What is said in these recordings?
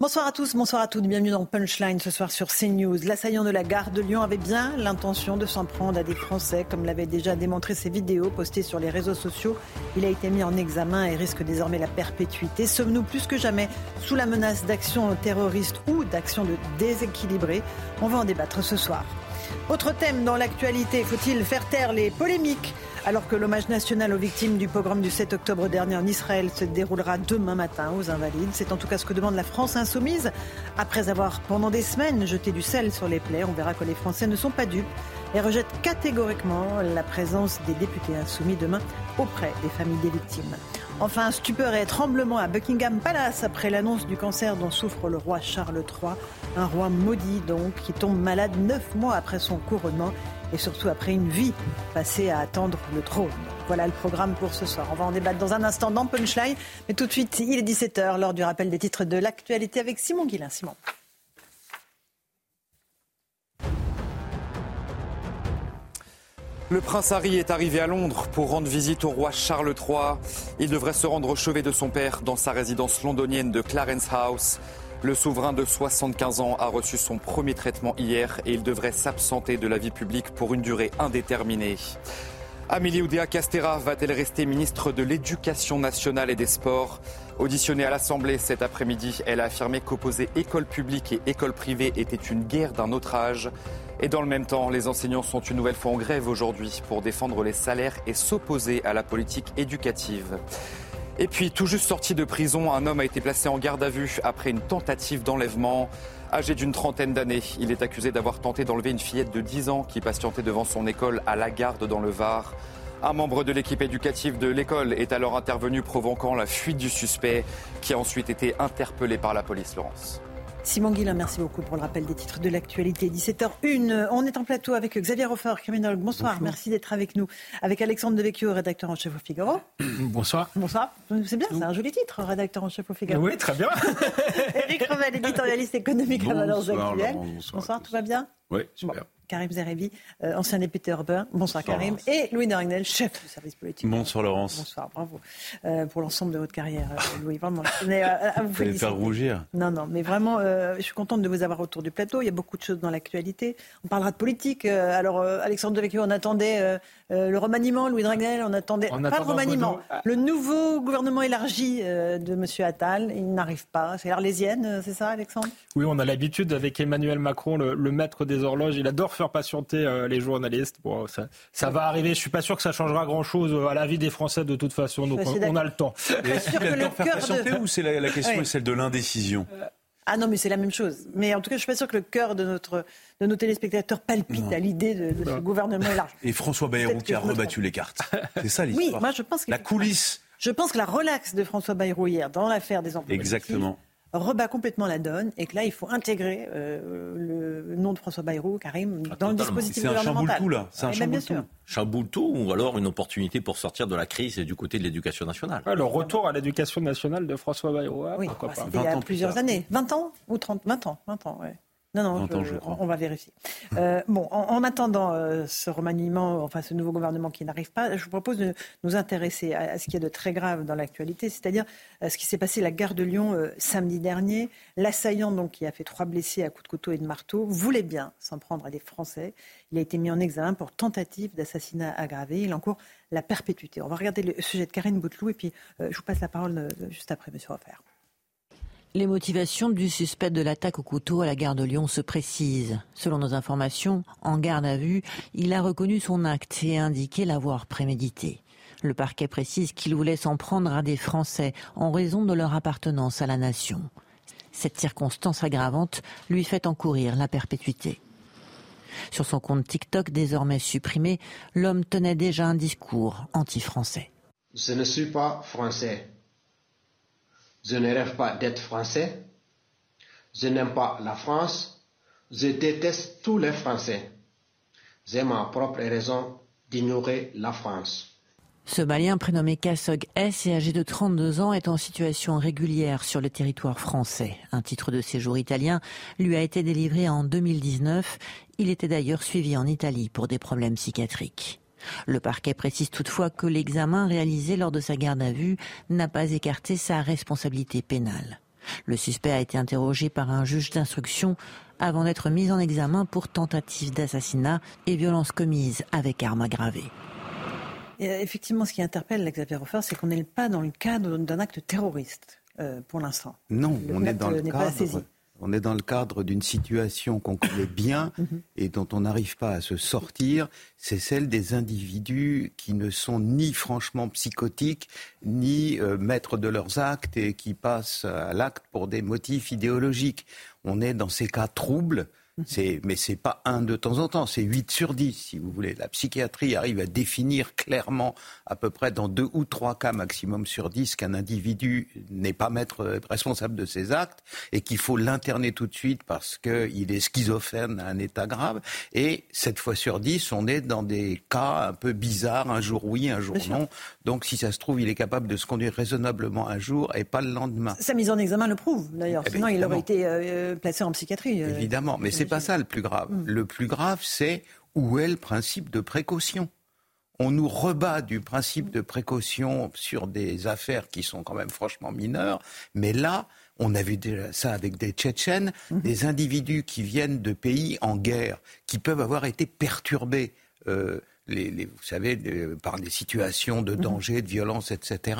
Bonsoir à tous, bonsoir à toutes, bienvenue dans Punchline ce soir sur CNews. L'assaillant de la gare de Lyon avait bien l'intention de s'en prendre à des Français, comme l'avaient déjà démontré ses vidéos postées sur les réseaux sociaux. Il a été mis en examen et risque désormais la perpétuité. Sommes-nous plus que jamais sous la menace d'actions terroristes ou d'actions de déséquilibrés On va en débattre ce soir. Autre thème dans l'actualité, faut-il faire taire les polémiques? Alors que l'hommage national aux victimes du pogrom du 7 octobre dernier en Israël se déroulera demain matin aux Invalides. C'est en tout cas ce que demande la France insoumise. Après avoir pendant des semaines jeté du sel sur les plaies, on verra que les Français ne sont pas dupes et rejettent catégoriquement la présence des députés insoumis demain auprès des familles des victimes. Enfin, stupeur et tremblement à Buckingham Palace après l'annonce du cancer dont souffre le roi Charles III, un roi maudit donc qui tombe malade neuf mois après son couronnement et surtout après une vie passée à attendre le trône. Voilà le programme pour ce soir. On va en débattre dans un instant dans Punchline, mais tout de suite, il est 17h, lors du rappel des titres de l'actualité avec Simon Guillain. Simon. Le prince Harry est arrivé à Londres pour rendre visite au roi Charles III. Il devrait se rendre au chevet de son père dans sa résidence londonienne de Clarence House. Le souverain de 75 ans a reçu son premier traitement hier et il devrait s'absenter de la vie publique pour une durée indéterminée. Amélie Oudéa Castera va-t-elle rester ministre de l'Éducation nationale et des Sports? Auditionnée à l'Assemblée cet après-midi, elle a affirmé qu'opposer école publique et école privée était une guerre d'un autre âge. Et dans le même temps, les enseignants sont une nouvelle fois en grève aujourd'hui pour défendre les salaires et s'opposer à la politique éducative. Et puis, tout juste sorti de prison, un homme a été placé en garde à vue après une tentative d'enlèvement. Âgé d'une trentaine d'années, il est accusé d'avoir tenté d'enlever une fillette de 10 ans qui patientait devant son école à la garde dans le Var. Un membre de l'équipe éducative de l'école est alors intervenu provoquant la fuite du suspect qui a ensuite été interpellé par la police, Laurence. Simon Guillain, merci beaucoup pour le rappel des titres de l'actualité. 17h01, on est en plateau avec Xavier Hofer, criminologue. Bonsoir, merci d'être avec nous. Avec Alexandre Devecchio, rédacteur en chef au Figaro. Bonsoir. Bonsoir. C'est bien, c'est un joli titre, rédacteur en chef au Figaro. Oui, très bien. Eric Revel, éditorialiste économique à Valence Actuelle. bonsoir, Bonsoir, tout va bien Oui, super. Karim Zerebi, euh, ancien député européen. Bonsoir, Karim. Et Louis Dorignel, chef du service politique. Bonsoir Laurence. Bonsoir, bravo. Euh, pour l'ensemble de votre carrière, euh, Louis. Vraiment. je tenais à- à vous Vous allez faire rougir. Non, non, mais vraiment, euh, je suis contente de vous avoir autour du plateau. Il y a beaucoup de choses dans l'actualité. On parlera de politique. Euh, alors, euh, Alexandre Devecchio, on attendait euh, euh, le remaniement. Louis Dragnel, on attendait. En pas le remaniement. Godot. Le nouveau gouvernement élargi euh, de M. Attal. Il n'arrive pas. C'est l'Arlésienne, euh, c'est ça, Alexandre? Oui, on a l'habitude avec Emmanuel Macron, le, le maître des horloges. Il adore faire patienter euh, les journalistes. Bon, ça, ça va arriver. Je suis pas sûr que ça changera grand-chose euh, à la vie des Français de toute façon. Donc, on, a le temps. Faire patienter de... ou c'est la, la question Oui. est celle de l'indécision? Ah non, mais c'est la même chose. Mais en tout cas, je suis pas sûr que le cœur de, notre, de nos téléspectateurs palpite Non. à l'idée de, de ce gouvernement élargi. Et François Bayrou qui a rebattu les cartes. C'est ça Oui, l'histoire. moi je pense que La coulisse. Je pense que la relaxe de François Bayrou hier dans l'affaire des emplois Exactement. Rebat complètement la donne et que là, il faut intégrer euh, le nom de François Bayrou, Karim, Ah, dans le dispositif C'est un gouvernemental. chamboule-tout là. C'est un Eh ben, bien chamboule-tout. ou alors une opportunité pour sortir de la crise et du côté de l'éducation nationale. Ouais, le retour à l'éducation nationale de François Bayrou. Ah, Oui, pourquoi bah, pas. il y 20 a plusieurs années. 20 ans ou 30 20 ans, 20 ans, ouais. Non, non, 20 ans, je crois. on va vérifier. Euh, bon, en, en attendant euh, ce remaniement, enfin ce nouveau gouvernement qui n'arrive pas, je vous propose de nous intéresser à, à ce qu'il y a de très grave dans l'actualité, c'est-à-dire à ce qui s'est passé à la gare de Lyon euh, samedi dernier. L'assaillant, donc, qui a fait trois blessés à coups de couteau et de marteau, voulait bien s'en prendre à des Français. Il a été mis en examen pour tentative d'assassinat aggravé. Il encourt la perpétuité. On va regarder le sujet de Karine Bouteloup et puis euh, je vous passe la parole euh, juste après, Monsieur Hofer. Les motivations du suspect de l'attaque au couteau à la gare de Lyon se précisent. Selon nos informations, en garde à vue, il a reconnu son acte et indiqué l'avoir prémédité. Le parquet précise qu'il voulait s'en prendre à des Français en raison de leur appartenance à la nation. Cette circonstance aggravante lui fait encourir la perpétuité. Sur son compte TikTok désormais supprimé, l'homme tenait déjà un discours anti-français. Je ne suis pas français. Je ne rêve pas d'être français. Je n'aime pas la France. Je déteste tous les Français. J'ai ma propre raison d'ignorer la France. Ce Malien prénommé Kassog S et âgé de 32 ans est en situation régulière sur le territoire français. Un titre de séjour italien lui a été délivré en 2019. Il était d'ailleurs suivi en Italie pour des problèmes psychiatriques. Le parquet précise toutefois que l'examen réalisé lors de sa garde à vue n'a pas écarté sa responsabilité pénale. Le suspect a été interrogé par un juge d'instruction avant d'être mis en examen pour tentative d'assassinat et violence commise avec arme aggravée. Et euh, effectivement, ce qui interpelle Xavier Hofer, c'est qu'on n'est pas dans le cadre d'un acte terroriste euh, pour l'instant. Non, Le on est dans le n'est pas cadre. On est dans le cadre d'une situation qu'on connaît bien Mhm. et dont on n'arrive pas à se sortir. C'est celle des individus qui ne sont ni franchement psychotiques, ni euh, maîtres de leurs actes et qui passent à l'acte pour des motifs idéologiques. On est dans ces cas troubles. C'est, mais c'est pas un de temps en temps, c'est 8 sur 10, si vous voulez. La psychiatrie arrive à définir clairement, à peu près dans deux ou trois cas maximum sur 10, qu'un individu n'est pas maître euh, responsable de ses actes et qu'il faut l'interner tout de suite parce qu'il est schizophrène à un état grave. Et 7 fois sur 10, on est dans des cas un peu bizarres, un jour oui, un jour Bien sûr. non. Donc si ça se trouve, il est capable de se conduire raisonnablement un jour et pas le lendemain. Sa mise en examen le prouve, d'ailleurs. Eh Sinon, il aurait été euh, placé en psychiatrie. euh, Évidemment, mais c'est pas ça le plus grave. Mm. Le plus grave, c'est où est le principe de précaution? On nous rebat du principe de précaution sur des affaires qui sont quand même franchement mineures, mais là, on a vu déjà ça avec des Tchétchènes, Mhm. des individus qui viennent de pays en guerre, qui peuvent avoir été perturbés. euh, les, les- vous savez, par des situations de danger, de violence, etc.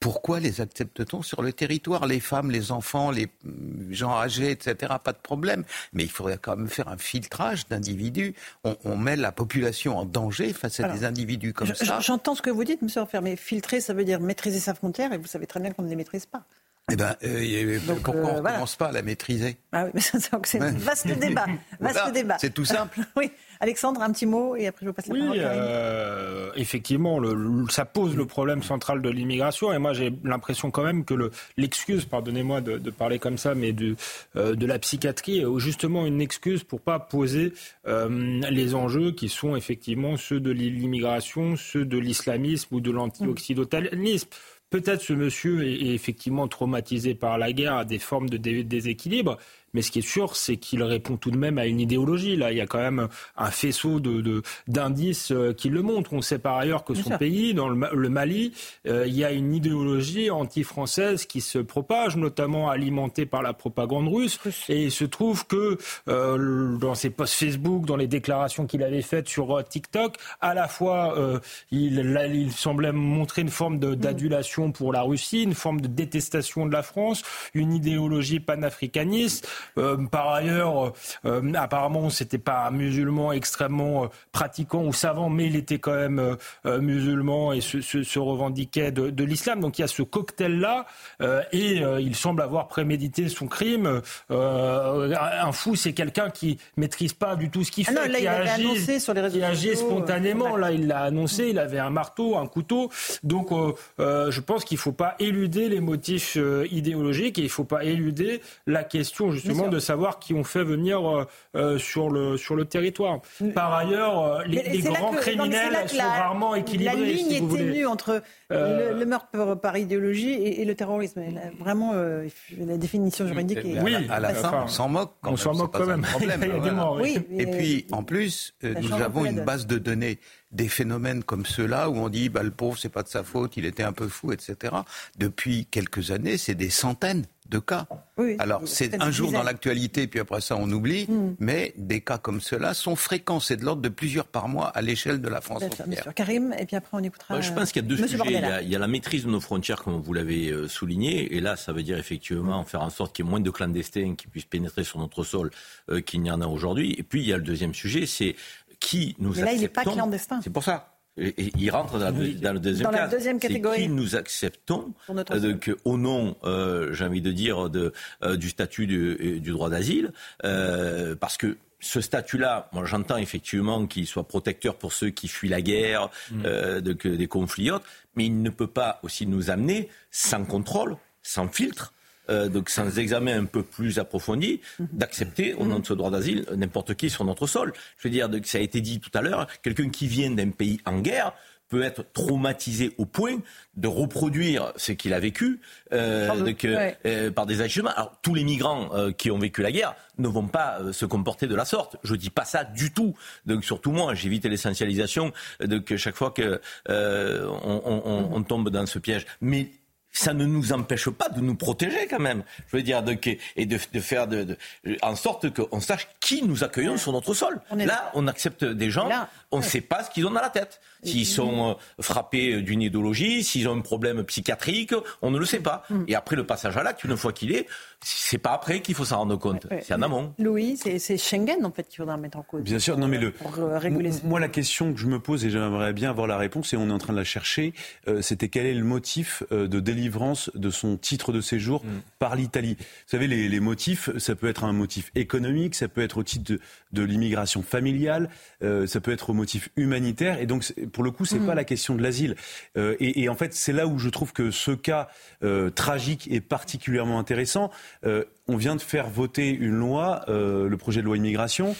Pourquoi les accepte-t-on sur le territoire? Les femmes, les enfants, les mm, gens âgés, etc. Pas de problème. Mais il faudrait quand même faire un filtrage d'individus. On, on met la population en danger face à Alors, des individus comme Je- ça. J'entends ce que vous dites, monsieur mais filtrer, ça veut dire maîtriser sa frontière, et vous savez très bien qu'on ne les maîtrise pas. Eh ben, euh, Donc, pourquoi euh, on ne voilà. commence pas à la maîtriser Ah oui, mais ça, c'est c'est un Ouais. vaste débat. Vaste Voilà, débat. C'est tout simple. Oui, Alexandre, un petit mot, et après je vous passe la Oui, parole. Euh, effectivement, le- le- ça pose le problème central de l'immigration. Et moi, j'ai l'impression quand même que le- l'excuse, pardonnez-moi de, de parler comme ça, mais de, euh, de la psychiatrie est justement une excuse pour pas poser euh, les enjeux qui sont effectivement ceux de l'immigration, ceux de l'islamisme ou de l'anti-occidentalisme. Peut-être ce monsieur est, effectivement traumatisé par la guerre, a des formes de dé- déséquilibre, mais ce qui est sûr, c'est qu'il répond tout de même à une idéologie. Là, il y a quand même un faisceau de, de- d'indices euh, qui le montrent. On sait par ailleurs que Bien son sûr. pays, dans le, Ma- le Mali, euh, il y a une idéologie anti-française qui se propage, notamment alimentée par la propagande russe. Et il se trouve que euh, dans ses posts Facebook, dans les déclarations qu'il avait faites sur euh, TikTok, à la fois euh, il, là, il semblait montrer une forme de- d'adulation pour la Russie, une forme de détestation de la France, une idéologie panafricaniste. Euh, par ailleurs, euh, apparemment, c'était pas un musulman extrêmement euh, pratiquant ou savant, mais il était quand même musulman et se, se- se revendiquait de, de l'islam. Donc il y a ce cocktail-là, euh, et euh, il semble avoir prémédité son crime. Euh, un fou, c'est quelqu'un qui maîtrise pas du tout ce qu'il Ah fait, non, là, qui il agit, annoncé sur les réseaux qui agit spontanément. Là, il l'a annoncé, il avait un marteau, un couteau. Donc, euh, je pense qu'il ne faut pas éluder les motifs euh, idéologiques et il ne faut pas éluder la question justement de savoir qui ont fait venir euh, euh, sur, le, sur le territoire. Par ailleurs, euh, les, grands que- criminels sont la- rarement équilibrés. La ligne si est vous ténue entre Euh, le, le meurtre par, par idéologie et, et le terrorisme. Là, vraiment, euh, la définition juridique est. Oui, à la fin, enfin, on s'en moque quand on même. s'en moque pas quand même. problème, Il y a des voilà. morts, oui. Oui, Et puis, en plus, euh, nous avons la une base de données des phénomènes comme ceux-là où on dit bah, le pauvre, c'est pas de sa faute, il était un peu fou, etc. Depuis quelques années, c'est des centaines de cas. Oui, Alors, c'est un jour dans l'actualité, puis après ça, on oublie. Mm. Mais des cas comme ceux-là sont fréquents. C'est de l'ordre de plusieurs par mois à l'échelle de la France Bien sûr, bien entière. sûr. Karim, et puis après on écoutera. Je pense qu'il y a deux Monsieur sujets. Il y a, il y a la maîtrise de nos frontières, comme vous l'avez euh, souligné. Et là, ça veut dire effectivement faire en sorte qu'il y ait moins de clandestins qui puissent pénétrer sur notre sol euh, qu'il n'y en a aujourd'hui. Et puis, il y a le deuxième sujet, c'est qui nous Mais là, il n'est pas clandestin. C'est pour ça. Et, et il rentre dans le deuxième Dans la deuxième C'est catégorie. qui nous acceptons euh, au nom, euh, j'ai envie de dire, de, euh, du statut du, du droit d'asile, euh, parce que ce statut-là, moi j'entends effectivement qu'il soit protecteur pour ceux qui fuient la guerre, Mm. euh, de- que- des conflits et autres, mais il ne peut pas aussi nous amener sans contrôle, sans filtre, euh, donc sans examen un peu plus approfondi, d'accepter au nom de ce droit d'asile n'importe qui sur notre sol. Je veux dire, donc, ça a été dit tout à l'heure, quelqu'un qui vient d'un pays en guerre peut être traumatisé au point de reproduire ce qu'il a vécu euh, donc, euh, ouais. euh, par des ajustements. Alors tous les migrants euh, qui ont vécu la guerre ne vont pas se comporter de la sorte. Je dis pas ça du tout. Donc surtout moi, j'évite l'essentialisation de que chaque fois que euh, on, on- on- on tombe dans ce piège. Mais ça ne nous empêche pas de nous protéger quand même. Je veux dire, de, et de, de faire de, de- en sorte qu'on sache qui nous accueillons sur notre sol. On Là, on accepte des gens, Là, on ne ouais. sait pas ce qu'ils ont dans la tête. S'ils sont euh, frappés d'une idéologie, s'ils ont un problème psychiatrique, on ne le sait pas. Mm. Et après le passage à l'acte, une fois qu'il est, c'est pas après qu'il faut s'en rendre compte. Ouais. C'est en amont. Louis, c'est Schengen en fait qu'il faudra mettre en cause. Bien sûr, non mais le, Pour euh, réguler Moi, ce- moi, la question que je me pose et j'aimerais bien avoir la réponse et on est en train de la chercher, euh, c'était quel est le motif euh, de délivrance de son titre de séjour par l'Italie? Vous savez, les, les motifs, ça peut être un motif économique, ça peut être au titre de, de l'immigration familiale, euh, ça peut être au motif humanitaire et donc pour le coup, c'est pas la question de l'asile. Euh, et, et en fait, c'est là où je trouve que ce cas euh, tragique est particulièrement intéressant. Euh, on vient de faire voter une loi, euh, le projet de loi immigration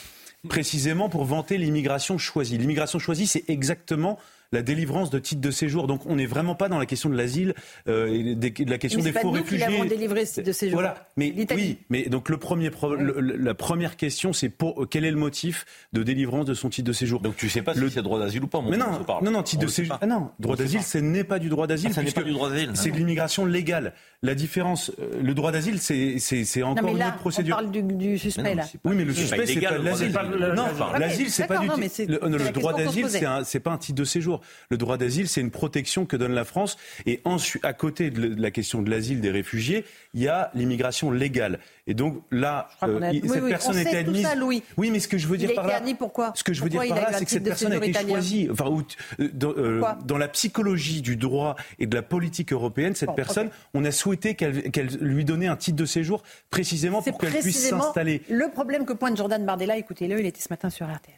précisément pour vanter l'immigration choisie. L'immigration choisie, c'est exactement la délivrance de titres de séjour. Donc on n'est vraiment pas dans la question de l'asile euh, de la question Mais des pas faux nous qui réfugiés. l'avons délivré, ce titre de séjour. Voilà. Mais L'Italie. oui, mais donc le premier pro- le- le- la première question, c'est pour quel est le motif de délivrance de son titre de séjour? Donc tu sais pas Le- si c'est droit d'asile ou pas. mon mais non, on non, non, On titre de le sait séjour. Ah non, droit On d'asile, ce n'est pas du droit d'asile. Ah, ça n'est puisque pas du droit d'asile, C'est de l'immigration légale. La différence, euh, le droit d'asile, c'est c'est c'est Non, encore une autre on procédure. parle du, du suspect là. Oui, mais le suspect, c'est pas le de l'asile. Non, l'asile, c'est pas du non, ti- mais c'est- le, droit d'asile, posait. c'est un- c'est pas un titre de séjour. Le droit d'asile, c'est une protection que donne la France. Et ensuite, à côté de la question de l'asile des réfugiés, il y a l'immigration légale. Et donc là, euh, a- il- oui, cette oui, personne on était admise. ça, Louis. Oui, mais ce que je veux dire par là, pourquoi? ce que je veux Pourquoi dire par là, c'est que cette personne a été italien choisie. Enfin, euh, dans, euh, dans la psychologie du droit et de la politique européenne, cette Bon, personne, on a souhaité qu'elle lui donnait un titre de séjour précisément pour qu'elle puisse s'installer. le problème que pointe Jordan Bardella. Écoutez-le, il était ce matin sur RTL.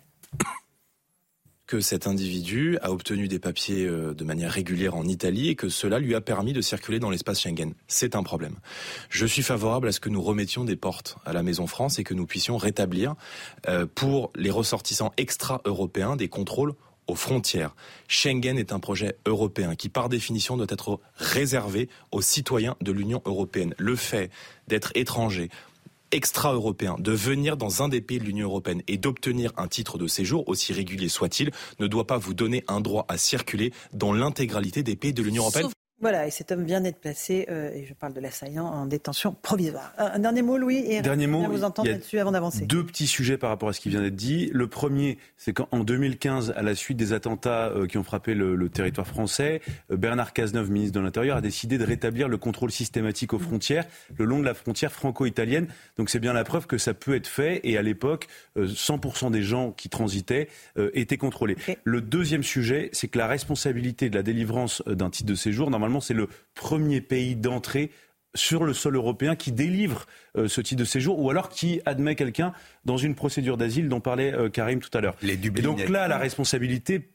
Que cet individu a obtenu des papiers euh, de manière régulière en Italie et que cela lui a permis de circuler dans l'espace Schengen. C'est un problème. Je suis favorable à ce que nous remettions des portes à la Maison France et que nous puissions rétablir euh, pour les ressortissants extra-européens des contrôles aux frontières. Schengen est un projet européen qui, par définition, doit être réservé aux citoyens de l'Union européenne. Le fait d'être étranger, extra-européen, de venir dans un des pays de l'Union européenne et d'obtenir un titre de séjour, aussi régulier soit-il, ne doit pas vous donner un droit à circuler dans l'intégralité des pays de l'Union européenne. Voilà, et cet homme vient d'être placé, euh, et je parle de l'assaillant, en détention provisoire. Un, dernier mot, Louis, et Dernier mot, vous entendre là-dessus avant d'avancer. Deux petits sujets par rapport à ce qui vient d'être dit. Le premier, c'est qu'en 2015, à la suite des attentats euh, qui ont frappé le, le territoire français, euh, Bernard Cazeneuve, ministre de l'Intérieur, a décidé de rétablir le contrôle systématique aux frontières, le long de la frontière franco-italienne. Donc c'est bien la preuve que ça peut être fait. Et à l'époque, euh, 100% des gens qui transitaient étaient contrôlés. Le deuxième sujet, c'est que la responsabilité de la délivrance d'un titre de séjour, normalement, c'est le premier pays d'entrée sur le sol européen qui délivre euh, ce type de séjour ou alors qui admet quelqu'un dans une procédure d'asile dont parlait euh, Karim tout à l'heure. Et donc là, la responsabilité,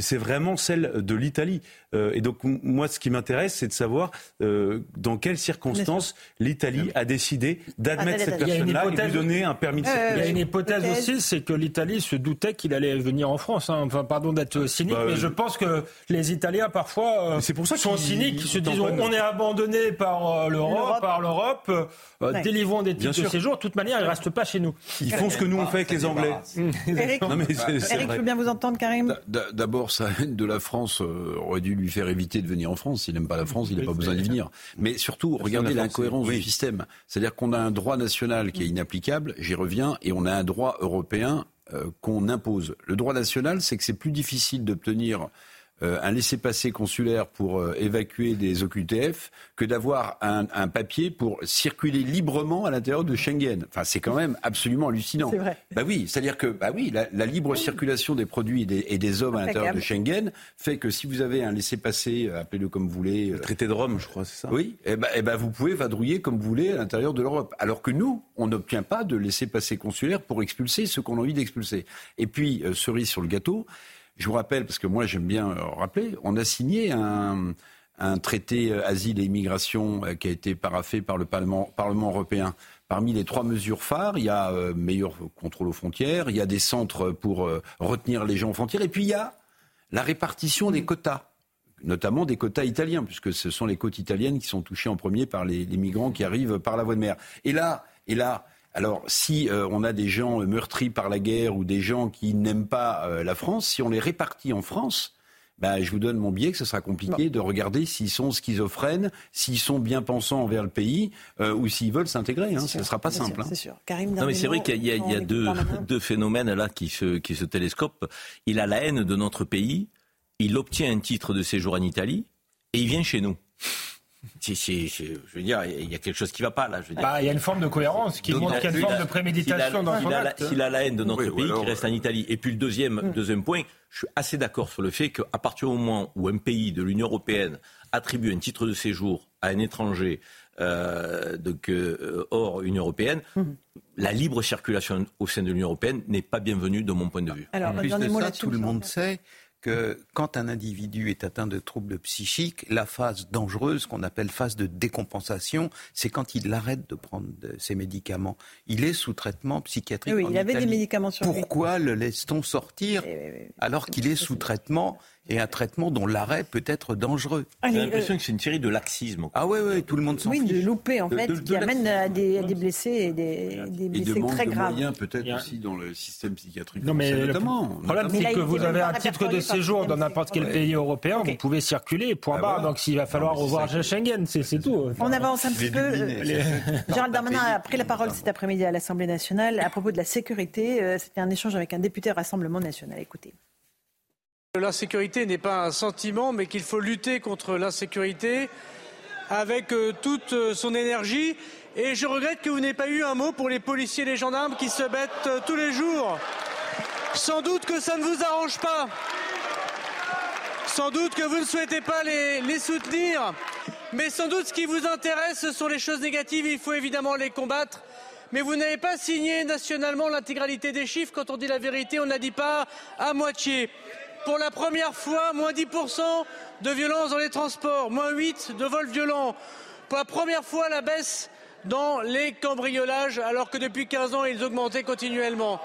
c'est vraiment celle de l'Italie. Euh, et donc moi, ce qui m'intéresse, c'est de savoir euh, dans quelles circonstances l'Italie a décidé d'admettre Ah, cette il y a une personne-là et de lui hypothèse- donner un permis de Euh, Il y a circulation. une hypothèse aussi, c'est que l'Italie se doutait qu'il allait venir en France. hein. Enfin, pardon d'être cynique, Bah, mais euh, je pense que les Italiens parfois euh, pour ça sont cyniques, ils se disent on est abandonné par l'Europe, par l'Europe, euh, Ouais. délivrons des titres de séjour. De toute manière, ils restent pas chez nous. Ils font ce que nous on fait avec les Anglais. Eric, Non mais Eric, je veux bien vous entendre, Karim? D'abord, sa haine de la France euh, aurait dû lui faire éviter de venir en France. S'il n'aime pas la France, il n'a pas besoin d'y venir. Mais surtout, regardez l'incohérence du système. C'est-à-dire qu'on a un droit national qui est inapplicable, j'y reviens, et on a un droit européen euh, qu'on impose. Le droit national, c'est que c'est plus difficile d'obtenir euh, un laissez-passer consulaire pour euh, évacuer des OQTF que d'avoir un, un papier pour circuler librement à l'intérieur de Schengen. Enfin, c'est quand même absolument hallucinant. C'est vrai. Bah oui, c'est-à-dire que bah oui, la, la libre circulation des produits et des, et des hommes à l'intérieur de Schengen fait que si vous avez un laissez-passer, euh, appelez-le comme vous voulez, euh, Le traité de Rome, je crois, c'est ça oui, eh ben, eh ben, vous pouvez vadrouiller comme vous voulez à l'intérieur de l'Europe. Alors que nous, on n'obtient pas de laissez-passer consulaire pour expulser ceux qu'on a envie d'expulser. Et puis, euh, cerise sur le gâteau, je vous rappelle, parce que moi j'aime bien euh, rappeler, on a signé un, traité euh, asile et immigration euh, qui a été paraffé par le Parlement, européen. Parmi les trois mesures phares, il y a meilleur contrôle aux frontières, il y a des centres pour retenir les gens aux frontières, et puis il y a la répartition des quotas notamment des quotas italiens, puisque ce sont les côtes italiennes qui sont touchées en premier par les, les migrants qui arrivent par la voie de mer. Et là, et là, alors si euh, on a des gens meurtris par la guerre ou des gens qui n'aiment pas euh, la France, si on les répartit en France, ben, je vous donne mon billet que ce sera compliqué de regarder s'ils sont schizophrènes, s'ils sont bien pensants envers le pays euh, ou s'ils veulent s'intégrer. Hein. Ce ne sera pas sûr, simple. hein. C'est sûr. Karim Non, mais c'est vrai qu'il y a, il y a- deux, deux phénomènes là qui se, qui se télescopent. Il a la haine de notre pays, il obtient un titre de séjour en Italie et il vient chez nous. Je veux dire, il y a quelque chose qui ne va pas là. Je veux dire. Bah, il y a une forme de cohérence qui montre qu'il y a une forme de préméditation dans son acte. S'il a la haine de notre Oui, pays, alors, qui reste en Italie. Et puis le deuxième, deuxième point, je suis assez d'accord sur le fait qu'à partir du moment où un pays de l'Union européenne attribue un titre de séjour à un étranger euh, donc, euh, hors Union européenne, la libre circulation au sein de l'Union européenne n'est pas bienvenue de mon point de vue. Alors, En plus de ça, tout le monde sait que quand un individu est atteint de troubles psychiques, la phase dangereuse qu'on appelle phase de décompensation, c'est quand il arrête de prendre ses médicaments. Il est sous traitement psychiatrique. Oui, en il avait des médicaments sur lui. Pourquoi le laisse-t-on sortir Eh oui, oui, oui. alors qu'il est sous traitement et un traitement dont l'arrêt peut être dangereux J'ai euh, l'impression que c'est une série de laxisme. Ah ouais, ouais, tout le monde s'en oui, de fiche. louper en De- fait, de- de qui amène à des, à des blessés et des, des Et blessés très de graves. moyens peut-être Il y a- aussi dans le système psychiatrique Non, mais français, le notamment. problème, c'est que vous avez un titre de séjour dans n'importe quel pays européen, vous pouvez circuler, point Ah, barre. Donc, il va falloir mais c'est revoir Schengen, c'est tout. On avance un petit peu. Ça. Gérald Darmanin a pris la parole cet après-midi à l'Assemblée nationale à propos de la sécurité. Euh, C'était un échange avec un député Rassemblement national. Écoutez. L'insécurité n'est pas un sentiment, mais qu'il faut lutter contre l'insécurité avec euh, toute euh, son énergie. Et je regrette que vous n'ayez pas eu un mot pour les policiers et les gendarmes qui se battent euh, tous les jours. Sans doute que ça ne vous arrange pas. Sans doute que vous ne souhaitez pas les, les soutenir. Mais sans doute ce qui vous intéresse, ce sont les choses négatives. Il faut évidemment les combattre. Mais vous n'avez pas signé nationalement l'intégralité des chiffres. Quand on dit la vérité, on n'a dit pas à moitié. Pour la première fois, moins 10% de violence dans les transports, moins 8 de vols violents. Pour la première fois, la baisse dans les cambriolages, alors que depuis 15 ans, ils augmentaient continuellement.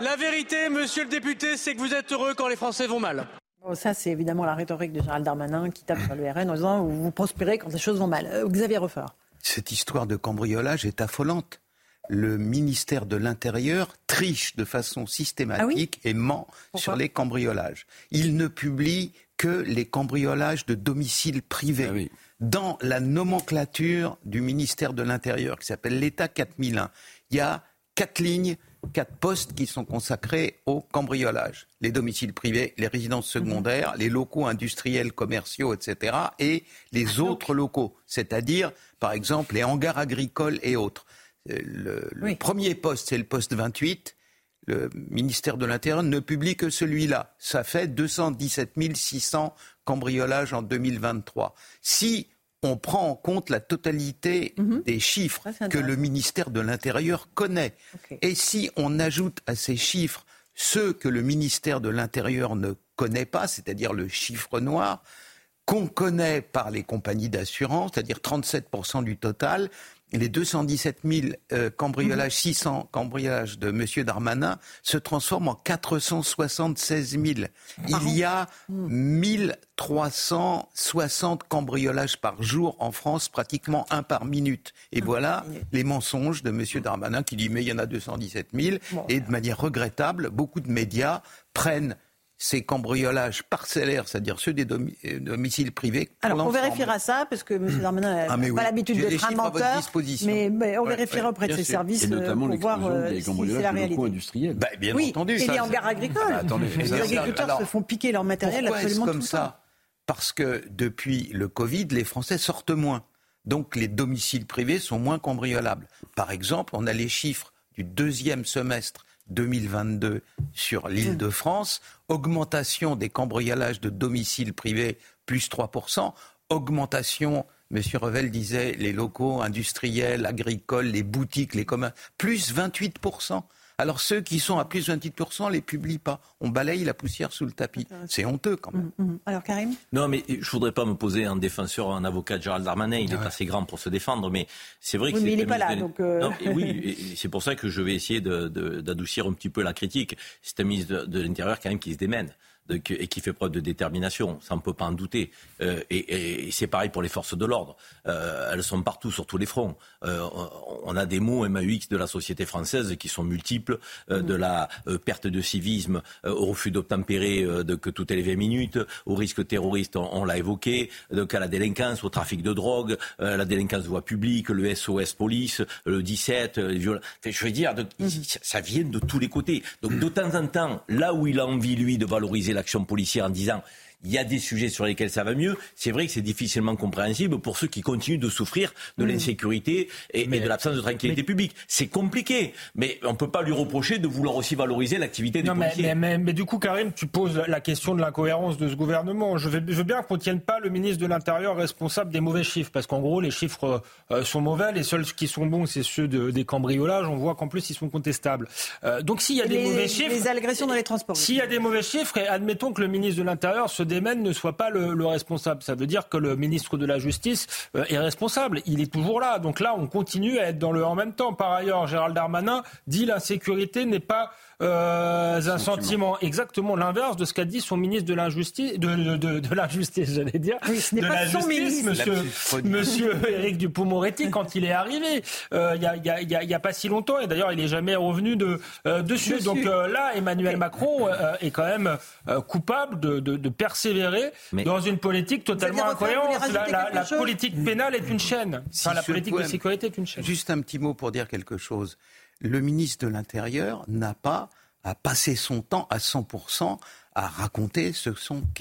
La vérité, monsieur le député, c'est que vous êtes heureux quand les Français vont mal. Bon, ça, c'est évidemment la rhétorique de Gérald Darmanin qui tape sur le RN en disant vous prospérez quand les choses vont mal. Euh, Xavier Reffort. Cette histoire de cambriolage est affolante. Le ministère de l'Intérieur triche de façon systématique et ment sur les cambriolages. Il ne publie que les cambriolages de domicile privé. Ah oui. Dans la nomenclature du ministère de l'Intérieur, qui s'appelle l'État 4001, il y a quatre lignes, quatre postes qui sont consacrés au cambriolage. Les domiciles privés, les résidences secondaires, les locaux industriels, commerciaux, etc. et les autres locaux, c'est-à-dire, par exemple, les hangars agricoles et autres. Euh, Le, le Oui. premier poste, c'est le poste 28. Le ministère de l'Intérieur ne publie que celui-là. Ça fait 217 600 cambriolages en 2023. Si on prend en compte la totalité des chiffres Ça, que le ministère de l'Intérieur connaît, et si on ajoute à ces chiffres ceux que le ministère de l'Intérieur ne connaît pas, c'est-à-dire le chiffre noir, qu'on connaît par les compagnies d'assurance, c'est-à-dire 37% du total, les 217 000 euh, cambriolages, 600 cambriolages de M. Darmanin se transforment en 476 000. Il y a 1360 cambriolages par jour en France, pratiquement un par minute. Et voilà les mensonges de M. Darmanin qui dit mais il y en a 217 000. Et de manière regrettable, beaucoup de médias prennent ces cambriolages parcellaires, c'est-à-dire ceux des domi- euh, domiciles privés. Alors, on vérifiera ça, parce que M. Darmanin n'a Ah, pas oui. l'habitude d'être un menteur. disposition. Mais, mais on Ouais, vérifiera ouais, auprès de ses sûr. services Et notamment euh, pour voir euh, si c'est la réalité. Bah, bien oui, entendu. et ça, les hangars agricoles. Ah, bah, attendez, les ça, agriculteurs alors, se font piquer leur matériel absolument comme tout le temps. ça Parce que depuis le Covid, les Français sortent moins. Donc les domiciles privés sont moins cambriolables. Par exemple, on a les chiffres du deuxième semestre 2022 sur l'île de France. Augmentation des cambriolages de domiciles privés, plus 3%. Augmentation, M. Revel disait, les locaux industriels, agricoles, les boutiques, les communs, plus 28%. Alors ceux qui sont à plus de 28%, les publient pas. On balaye la poussière sous le tapis. C'est honteux quand même. Mm, mm. Alors Karim? Non, mais je voudrais pas me poser en défenseur, un avocat de Gérald Darmanin. Il est assez grand pour se défendre, mais c'est vrai que Oui, mais c'est il n'est pas là, donc, euh. Non, et oui, et c'est pour ça que je vais essayer de- de- d'adoucir un petit peu la critique. C'est un ministre de, de l'Intérieur quand même qui se démène. De- et qui fait preuve de détermination, ça on ne peut pas en douter. Euh, et et c'est pareil pour les forces de l'ordre. Euh, elles sont partout, sur tous les fronts. Euh, on a des mots MAUX de la société française qui sont multiples, de la perte de civisme au refus d'obtempérer de, que toutes les 20 minutes, au risque terroriste, on, on l'a évoqué, donc à la délinquance, au trafic de drogue, la délinquance de voie publique, le SOS police, le 17, euh, les Enfin, je veux dire, donc, ça- ça vient de tous les côtés. Donc de temps en temps, là où il a envie, lui, de valoriser l'action policière en disant il y a des sujets sur lesquels ça va mieux. C'est vrai que c'est difficilement compréhensible pour ceux qui continuent de souffrir de l'insécurité et, et de l'absence de tranquillité publique. C'est compliqué, mais on ne peut pas lui reprocher de vouloir aussi valoriser l'activité des Non, mais, policiers. mais, mais- mais du coup, Karim, tu poses la question de l'incohérence de ce gouvernement. Je, vais- je veux bien qu'on ne tienne pas le ministre de l'Intérieur responsable des mauvais chiffres, parce qu'en gros, les chiffres euh, sont mauvais. Les seuls qui sont bons, c'est ceux de- des cambriolages. On voit qu'en plus, ils sont contestables. Euh, donc, s'il y a des les, mauvais chiffres. les agressions dans les transports. S'il y a des mauvais chiffres, et admettons que le ministre de l'Intérieur se ne soit pas le, le responsable. Ça veut dire que le ministre de la Justice euh, est responsable. Il est toujours là. Donc là, on continue à être dans le en même temps. Par ailleurs, Gérald Darmanin dit l'insécurité n'est pas euh, un sentiment. Exactement l'inverse de ce qu'a dit son ministre de l'injustice, de, de, de, de l'injustice, j'allais dire. Oui, ce n'est de pas la son justice, ministre. monsieur, monsieur Éric Dupond-Moretti, quand il est arrivé, euh, il y, a, il y, a, il y a- il y a pas si longtemps, et d'ailleurs, il est jamais revenu de, euh, dessus. Dessus. Donc euh, là, Emmanuel Macron euh, est quand même euh, coupable de, de, de persévérer Mais- dans une politique totalement incohérente. La, politique pénale est une chaîne. Si Enfin, la politique de sécurité est une chaîne. Juste un petit mot pour dire quelque chose. Le ministre de l'Intérieur n'a pas à passer son temps à 100% à raconter ce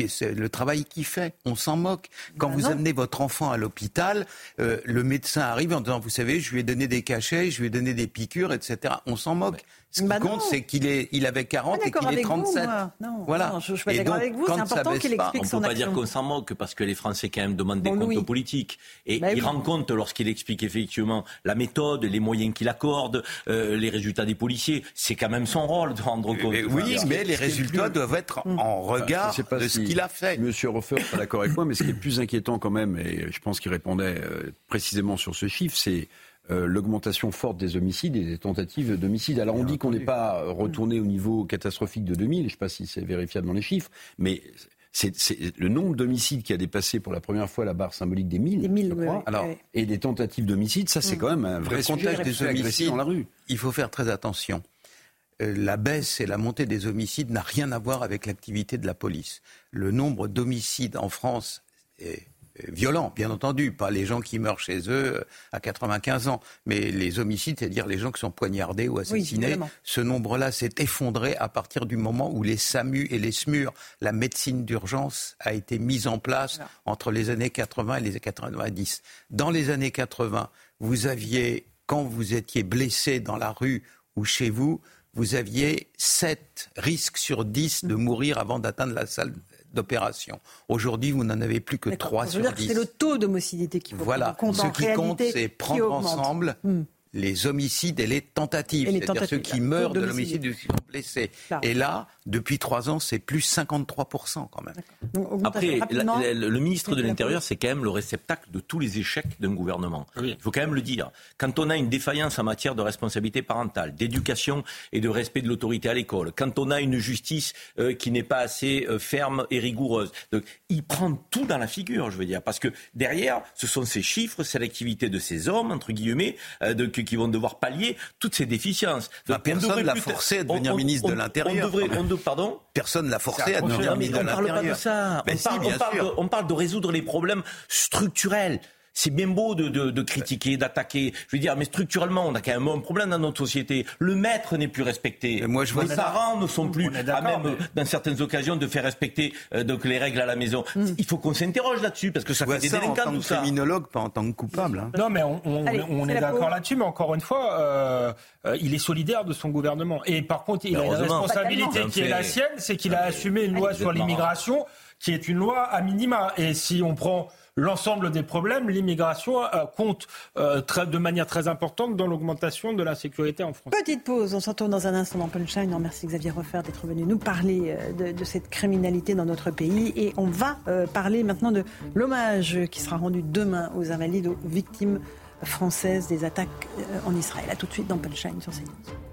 c'est le travail qu'il fait. On s'en moque. Quand Ben vous non. amenez votre enfant à l'hôpital, euh, le médecin arrive en disant, vous savez, je lui ai donné des cachets, je lui ai donné des piqûres, etc. On s'en moque. Ce qui non. compte, c'est qu'il est, il avait 40 Ah, et qu'il est avec vous, 37. moi. Non, voilà. non, je- je suis pas Et d'accord donc, avec vous. C'est important qu'il pas, explique On son ne peut pas dire action. qu'on s'en moque parce que les Français quand même demandent des Bon, comptes oui. politiques. Et Bah il oui. rend compte lorsqu'il explique effectivement la méthode, les moyens qu'il accorde, euh, les résultats des policiers. C'est quand même son rôle de rendre compte. Et oui, mais les résultats doivent être Mm. en regard de si- ce qu'il a fait. Monsieur Roffer n'est pas d'accord avec moi, mais ce qui est plus inquiétant quand même, et je pense qu'il répondait euh, précisément sur ce chiffre, c'est euh, l'augmentation forte des homicides et des tentatives d'homicide. Alors on dit qu'on n'est pas euh, retourné au niveau catastrophique de 2000, je ne sais pas si c'est vérifiable dans les chiffres, mais c'est c'est le nombre d'homicides qui a dépassé pour la première fois la barre symbolique des 1000, Des 1000, je crois. oui, Alors, oui. et des tentatives d'homicide, ça c'est quand même un vrai Le sujet. des homicides dans la rue. il faut faire très attention. Euh, La baisse et la montée des homicides n'a rien à voir avec l'activité de la police. Le nombre d'homicides en France est est violent, bien entendu, pas les gens qui meurent chez eux euh, à 95 ans, mais les homicides, c'est-à-dire les gens qui sont poignardés ou assassinés. ce nombre-là s'est effondré à partir du moment où les SAMU et les SMUR, la médecine d'urgence, a été mise en place Voilà. entre les années 80 et les années 90. Dans les années 80, vous aviez, quand vous étiez blessé dans la rue ou chez vous, vous aviez 7 risques sur 10 de mourir avant d'atteindre la salle d'opération. Aujourd'hui, vous n'en avez plus que D'accord. 3 Je veux sur dire que 10. c'est le taux d'homicité qu'il faut Voilà. compte. Ce en qui compte, c'est qui prendre ensemble Hmm. Les homicides et les tentatives. C'est-à-dire ceux qui meurent de l'homicide ou qui sont blessés. Et là, depuis trois ans, c'est plus 53% quand même. Donc, Après, la- rapidement. la- le ministre de l'Intérieur, c'est quand même le réceptacle de tous les échecs d'un gouvernement. Oui. Il faut quand même le dire. Quand on a une défaillance en matière de responsabilité parentale, d'éducation et de respect de l'autorité à l'école, quand on a une justice euh, qui n'est pas assez euh, ferme et rigoureuse, donc, il prend tout dans la figure, je veux dire, parce que derrière, ce sont ces chiffres, c'est l'activité de ces hommes, entre guillemets, euh, de- qui vont devoir pallier toutes ces déficiences. Donc, on personne devrait l'a forcé à devenir ministre de l'Intérieur, On devrait, quand même. on de- pardon Personne ne l'a forcé à devenir non, mais ministre on de parle pas de l'Intérieur. ça. Ben on, si, parle, bien on parle sûr. de, on parle de résoudre les problèmes structurels. C'est bien beau de, de- de critiquer, d'attaquer. Je veux dire, mais structurellement, on a quand même un problème dans notre société. Le maître n'est plus respecté. Moi, je vois les parents ne sont plus est à même, mais- dans certaines occasions, de faire respecter euh, donc les règles à la maison. Il faut qu'on s'interroge là-dessus parce que ça fait des ça en délinquants tant tout que ça. criminologue, pas en tant que coupable. hein. Non, mais on, on- Allez, on est la d'accord là-dessus, mais encore une fois, euh, euh, il est solidaire de son gouvernement. Et par contre, il a une responsabilité qui est la sienne, c'est qu'il a assumé une loi sur l'immigration qui est une loi à minima. Et si on prend l'ensemble des problèmes, l'immigration compte de manière très importante dans l'augmentation de l'insécurité en France. Petite pause, on se retrouve dans un instant dans Punchline. Merci Xavier Refer d'être venu nous parler de, de, cette criminalité dans notre pays. Et on va parler maintenant de l'hommage qui sera rendu demain aux Invalides, aux victimes françaises des attaques en Israël. A tout de suite dans Punchline sur CNews.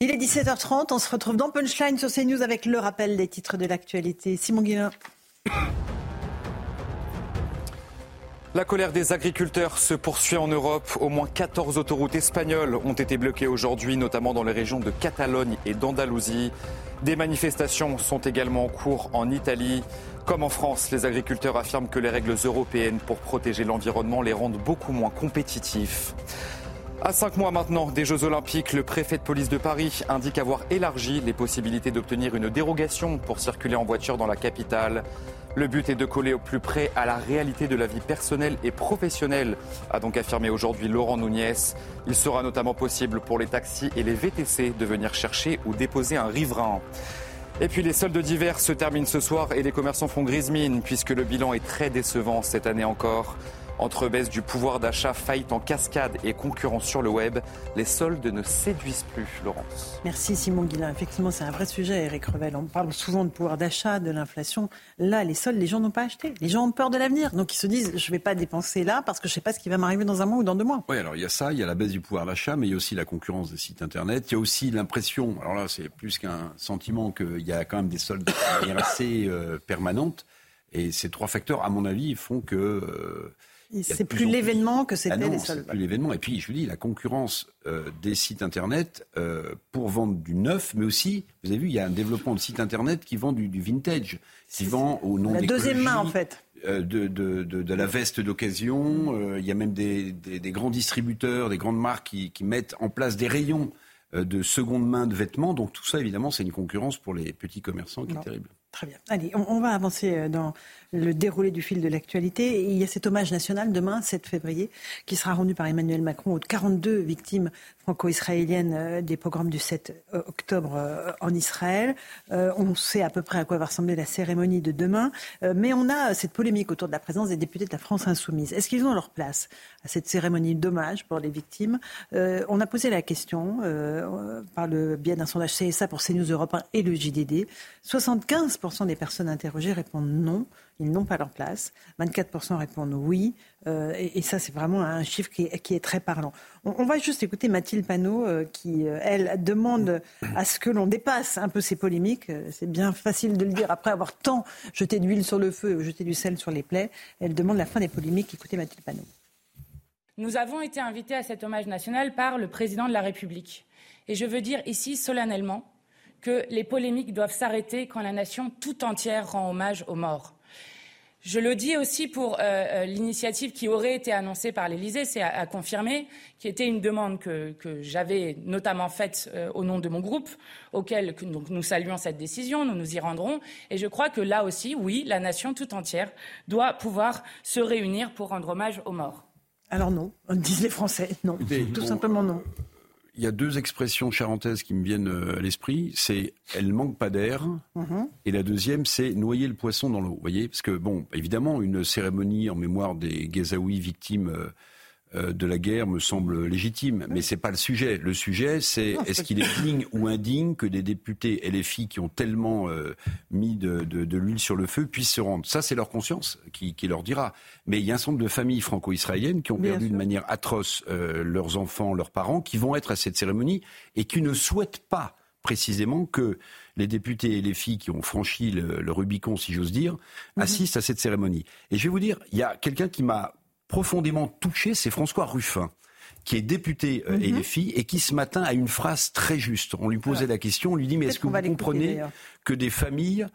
Il est 17h30, on se retrouve dans Punchline sur CNews avec le rappel des titres de l'actualité. Simon Guillain. La colère des agriculteurs se poursuit en Europe. Au moins 14 autoroutes espagnoles ont été bloquées aujourd'hui, notamment dans les régions de Catalogne et d'Andalousie. Des manifestations sont également en cours en Italie. Comme en France, les agriculteurs affirment que les règles européennes pour protéger l'environnement les rendent beaucoup moins compétitifs. À cinq mois maintenant des Jeux Olympiques, le préfet de police de Paris indique avoir élargi les possibilités d'obtenir une dérogation pour circuler en voiture dans la capitale. Le but est de coller au plus près à la réalité de la vie personnelle et professionnelle, a donc affirmé aujourd'hui Laurent Nunez. Il sera notamment possible pour les taxis et les VTC de venir chercher ou déposer un riverain. Et puis les soldes d'hiver se terminent ce soir et les commerçants font grise mine puisque le bilan est très décevant cette année encore. Entre baisse du pouvoir d'achat, faillite en cascade et concurrence sur le web, les soldes ne séduisent plus, Laurence. Merci Simon Guillain. Effectivement, c'est un vrai sujet, Eric Revel. On parle souvent de pouvoir d'achat, de l'inflation. Là, les soldes, les gens n'ont pas acheté. Les gens ont peur de l'avenir. Donc ils se disent, je ne vais pas dépenser là parce que je ne sais pas ce qui va m'arriver dans un mois ou dans deux mois. Oui, alors il y a ça, il y a la baisse du pouvoir d'achat, mais il y a aussi la concurrence des sites Internet. Il y a aussi l'impression, alors là, c'est plus qu'un sentiment qu'il y a quand même des soldes assez euh, permanentes. Et ces trois facteurs, à mon avis, font que... Euh, c'est plus l'événement que c'était ah les soldes. plus l'événement. Et puis, je vous dis, la concurrence euh, des sites Internet euh, pour vendre du neuf, mais aussi, vous avez vu, il y a un développement de sites Internet qui vend du, vintage, qui vend au nom La deuxième main, en fait. Euh, de, de, de, la veste d'occasion. il y a même des, des, grands distributeurs, des grandes marques qui, qui mettent en place des rayons de seconde main de vêtements. Donc tout ça, évidemment, c'est une concurrence pour les petits commerçants qui est terrible. Très bien. Allez, on, va avancer dans le déroulé du fil de l'actualité. Il y a cet hommage national demain, 7 février, qui sera rendu par Emmanuel Macron aux 42 victimes franco-israéliennes euh, des programmes du 7 euh, octobre euh, en Israël. On sait à peu près à quoi va ressembler la cérémonie de demain, mais on a cette polémique autour de la présence des députés de la France insoumise. Est-ce qu'ils ont leur place à cette cérémonie d'hommage pour les victimes? On a posé la question par le biais d'un sondage CSA pour CNews Europe 1 et le JDD. 75% des personnes interrogées répondent non ils n'ont pas leur place. 24% répondent oui. Euh, et, ça, c'est vraiment un chiffre qui est, très parlant. On, va juste écouter Mathilde Panot, euh, qui, euh, elle, demande à ce que l'on dépasse un peu ces polémiques. C'est bien facile de le dire après avoir tant jeté d'huile sur le feu, jeté du sel sur les plaies. Elle demande la fin des polémiques. Écoutez Mathilde Panot. Nous avons été invités à cet hommage national par le président de la République. Et je veux dire ici solennellement que les polémiques doivent s'arrêter quand la nation tout entière rend hommage aux morts. Je le dis aussi pour euh, euh, l'initiative qui aurait été annoncée par l'Élysée, c'est à, confirmer, qui était une demande que, j'avais notamment faite euh, au nom de mon groupe, auquel donc, nous saluons cette décision, nous nous y rendrons. Et je crois que là aussi, oui, la nation tout entière doit pouvoir se réunir pour rendre hommage aux morts. Alors non, disent les Français, non, tout simplement non il y a deux expressions charentaises qui me viennent euh, à l'esprit. C'est elle manque pas d'air. Mhm. Et la deuxième, c'est noyer le poisson dans l'eau. Vous voyez Parce que, bon, évidemment, une cérémonie en mémoire des Gazaouis victimes euh, de la guerre me semble légitime, mais c'est pas le sujet. Le sujet, c'est est-ce qu'il est digne ou indigne que des députés LFI qui ont tellement euh, mis de, l'huile sur le feu puissent se rendre. Ça, c'est leur conscience qui, leur dira. Mais il y a un certain nombre de familles franco-israéliennes qui ont perdu de manière atroce euh, leurs enfants, leurs parents, qui vont être à cette cérémonie et qui ne souhaitent pas précisément que les députés et les filles qui ont franchi le, Rubicon, si j'ose dire, mhm. assistent à cette cérémonie. Et je vais vous dire, il y a quelqu'un qui m'a profondément touché, c'est François Ruffin qui est député euh, et mhm. filles et qui ce matin a une phrase très juste. On lui posait la question, on lui dit mais est-ce que vous comprenez que des familles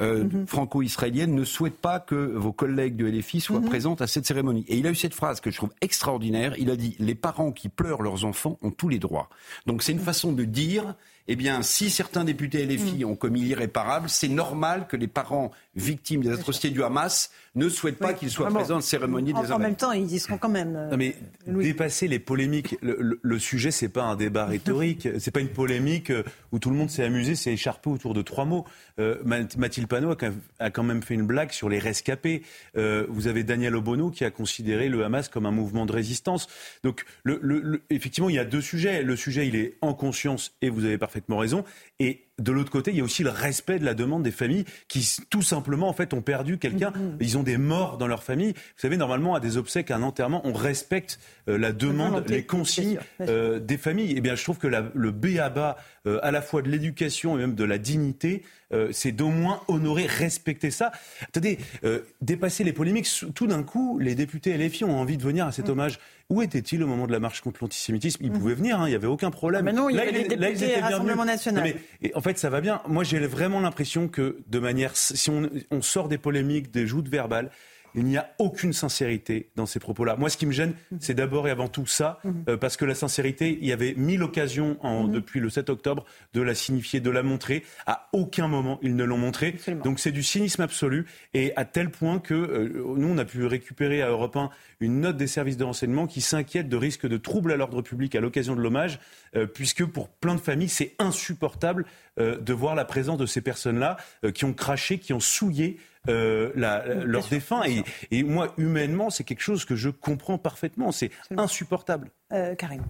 euh, mhm. franco-israéliennes ne souhaitent pas que vos collègues de LFI soient mhm. présents à cette cérémonie? Et il a eu cette phrase que je trouve extraordinaire. Il a dit Les parents qui pleurent leurs enfants ont tous les droits. Donc c'est une façon de dire eh bien, si certains députés LFI ont commis l'irréparable, c'est normal que les parents victimes des atrocités du Hamas ne souhaitent pas qu'ils soient présents à la cérémonie des En, en même temps, ils y seront quand même. euh, Non mais Louis. dépasser les polémiques, le, le- le sujet c'est pas un débat rhétorique, c'est pas une polémique euh, où tout le monde s'est amusé, s'est écharpé autour de trois mots. Euh, Math- Mathilde Panot a quand même- a quand même fait une blague sur les rescapés. Euh, vous avez Daniel Obono qui a considéré le Hamas comme un mouvement de résistance. Donc le, le- le- effectivement il y a deux sujets. Le sujet il est en conscience et vous avez parfaitement raison. Et de l'autre côté, il y a aussi le respect de la demande des familles qui tout simplement en fait ont perdu quelqu'un. Ils ont des morts dans leur famille. Vous savez, normalement à des obsèques, à un enterrement, on respecte euh, la demande, les consignes euh, des familles. Eh bien, je trouve que la- le B à bas, euh, à la fois de l'éducation et même de la dignité, euh, c'est d'au moins honorer, respecter ça. Attendez, euh, dépasser les polémiques. Tout d'un coup, les députés LFI ont envie de venir à Mm. cet hommage. Où était-il au moment de la marche contre l'antisémitisme? Ils pouvaient venir, hein, il n'y avait aucun problème. Ah, mais non, il y Là, avait il- là, ils députés bienvenus. Rassemblement National. Non, mais en fait, ça va bien. Moi, j'ai vraiment l'impression que, de manière, si on sort des polémiques, des joutes verbales, il n'y a aucune sincérité dans ces propos-là. Moi, ce qui me gêne, c'est d'abord et avant tout ça, euh, parce que la sincérité, il y avait mille occasions en- depuis le 7 octobre de la signifier, de la montrer. À aucun moment, ils ne l'ont montré. Donc, c'est du cynisme absolu, et à tel point que euh, nous, on a pu récupérer à Europe 1 une note des services de renseignement qui s'inquiète de risques de troubles à l'ordre public à l'occasion de l'hommage, euh, puisque pour plein de familles, c'est insupportable euh, de voir la présence de ces personnes-là euh, qui ont craché, qui ont souillé euh, la- la- leurs défunts. Et, et moi, humainement, c'est quelque chose que je comprends parfaitement. C'est insupportable. Euh, Karim.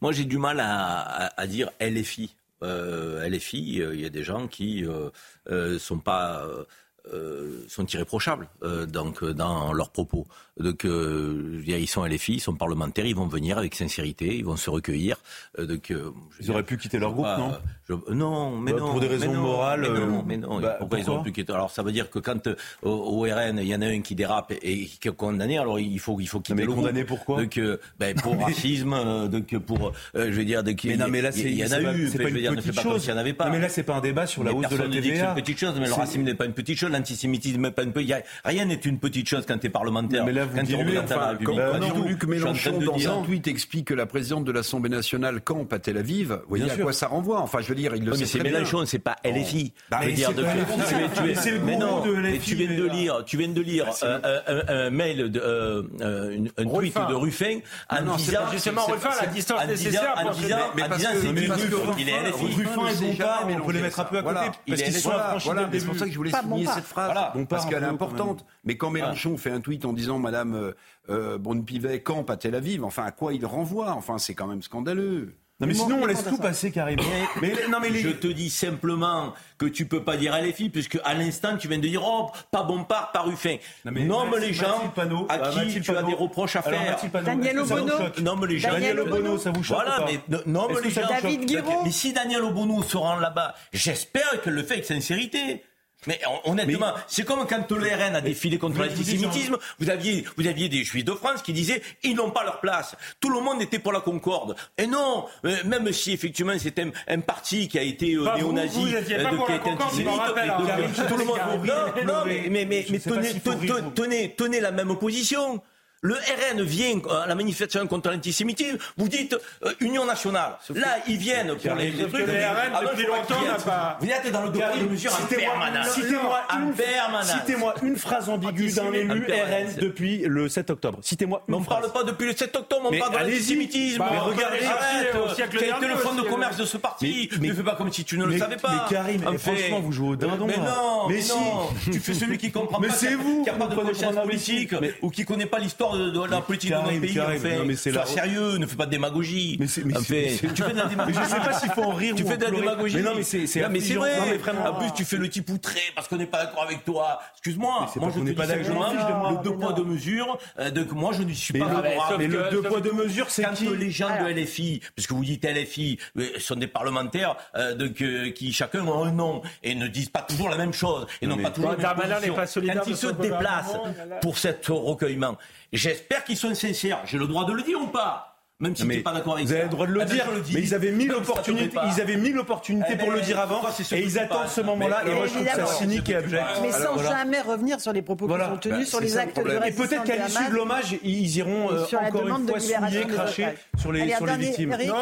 Moi, j'ai du mal à, à- à dire LFI. Euh, LFI, euh, il y a des gens qui euh, euh, sont pas euh, sont irréprochables euh, donc euh, dans leurs propos. Donc, euh, ils sont LFI, ils sont parlementaires, ils vont venir avec sincérité, ils vont se recueillir. Donc, je Ils auraient pu quitter leur groupe, pas, non? je- Non, mais Bah, non. pour des mais raisons non, morales, Mais non, mais non. bah, pourquoi ils auraient pu quitter? Alors, ça veut dire que quand au, RN, il y en a un qui dérape et, qui est condamné, alors il faut, il faut quitter mais le groupe. condamné pourquoi donc, ben, Pour racisme, donc pour, je veux dire, donc, Mais non, mais là, il y- il y en a eu. c'est pas une petite chose. s'il n'y en avait pas. Mais là, c'est pas un débat sur la hausse de la que c'est TVA. une petite chose, mais le racisme n'est pas une petite chose, l'antisémitisme pas. Rien n'est une petite chose quand tu es parlementaire. Mais là, vous quand diluez, Enfin, Pas suis en Mélenchon, dans dire. un tweet, explique que la présidente de l'Assemblée nationale campe à Tel Aviv, vous voyez Bien à sûr. quoi ça renvoie Enfin, je veux dire, il le Oui, sait mais c'est. Mélenchon, c'est pas LFI. Bah, mais dire, de- pas LFI, non, de mais LFI, tu viens de là. lire, tu viens de lire euh, euh, un, mail, euh, euh, un tweet de Ruffin en disant pas- Justement, Ruffin, la distance en disant- nécessaire pour Mais parce disant, que- Ruffin, il est Bompard, jamais on peut les mettre un peu à côté, Il parce qu'ils sont affranchis dès le c'est pour ça que je voulais Pas souligner. Cette phrase, Voilà, parce qu'elle est quand importante. Mais quand Mélenchon fait un tweet en disant Madame euh, euh, Brune-Pivet campe à Tel Aviv, enfin, à quoi il renvoie? Enfin, c'est quand même scandaleux. Non, mais sinon, on laisse à tout passer, Karim. Mais non, mais les. Je te dis simplement que tu peux pas dire LFI, puisque à l'instant tu viens de dire oh pas Bompard, pas Ruffin. Non, mais Nomme Mathilde- les gens à euh, qui Mathilde tu as des reproches à faire. Daniel Obono. Nomme les gens. Daniel Obono, ça vous choque Voilà, mais no- nomme les gens. David Guiraud. Mais si Daniel Obono se rend là-bas, j'espère qu'elle le fait avec sincérité. Mais hon- honnêtement, c'est comme quand le RN a défilé contre Mais l'antisémitisme, vous aviez, vous aviez des juifs de France qui disaient ils n'ont pas leur place. Tout le monde était pour la concorde. Et non, euh, même si effectivement c'était un, un parti qui a été euh, vous, néo-nazi, pour qui a été antisémite, hein. Karim, tout le monde. Non, non, mais, mais, mais, mais tenez, tenez, tenez, tenez la même position. Le RN vient à la manifestation contre l'antisémitisme, vous dites euh, Union nationale. Là, ils viennent pour les, les trucs. le RN, Ah non, depuis longtemps, n'a pas- Vous êtes dans le devoir de mesure en permanence. Citez-moi une, citez-moi une phrase ambiguë d'un élu. RN depuis le 7 octobre. Citez-moi Mais une on ne parle phrase. pas depuis le 7 octobre, on Mais parle l'antisémitisme. Bah, Mais on regardez, arrête. siècle Quel était le fonds de commerce euh. de ce parti Mais- mais- Ne fais pas comme si tu ne le mais- savais pas. mais Karim, mais franchement, vous jouez au dindon, Mais là. non, Mais mais si. Tu fais celui qui comprend Mais pas, c'est qui a- vous, qui a pas de conscience politique, ou qui connaît pas l'histoire de, de la politique de notre pays. Fait. non, mais Sois la- sérieux, ne fais pas de démagogie. Mais c'est- mais fait, tu fais de la Mais démagogie. je sais pas s'il faut en rire Tu ou fais de la démagogie. Mais non, mais c'est Non, vrai. Non, mais vraiment. En plus, tu fais le type outré parce qu'on n'est pas d'accord avec toi. Excuse-moi. Moi, je n'est pas dis d'accord. le deux poids non. deux mesures. euh, Donc moi, je ne suis pas le- favorable. mais le deux poids deux mesures, c'est Quand qui les gens de LFI, puisque vous dites LFI, sont des parlementaires euh, donc, qui chacun ont un nom et ne disent pas toujours la même chose et n'ont mais- pas toujours la même Quand ils se déplacent là. pour cet recueillement, j'espère qu'ils sont sincères. J'ai le droit de le dire ou pas? Même si tu n'es pas d'accord avec Vous avez le droit de le Ah dire, le mais ils avaient mille opportunités, ils avaient mille opportunités Eh pour ben, le dire avant, et ils attendent ce moment-là, et moi je trouve ça cynique et abject. Mais sans Voilà. jamais revenir sur les propos Voilà. qui sont tenus, Bah, sur les actes de. Et peut-être qu'à l'issue de l'hommage, ils iront euh, encore une de fois souiller, cracher sur les, victimes. Non,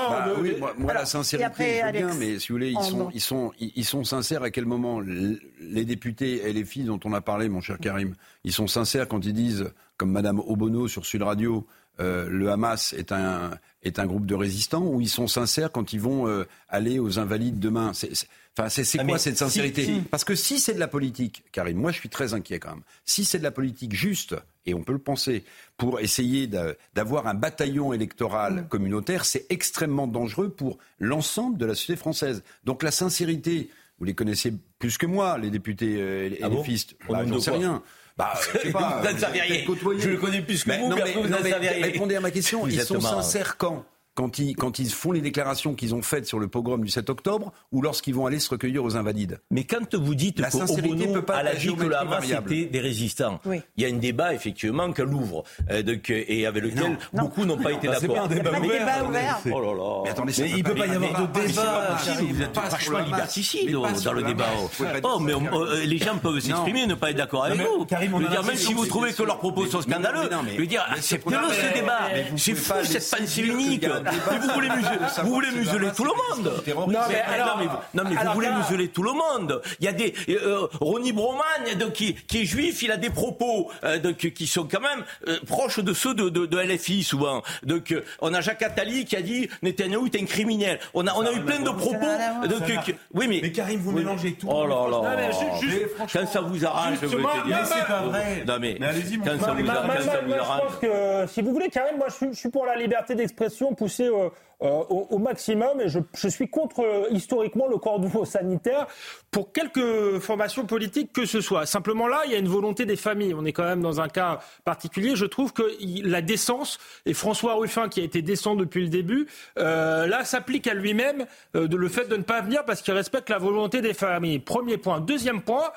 moi, la sincérité, je veux bien, mais si vous voulez, ils sont, bon. ils, sont, ils, ils sont sincères à quel moment les députés et les filles dont on a parlé, mon cher Karim, ils sont sincères quand ils disent, comme Madame Obono sur Sud Radio, euh, le Hamas est un, est un groupe de résistants, ou ils sont sincères quand ils vont euh, aller aux Invalides demain? C'est- c'est- Enfin, c'est c'est Ah, quoi cette si- sincérité? si. Parce que si c'est de la politique, Karim, moi je suis très inquiet quand même. Si c'est de la politique juste, et on peut le penser, pour essayer d'a- d'avoir un bataillon électoral communautaire, c'est extrêmement dangereux pour l'ensemble de la société française. Donc la sincérité, vous les connaissez plus que moi, les députés euh, et, Ah les bon Bah, j'en sais rien. Bah, je sais pas, Vous n'en savez rien. Je le connais plus que Mais vous, non, mais vous non, mais. Répondez à ma question. Ils sont sincères quand? Quand ils, quand ils font les déclarations qu'ils ont faites sur le pogrom du 7 octobre ou lorsqu'ils vont aller se recueillir aux Invalides Mais quand vous dites La sincérité peut pas être la dit que le géométrie Hamas variable. était des résistants, Oui. il y a un débat effectivement qu'elle ouvre euh, et avec lequel Non. beaucoup n'ont pas été Bah, c'est d'accord. pas un débat Pas de ouvert. débat ouvert. Oh là là. Mais attendez, Mais il pas peut pas y avoir de c'est débat. pas possible. Vous êtes vachement liberticide dans le débat. Oh, mais euh, les gens peuvent s'exprimer et ne pas être d'accord avec vous. Même si vous trouvez c'est que leurs propos sont non, scandaleux, non, je veux dire, c'est acceptez-le ce débat. C'est fou pas cette pensée unique. Mais vous voulez museler, vous voulez tout le monde. Non, mais, alors- non, mais, vous- non, mais vous alors voulez museler tout le monde. Il y a des euh, Ronnie Broman qui, qui est juif, il a des propos euh, donc, qui sont quand même euh, proches de ceux de, de, de LFI souvent. Donc euh, on a Jacques Attali qui a dit Netanyahou est un criminel. On a, on a eu plein de propos. oui, mais, Mais Karim, vous oui, mélangez tout. Oh là là. Quand ça vous arrange, je veux Justement, te dire. mais c'est pas vrai. Non mais, Mais allez-y, mon quand ça frère. vous arrange, ça vous arrange. pense que, si vous voulez, Karim, moi, je suis, je suis pour la liberté d'expression poussée euh, euh, au, maximum et je, suis contre euh, historiquement le cordon sanitaire pour quelque formation politique que ce soit. Simplement là, il y a une volonté des familles. On est quand même dans un cas particulier. Je trouve que la décence, et François Ruffin qui a été décent depuis le début, là s'applique à lui-même le fait de ne pas venir parce qu'il respecte la volonté des familles. Premier point. Deuxième point,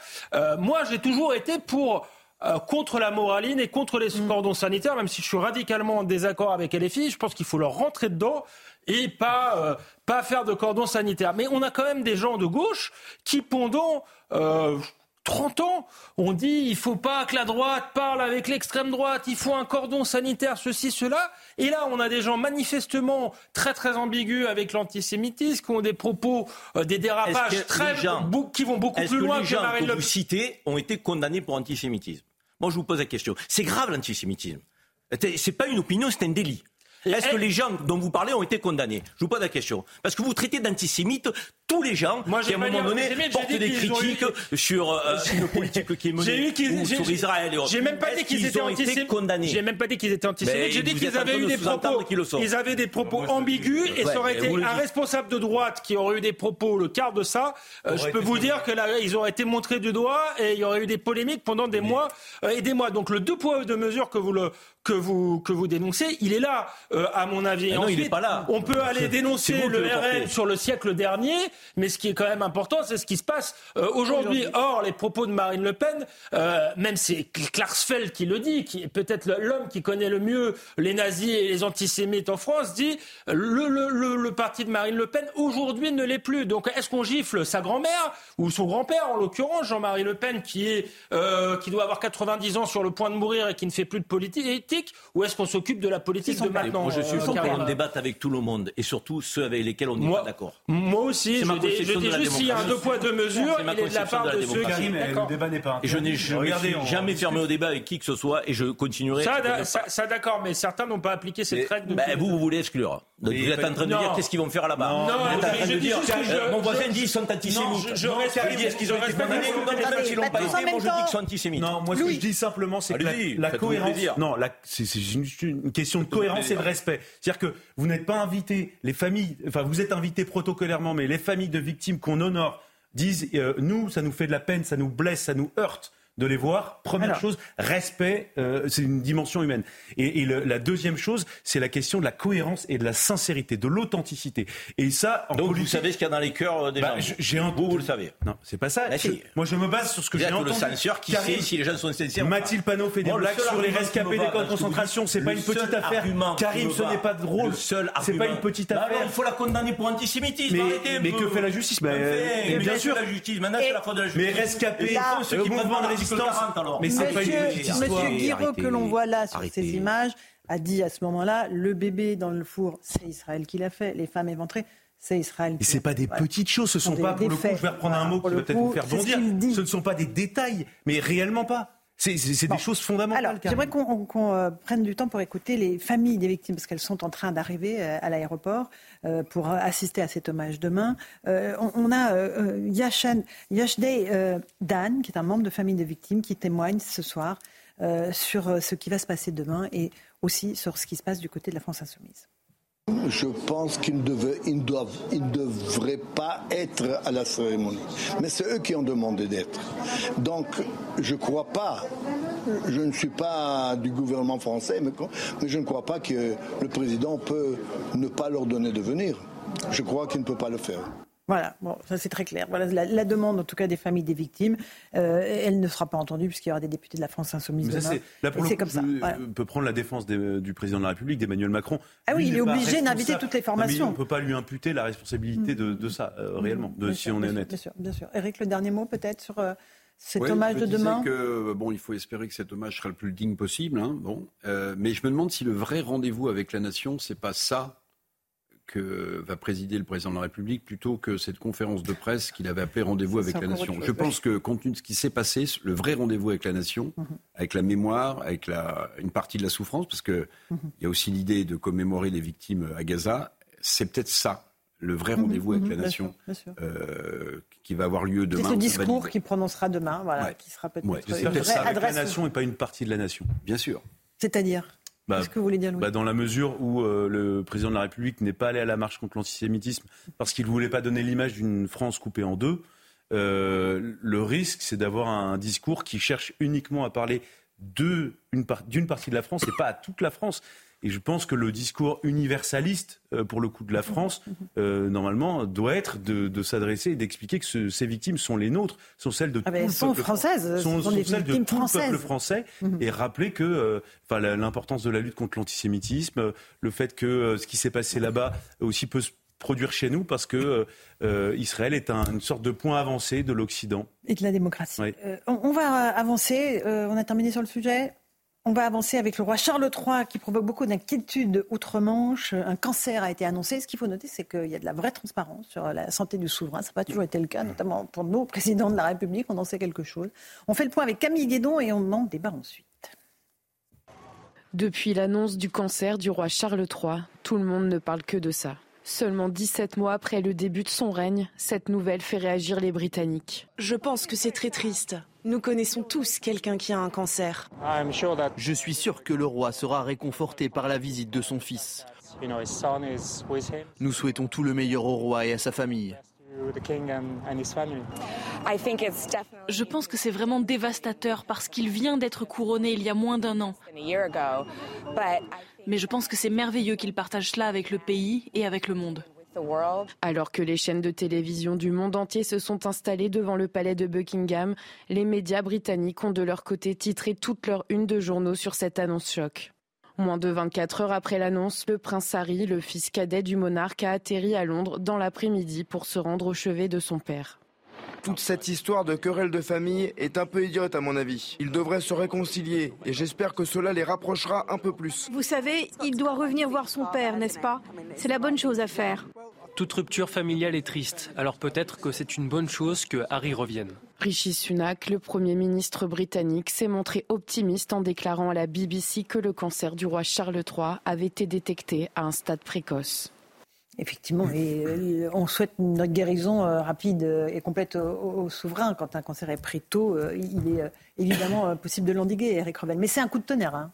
moi j'ai toujours été pour euh, contre la moraline et contre les cordons sanitaires, même si je suis radicalement en désaccord avec LFI, je pense qu'il faut leur rentrer dedans et pas, euh, pas faire de cordons sanitaires. Mais on a quand même des gens de gauche qui, pendant euh, 30 ans, ont dit il faut pas que la droite parle avec l'extrême droite, il faut un cordon sanitaire, ceci, cela. Et là, on a des gens manifestement très très ambigus avec l'antisémitisme, qui ont des propos, euh, des dérapages très, gens- qui vont beaucoup plus que loin les que gens Marine que Le vous Pen. citez ont été condamnés pour antisémitisme? Moi, je vous pose la question. C'est grave l'antisémitisme. C'est pas une opinion, c'est un délit. Est-ce que les gens dont vous parlez ont été condamnés? Je vous pose la question. Parce que vous traitez d'antisémites tous les gens Moi, qui, à un moment donné, portent des critiques eu- sur euh, une politique qui est menée ou sur Israël. J'ai même pas dit qu'ils étaient antisémites. condamnés. J'ai même pas dit qu'ils étaient antisémites. J'ai dit qu'ils avaient eu de des propos. Ils avaient des propos ambigus et ça aurait été un responsable de droite qui aurait eu des propos le quart de ça. euh, je peux vous dire que là, ils auraient été montrés du doigt et il y aurait eu des polémiques pendant des mois euh, et des mois. Donc le deux poids deux mesures que vous le que vous que vous dénoncez, il est là euh, à mon avis. Et Ah non, il est pas là. On peut aller dénoncer le. RN sur le siècle dernier, mais ce qui est quand même important, c'est ce qui se passe euh, aujourd'hui. Or, les propos de Marine Le Pen, euh, même c'est Klarsfeld qui le dit, qui est peut-être l'homme qui connaît le mieux les nazis et les antisémites en France, dit le, le, le, le parti de Marine Le Pen aujourd'hui ne l'est plus. Donc, est-ce qu'on gifle sa grand-mère ou son grand-père, en l'occurrence Jean-Marie Le Pen, qui est euh, qui doit avoir 90 ans sur le point de mourir et qui ne fait plus de politique, ou est-ce qu'on s'occupe de la politique de maintenant Moi, je suis euh, pour qu'on débatte avec tout le monde et surtout ceux avec lesquels on n'est pas d'accord. Moi aussi, Je dis, je conception dis de la juste s'il y a un deux poids deux mesures, il est de la part de ceux qui. le débat n'est pas Et je n'ai jamais fermé au débat avec qui que ce soit et je continuerai. Ça, d'accord, mais certains n'ont pas appliqué cette règle. ben, vous, vous voulez exclure. Donc Mais vous êtes en train de Non. dire qu'est-ce qu'ils vont faire là-bas. Non, êtes en je- dis juste que je- euh, mon voisin dit ils sont Non, antisémites. je- je Non, respecte- qu'ils ont été condamnés Non, mais même s'ils l'ont pas été, moi même je dis qu'ils sont antisémites. Non, moi ce que je dis simplement, c'est que la, cohérence. Non, c'est une question de cohérence et de respect. C'est-à-dire que vous n'êtes pas invité, les familles, enfin vous êtes invités protocolairement, mais les familles de victimes qu'on honore disent euh, nous, ça nous fait de la peine, ça nous blesse, ça nous heurte de les voir. Première chose, respect, euh, c'est une dimension humaine. Et, la deuxième chose, c'est la question de la cohérence et de la sincérité, de l'authenticité. Et ça, en Donc vous savez ce qu'il y a dans les cœurs euh, des bah, gens. J'ai un... Vous, vous le savez. Non, c'est pas ça. Bah, moi, je me base sur ce que j'ai entendu. le censeur qui sait si les gens sont sincères. Mathilde Panot fait des blagues sur les rescapés des camps de concentration. C'est pas une petite affaire. Karim, ce n'est pas drôle. C'est pas une petite affaire. Il faut la condamner pour antisémitisme. Mais que fait la justice Bien sûr. Mais rescapés, au mouvement de résistance. Mais c'est pas une petite histoire. Monsieur Guiraud, que l'on voit là sur ces images, a dit à ce moment-là le bébé dans le four, c'est Israël qui l'a fait. Les femmes éventrées, c'est Israël. Et c'est pas des petites choses, ce sont pas, pour le coup, je vais reprendre un mot qui va peut-être vous faire bondir, ce ne sont pas des détails, mais réellement pas. C'est des choses fondamentales. Alors, j'aimerais qu'on euh, prenne du temps pour écouter les familles des victimes, parce qu'elles sont en train d'arriver euh, à l'aéroport euh, pour assister à cet hommage demain. On, a Yashdeh Dan, qui est un membre de famille des victimes, qui témoigne ce soir sur ce qui va se passer demain et aussi sur ce qui se passe du côté de la France insoumise. Je pense qu'ils ne, devraient pas être à la cérémonie. Mais c'est eux qui ont demandé d'être. Donc, je ne crois pas, je ne suis pas du gouvernement français, mais, mais je ne crois pas que le président peut ne pas leur donner de venir. Je crois qu'il ne peut pas le faire. Voilà, bon, ça c'est très clair. Voilà la, demande en tout cas des familles des victimes. Euh, elle ne sera pas entendue puisqu'il y aura des députés de la France insoumise demain. Là pour le coup, comme ça. peut prendre la défense du président de la République, d'Emmanuel Macron. Ah oui, il est obligé d'inviter toutes les formations. on ne peut pas lui imputer la responsabilité de, ça euh, réellement, de, si on est honnête. Bien sûr, bien sûr. Eric, le dernier mot peut-être sur. Euh, cet hommage de demain que, bon, Il faut espérer que cet hommage sera le plus digne possible. Hein, bon, mais je me demande si le vrai rendez-vous avec la nation, c'est pas ça que va présider le président de la République plutôt que cette conférence de presse qu'il avait appelée rendez-vous avec la nation. Je pense que compte tenu de ce qui s'est passé, le vrai rendez-vous avec la nation, mhm. avec la mémoire, avec la, une partie de la souffrance, parce qu'il mhm. il y a aussi l'idée de commémorer les victimes à Gaza, c'est peut-être ça le vrai mhm. rendez-vous avec la nation euh, qui va avoir lieu demain. C'est ce discours qu'il prononcera demain, voilà, qui sera peut-être ouais, avec la nation et pas une partie de la nation. Bien sûr. C'est-à-dire bah, Qu'est-ce que vous voulez dire, bah, Dans la mesure où euh, le président de la République n'est pas allé à la marche contre l'antisémitisme parce qu'il ne voulait pas donner l'image d'une France coupée en deux, euh, le risque, c'est d'avoir un discours qui cherche uniquement à parler d'une partie de la France et pas à toute la France. Et je pense que le discours universaliste, euh, pour le coup de la France, euh, normalement, doit être de, s'adresser et d'expliquer que ces victimes sont les nôtres, sont celles de ah ben, tout sont le peuple françaises, sont, sont, celles de tout le peuple français, mhm. et rappeler que euh, l'importance de la lutte contre l'antisémitisme, le fait que ce qui s'est passé là-bas aussi peut se produire chez nous parce que Israël est une sorte de point avancé de l'Occident. Et de la démocratie. On, on, va avancer. on a terminé sur le sujet. On va avancer avec le roi Charles III qui provoque beaucoup d'inquiétudes outre-Manche. Un cancer a été annoncé. Ce qu'il faut noter, c'est qu'il y a de la vraie transparence sur la santé du souverain. Ça n'a pas toujours été le cas, notamment pour nos présidents de la République. On en sait quelque chose. On fait le point avec Camille Guédon et on en débat ensuite. Depuis l'annonce du cancer du roi Charles III, tout le monde ne parle que de ça. Seulement 17 mois après le début de son règne, cette nouvelle fait réagir les Britanniques. Je pense que c'est très triste. Nous connaissons tous quelqu'un qui a un cancer. Je suis sûr que le roi sera réconforté par la visite de son fils. Nous souhaitons tout le meilleur au roi et à sa famille. Je pense que c'est vraiment dévastateur parce qu'il vient d'être couronné il y a moins d'un an. Mais je pense que c'est merveilleux qu'il partage cela avec le pays et avec le monde. Alors que les chaînes de télévision du monde entier se sont installées devant le palais de Buckingham, les médias britanniques ont de leur côté titré toute leur une de journaux sur cette annonce choc. Moins de 24 heures après l'annonce, le prince Harry, le fils cadet du monarque, a atterri à Londres dans l'après-midi pour se rendre au chevet de son père. Toute cette histoire de querelle de famille est un peu idiote à mon avis. Ils devraient se réconcilier et j'espère que cela les rapprochera un peu plus. Vous savez, il doit revenir voir son père, n'est-ce pas? C'est la bonne chose à faire. Toute rupture familiale est triste, alors peut-être que c'est une bonne chose que Harry revienne. Rishi Sunak, le Premier ministre britannique, s'est montré optimiste en déclarant à la BBC que le cancer du roi Charles III avait été détecté à un stade précoce. Effectivement, et euh, on souhaite notre guérison euh, rapide et complète au, souverain. Quand un cancer est pris tôt, euh, il est évidemment possible de l'endiguer, Eric Revel. Mais c'est un coup de tonnerre. Hein.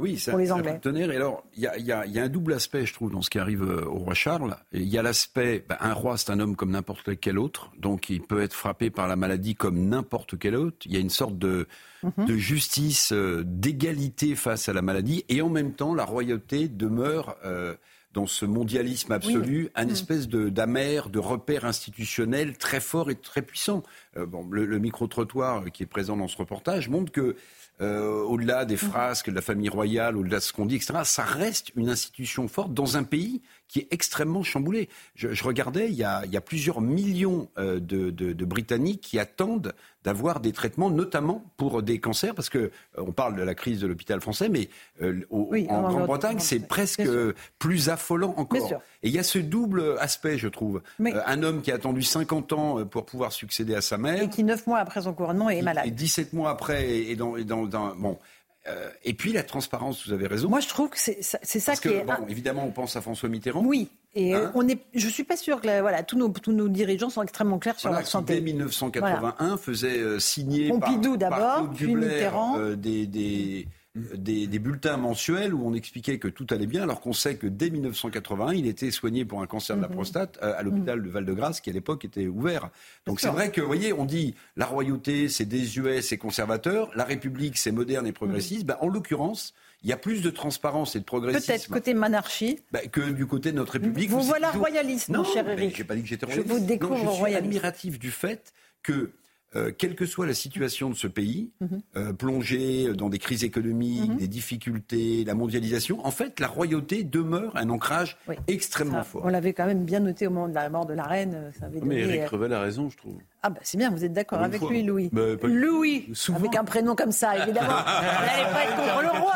Oui, ça, pour les Anglais. tenir. Et alors, il y a, y a- y a un double aspect, je trouve, dans ce qui arrive euh, au roi Charles. Il y a l'aspect, ben, un roi, c'est un homme comme n'importe quel autre, donc il peut être frappé par la maladie comme n'importe quel autre. Il y a une sorte de, Mhm. de justice, euh, d'égalité face à la maladie, et en même temps, la royauté demeure. euh, dans ce mondialisme absolu, un Mhm. espèce de d'amer, de repère institutionnel très fort et très puissant. Euh, bon, le, le micro-trottoir qui est présent dans ce reportage montre que euh, au-delà des frasques de la famille royale, au-delà de ce qu'on dit, etc., ça reste une institution forte dans un pays qui est extrêmement chamboulé. Je, je regardais, il y, a, il y a plusieurs millions euh, de, de- de Britanniques qui attendent d'avoir des traitements, notamment pour des cancers, parce que euh, on parle de la crise de l'hôpital français, mais euh, au- Oui, en Grande-Bretagne, c'est presque plus affolant encore. Et il y a ce double aspect, je trouve. Mais- Euh, un homme qui a attendu 50 ans pour pouvoir succéder à sa mère. Et qui, neuf mois après son couronnement, est malade. Et 17 mois après, et dans, et dans, dans- bon. Euh, et puis la transparence, vous avez raison. Moi, je trouve que c'est ça, c'est ça Parce qui que, est. bon, évidemment, on pense à François Mitterrand. Oui. Et Hein on est, je suis pas sûre que la- voilà, tous, nos, tous nos dirigeants sont extrêmement clairs sur Voilà, leur qui, santé. dès 1981 faisait euh, signer Pompidou d'abord, puis Mitterrand. euh, des, des, des, des bulletins mensuels où on expliquait que tout allait bien, alors qu'on sait que dès 1981, il était soigné pour un cancer de la Mhm. prostate euh, à l'hôpital de Val-de-Grâce, qui à l'époque était ouvert. Donc c'est vrai que, vous voyez, on dit la royauté, c'est désuet, c'est conservateur, la République, c'est moderne et progressiste. Ben, en l'occurrence, il y a plus de transparence et de progressisme Peut-être côté monarchie. bah, que du côté de notre République. Vous voilà royaliste, mon non, cher Éric. J'ai pas dit que j'étais Je vous découvre Non, je suis royaliste. admiratif du fait que, euh, quelle que soit la situation de ce pays, Mhm. euh, plongé dans des crises économiques, Mhm. des difficultés, la mondialisation, en fait, la royauté demeure un ancrage extrêmement Ça, fort. on l'avait quand même bien noté au moment de la mort de la reine. euh, Ça avait Mais Eric Revel a raison, je trouve. Ah bah c'est bien, vous êtes d'accord avec fois. lui, Louis. Bah, pas- Louis, Souvent. avec un prénom comme ça, évidemment. Vous n'allez pas être contre le roi.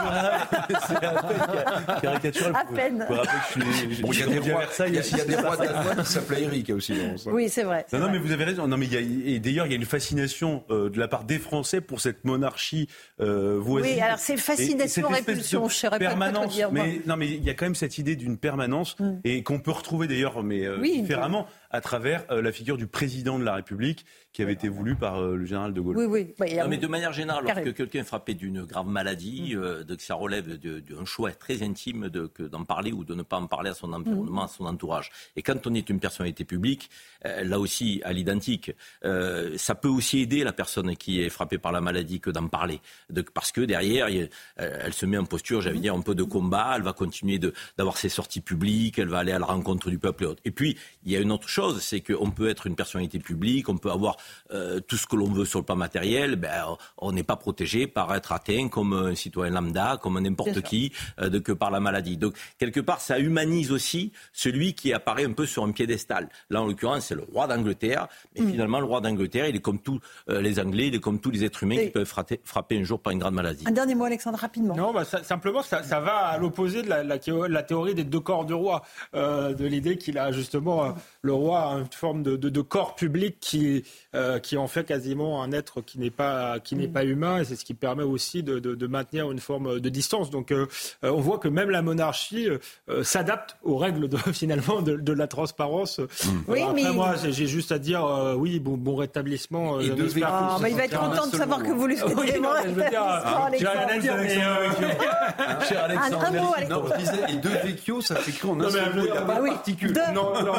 Caricatural. À peine. Vous vous rappelez que je suis- Bon, il y a des rois, Versailles il y a- des rois ça. danois qui s'appelaient Eric aussi. ça. Oui, c'est vrai. Non, non, vrai. mais vous avez raison. Non, mais il y a, et d'ailleurs, il y a une fascination euh, de la part des Français pour cette monarchie euh, voisine. Oui, alors c'est fascination, répulsion, je saurais permanence. dire, moi. mais non, mais il y a quand même cette idée d'une permanence et qu'on peut retrouver d'ailleurs, mais euh, Oui, différemment, à travers euh, la figure du président de la République qui avait été voulu par euh, le général de Gaulle. Oui, oui. Bah, y a- Non, mais de manière générale, lorsque quelqu'un est frappé d'une grave maladie, euh, de, que ça relève d'un choix très intime de- d'en parler ou de ne pas en parler à son environnement, à son entourage. Et quand on est une personnalité publique, euh, là aussi, à l'identique, euh, ça peut aussi aider la personne qui est frappée par la maladie que d'en parler. De- parce que derrière, il euh, elle se met en posture, j'allais dire, un peu de combat, elle va continuer d'avoir ses sorties publiques, elle va aller à la rencontre du peuple et autres. Et puis, il y a une autre chose, c'est qu'on peut être une personnalité publique, on peut avoir euh, tout ce que l'on veut sur le plan matériel, ben, on n'est pas protégé par être atteint comme un citoyen lambda, comme n'importe qui, euh, de, que par la maladie. Donc, quelque part, ça humanise aussi celui qui apparaît un peu sur un piédestal. Là, en l'occurrence, c'est le roi d'Angleterre, mais Mm. finalement, le roi d'Angleterre, il est comme tous euh, les Anglais, il est comme tous les êtres humains Et- qui peuvent frapper, frapper un jour par une grande maladie. Un dernier mot, Alexandre, rapidement. Non, bah, ça- simplement, ça, ça va à l'opposé de la, la théo- la théorie des deux corps de roi, euh, de l'idée qu'il a justement euh, le roi a une forme de, de- de corps public qui, euh, qui en fait quasiment un être qui n'est pas qui n'est pas humain, et c'est ce qui permet aussi de, de- de maintenir une forme de distance. Donc, euh, euh, on voit que même la monarchie euh, s'adapte aux règles de, finalement de, de la transparence. Oui, après, mais- moi, j'ai j'ai juste à dire euh, oui, bon, bon rétablissement. euh, que Ah, bah, il va être un content de savoir mot. que vous lui souhaitez Oui, des un Cher Alexandre, un mot, merci. Alexandre. Non, je disais, et deux vecchios, ça s'écrit en un Non, mais seul mot, il n'y a pas de particule. deux. Non, non.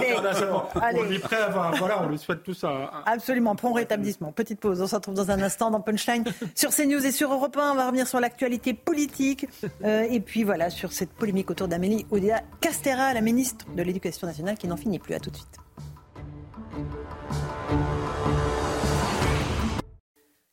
On est prêt à voir. Voilà, on lui souhaite tous un, un- Absolument, prompt rétablissement. Petite pause, on se retrouve dans un instant dans Punchline sur CNews et sur Europe 1. On va revenir sur l'actualité politique euh, et puis voilà, sur cette polémique autour d'Amélie Oudéa Castera, la ministre de l'Éducation nationale qui n'en finit plus. À tout de suite.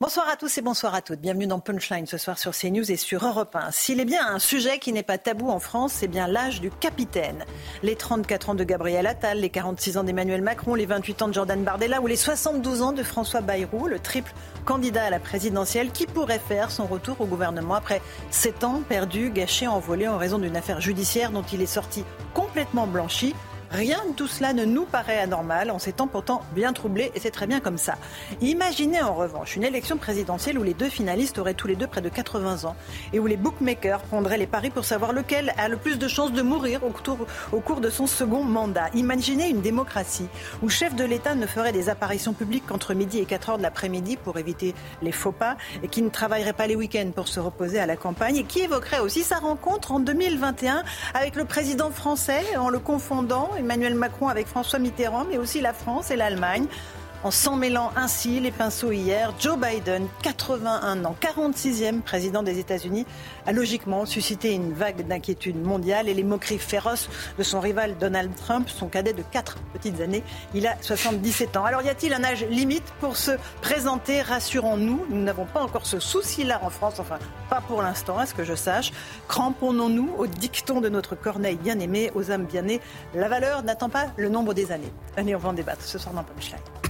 Bonsoir à tous et bonsoir à toutes. Bienvenue dans Punchline ce soir sur CNews et sur Europe 1. S'il est bien un sujet qui n'est pas tabou en France, c'est bien l'âge du capitaine. Les 34 ans de Gabriel Attal, les 46 ans d'Emmanuel Macron, les 28 ans de Jordan Bardella ou les 72 ans de François Bayrou, le triple candidat à la présidentielle qui pourrait faire son retour au gouvernement après 7 ans perdus, gâchés, envolés en raison d'une affaire judiciaire dont il est sorti complètement blanchi? Rien de tout cela ne nous paraît anormal en ces pourtant bien troublés et c'est très bien comme ça. Imaginez en revanche une élection présidentielle où les deux finalistes auraient tous les deux près de 80 ans et où les bookmakers prendraient les paris pour savoir lequel a le plus de chances de mourir au cours de son second mandat. Imaginez une démocratie où le chef de l'État ne ferait des apparitions publiques qu'entre midi et 4 heures de l'après-midi pour éviter les faux pas et qui ne travaillerait pas les week-ends pour se reposer à la campagne et qui évoquerait aussi sa rencontre en 2021 avec le président français en le confondant Emmanuel Macron avec François Mitterrand, mais aussi la France et l'Allemagne. En s'en mêlant ainsi les pinceaux hier, Joe Biden, 81 ans, 46e président des États-Unis, a logiquement suscité une vague d'inquiétude mondiale et les moqueries féroces de son rival Donald Trump, son cadet de 4 petites années. Il a 77 ans. Alors y a-t-il un âge limite pour se présenter? Rassurons-nous, nous n'avons pas encore ce souci-là en France, enfin pas pour l'instant, à ce que je sache. Cramponnons-nous au dicton de notre Corneille bien-aimé, aux âmes bien nées. La valeur n'attend pas le nombre des années. Allez, on va en débattre ce soir dans Punchline.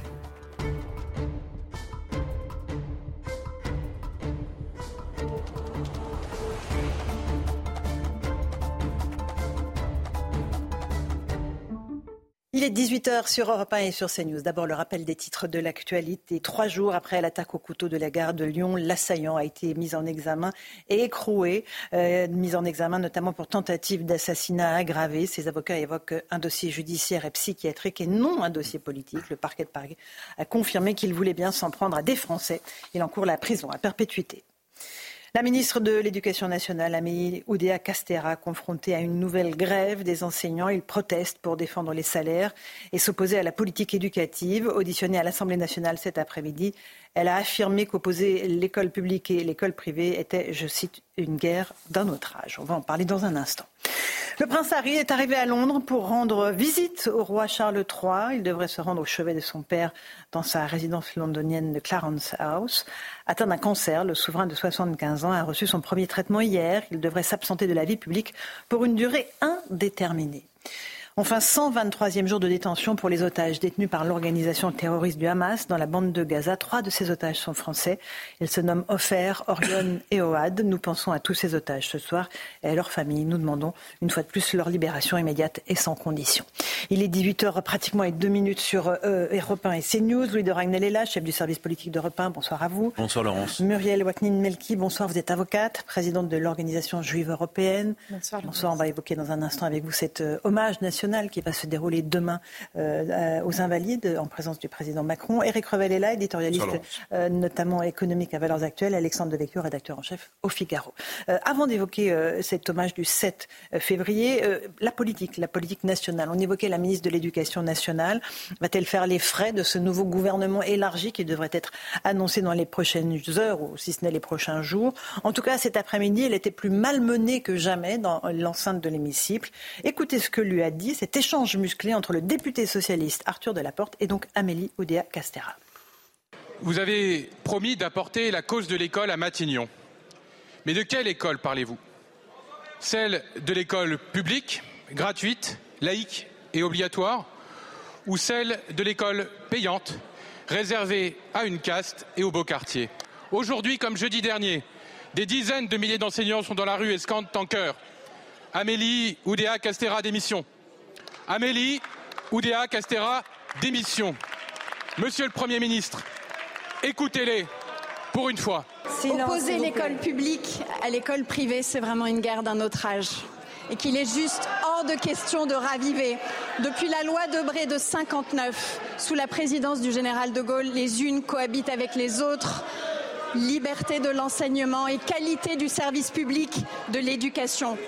Il est 18h sur Europe 1 et sur CNews. D'abord, le rappel des titres de l'actualité. Trois jours après l'attaque au couteau de la gare de Lyon, l'assaillant a été mis en examen et écroué. Euh, mis en examen notamment pour tentative d'assassinat aggravé. Ses avocats évoquent un dossier judiciaire et psychiatrique et non un dossier politique. Le parquet de Paris a confirmé qu'il voulait bien s'en prendre à des Français. Il encourt la prison à perpétuité. La ministre de l'Éducation nationale, Amélie Oudéa Castera, confrontée à une nouvelle grève des enseignants. Ils protestent pour défendre les salaires et s'opposer à la politique éducative. Auditionnée à l'Assemblée nationale cet après-midi, elle a affirmé qu'opposer l'école publique et l'école privée était, je cite, une guerre d'un autre âge. On va en parler dans un instant. Le prince Harry est arrivé à Londres pour rendre visite au roi Charles III. Il devrait se rendre au chevet de son père dans sa résidence londonienne de Clarence House. Atteint d'un cancer, le souverain de 75 ans a reçu son premier traitement hier. Il devrait s'absenter de la vie publique pour une durée indéterminée. Enfin, 123e jour de détention pour les otages détenus par l'organisation terroriste du Hamas dans la bande de Gaza. Trois de ces otages sont français. Ils se nomment Ofer, Orion et Oad. Nous pensons à tous ces otages ce soir et à leurs familles. Nous demandons une fois de plus leur libération immédiate et sans condition. Il est 18h pratiquement et deux minutes sur euh, Europe 1 et CNews. Louis de Ragnel est là, chef du service politique d'Europe 1. Bonsoir à vous. Bonsoir Laurence. Muriel Waknin-Melki, bonsoir. Vous êtes avocate, présidente de l'organisation juive européenne. Bonsoir. Bonsoir. On va évoquer dans un instant avec vous cet euh, hommage national qui va se dérouler demain euh, aux Invalides en présence du président Macron. Éric Revel est là, éditorialiste euh, notamment économique à Valeurs Actuelles. Alexandre Devecchio, rédacteur en chef au Figaro. Euh, avant d'évoquer cet hommage du 7 février, la politique, la politique nationale. On évoquait la ministre de l'Éducation nationale. Va-t-elle faire les frais de ce nouveau gouvernement élargi qui devrait être annoncé dans les prochaines heures ou si ce n'est les prochains jours? En tout cas, cet après-midi, elle était plus malmenée que jamais dans l'enceinte de l'hémicycle. Écoutez ce que lui a dit cet échange musclé entre le député socialiste Arthur Delaporte et donc Amélie Oudéa Castera. Vous avez promis d'apporter la cause de l'école à Matignon. Mais de quelle école parlez-vous? Celle de l'école publique, gratuite, laïque et obligatoire ou celle de l'école payante, réservée à une caste et au beau quartier? Aujourd'hui, comme jeudi dernier, des dizaines de milliers d'enseignants sont dans la rue et scandent en chœur. Amélie Oudéa Castera démission. Amélie Oudéa Castera, démission. Monsieur le Premier ministre, écoutez-les pour une fois. Opposer l'école publique à l'école privée, c'est vraiment une guerre d'un autre âge. Et qu'il est juste hors de question de raviver. Depuis la loi Debré de 59, sous la présidence du général de Gaulle, les unes cohabitent avec les autres. Liberté de l'enseignement et qualité du service public de l'éducation.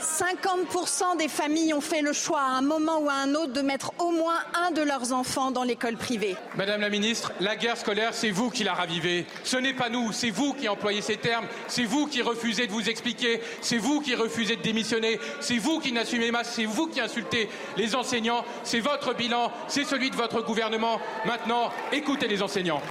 50% des familles ont fait le choix à un moment ou à un autre de mettre au moins un de leurs enfants dans l'école privée. Madame la ministre, la guerre scolaire, c'est vous qui la ravivez. Ce n'est pas nous, c'est vous qui employez ces termes, c'est vous qui refusez de vous expliquer, c'est vous qui refusez de démissionner, c'est vous qui n'assumez pas, c'est vous qui insultez les enseignants, c'est votre bilan, c'est celui de votre gouvernement. Maintenant, écoutez les enseignants.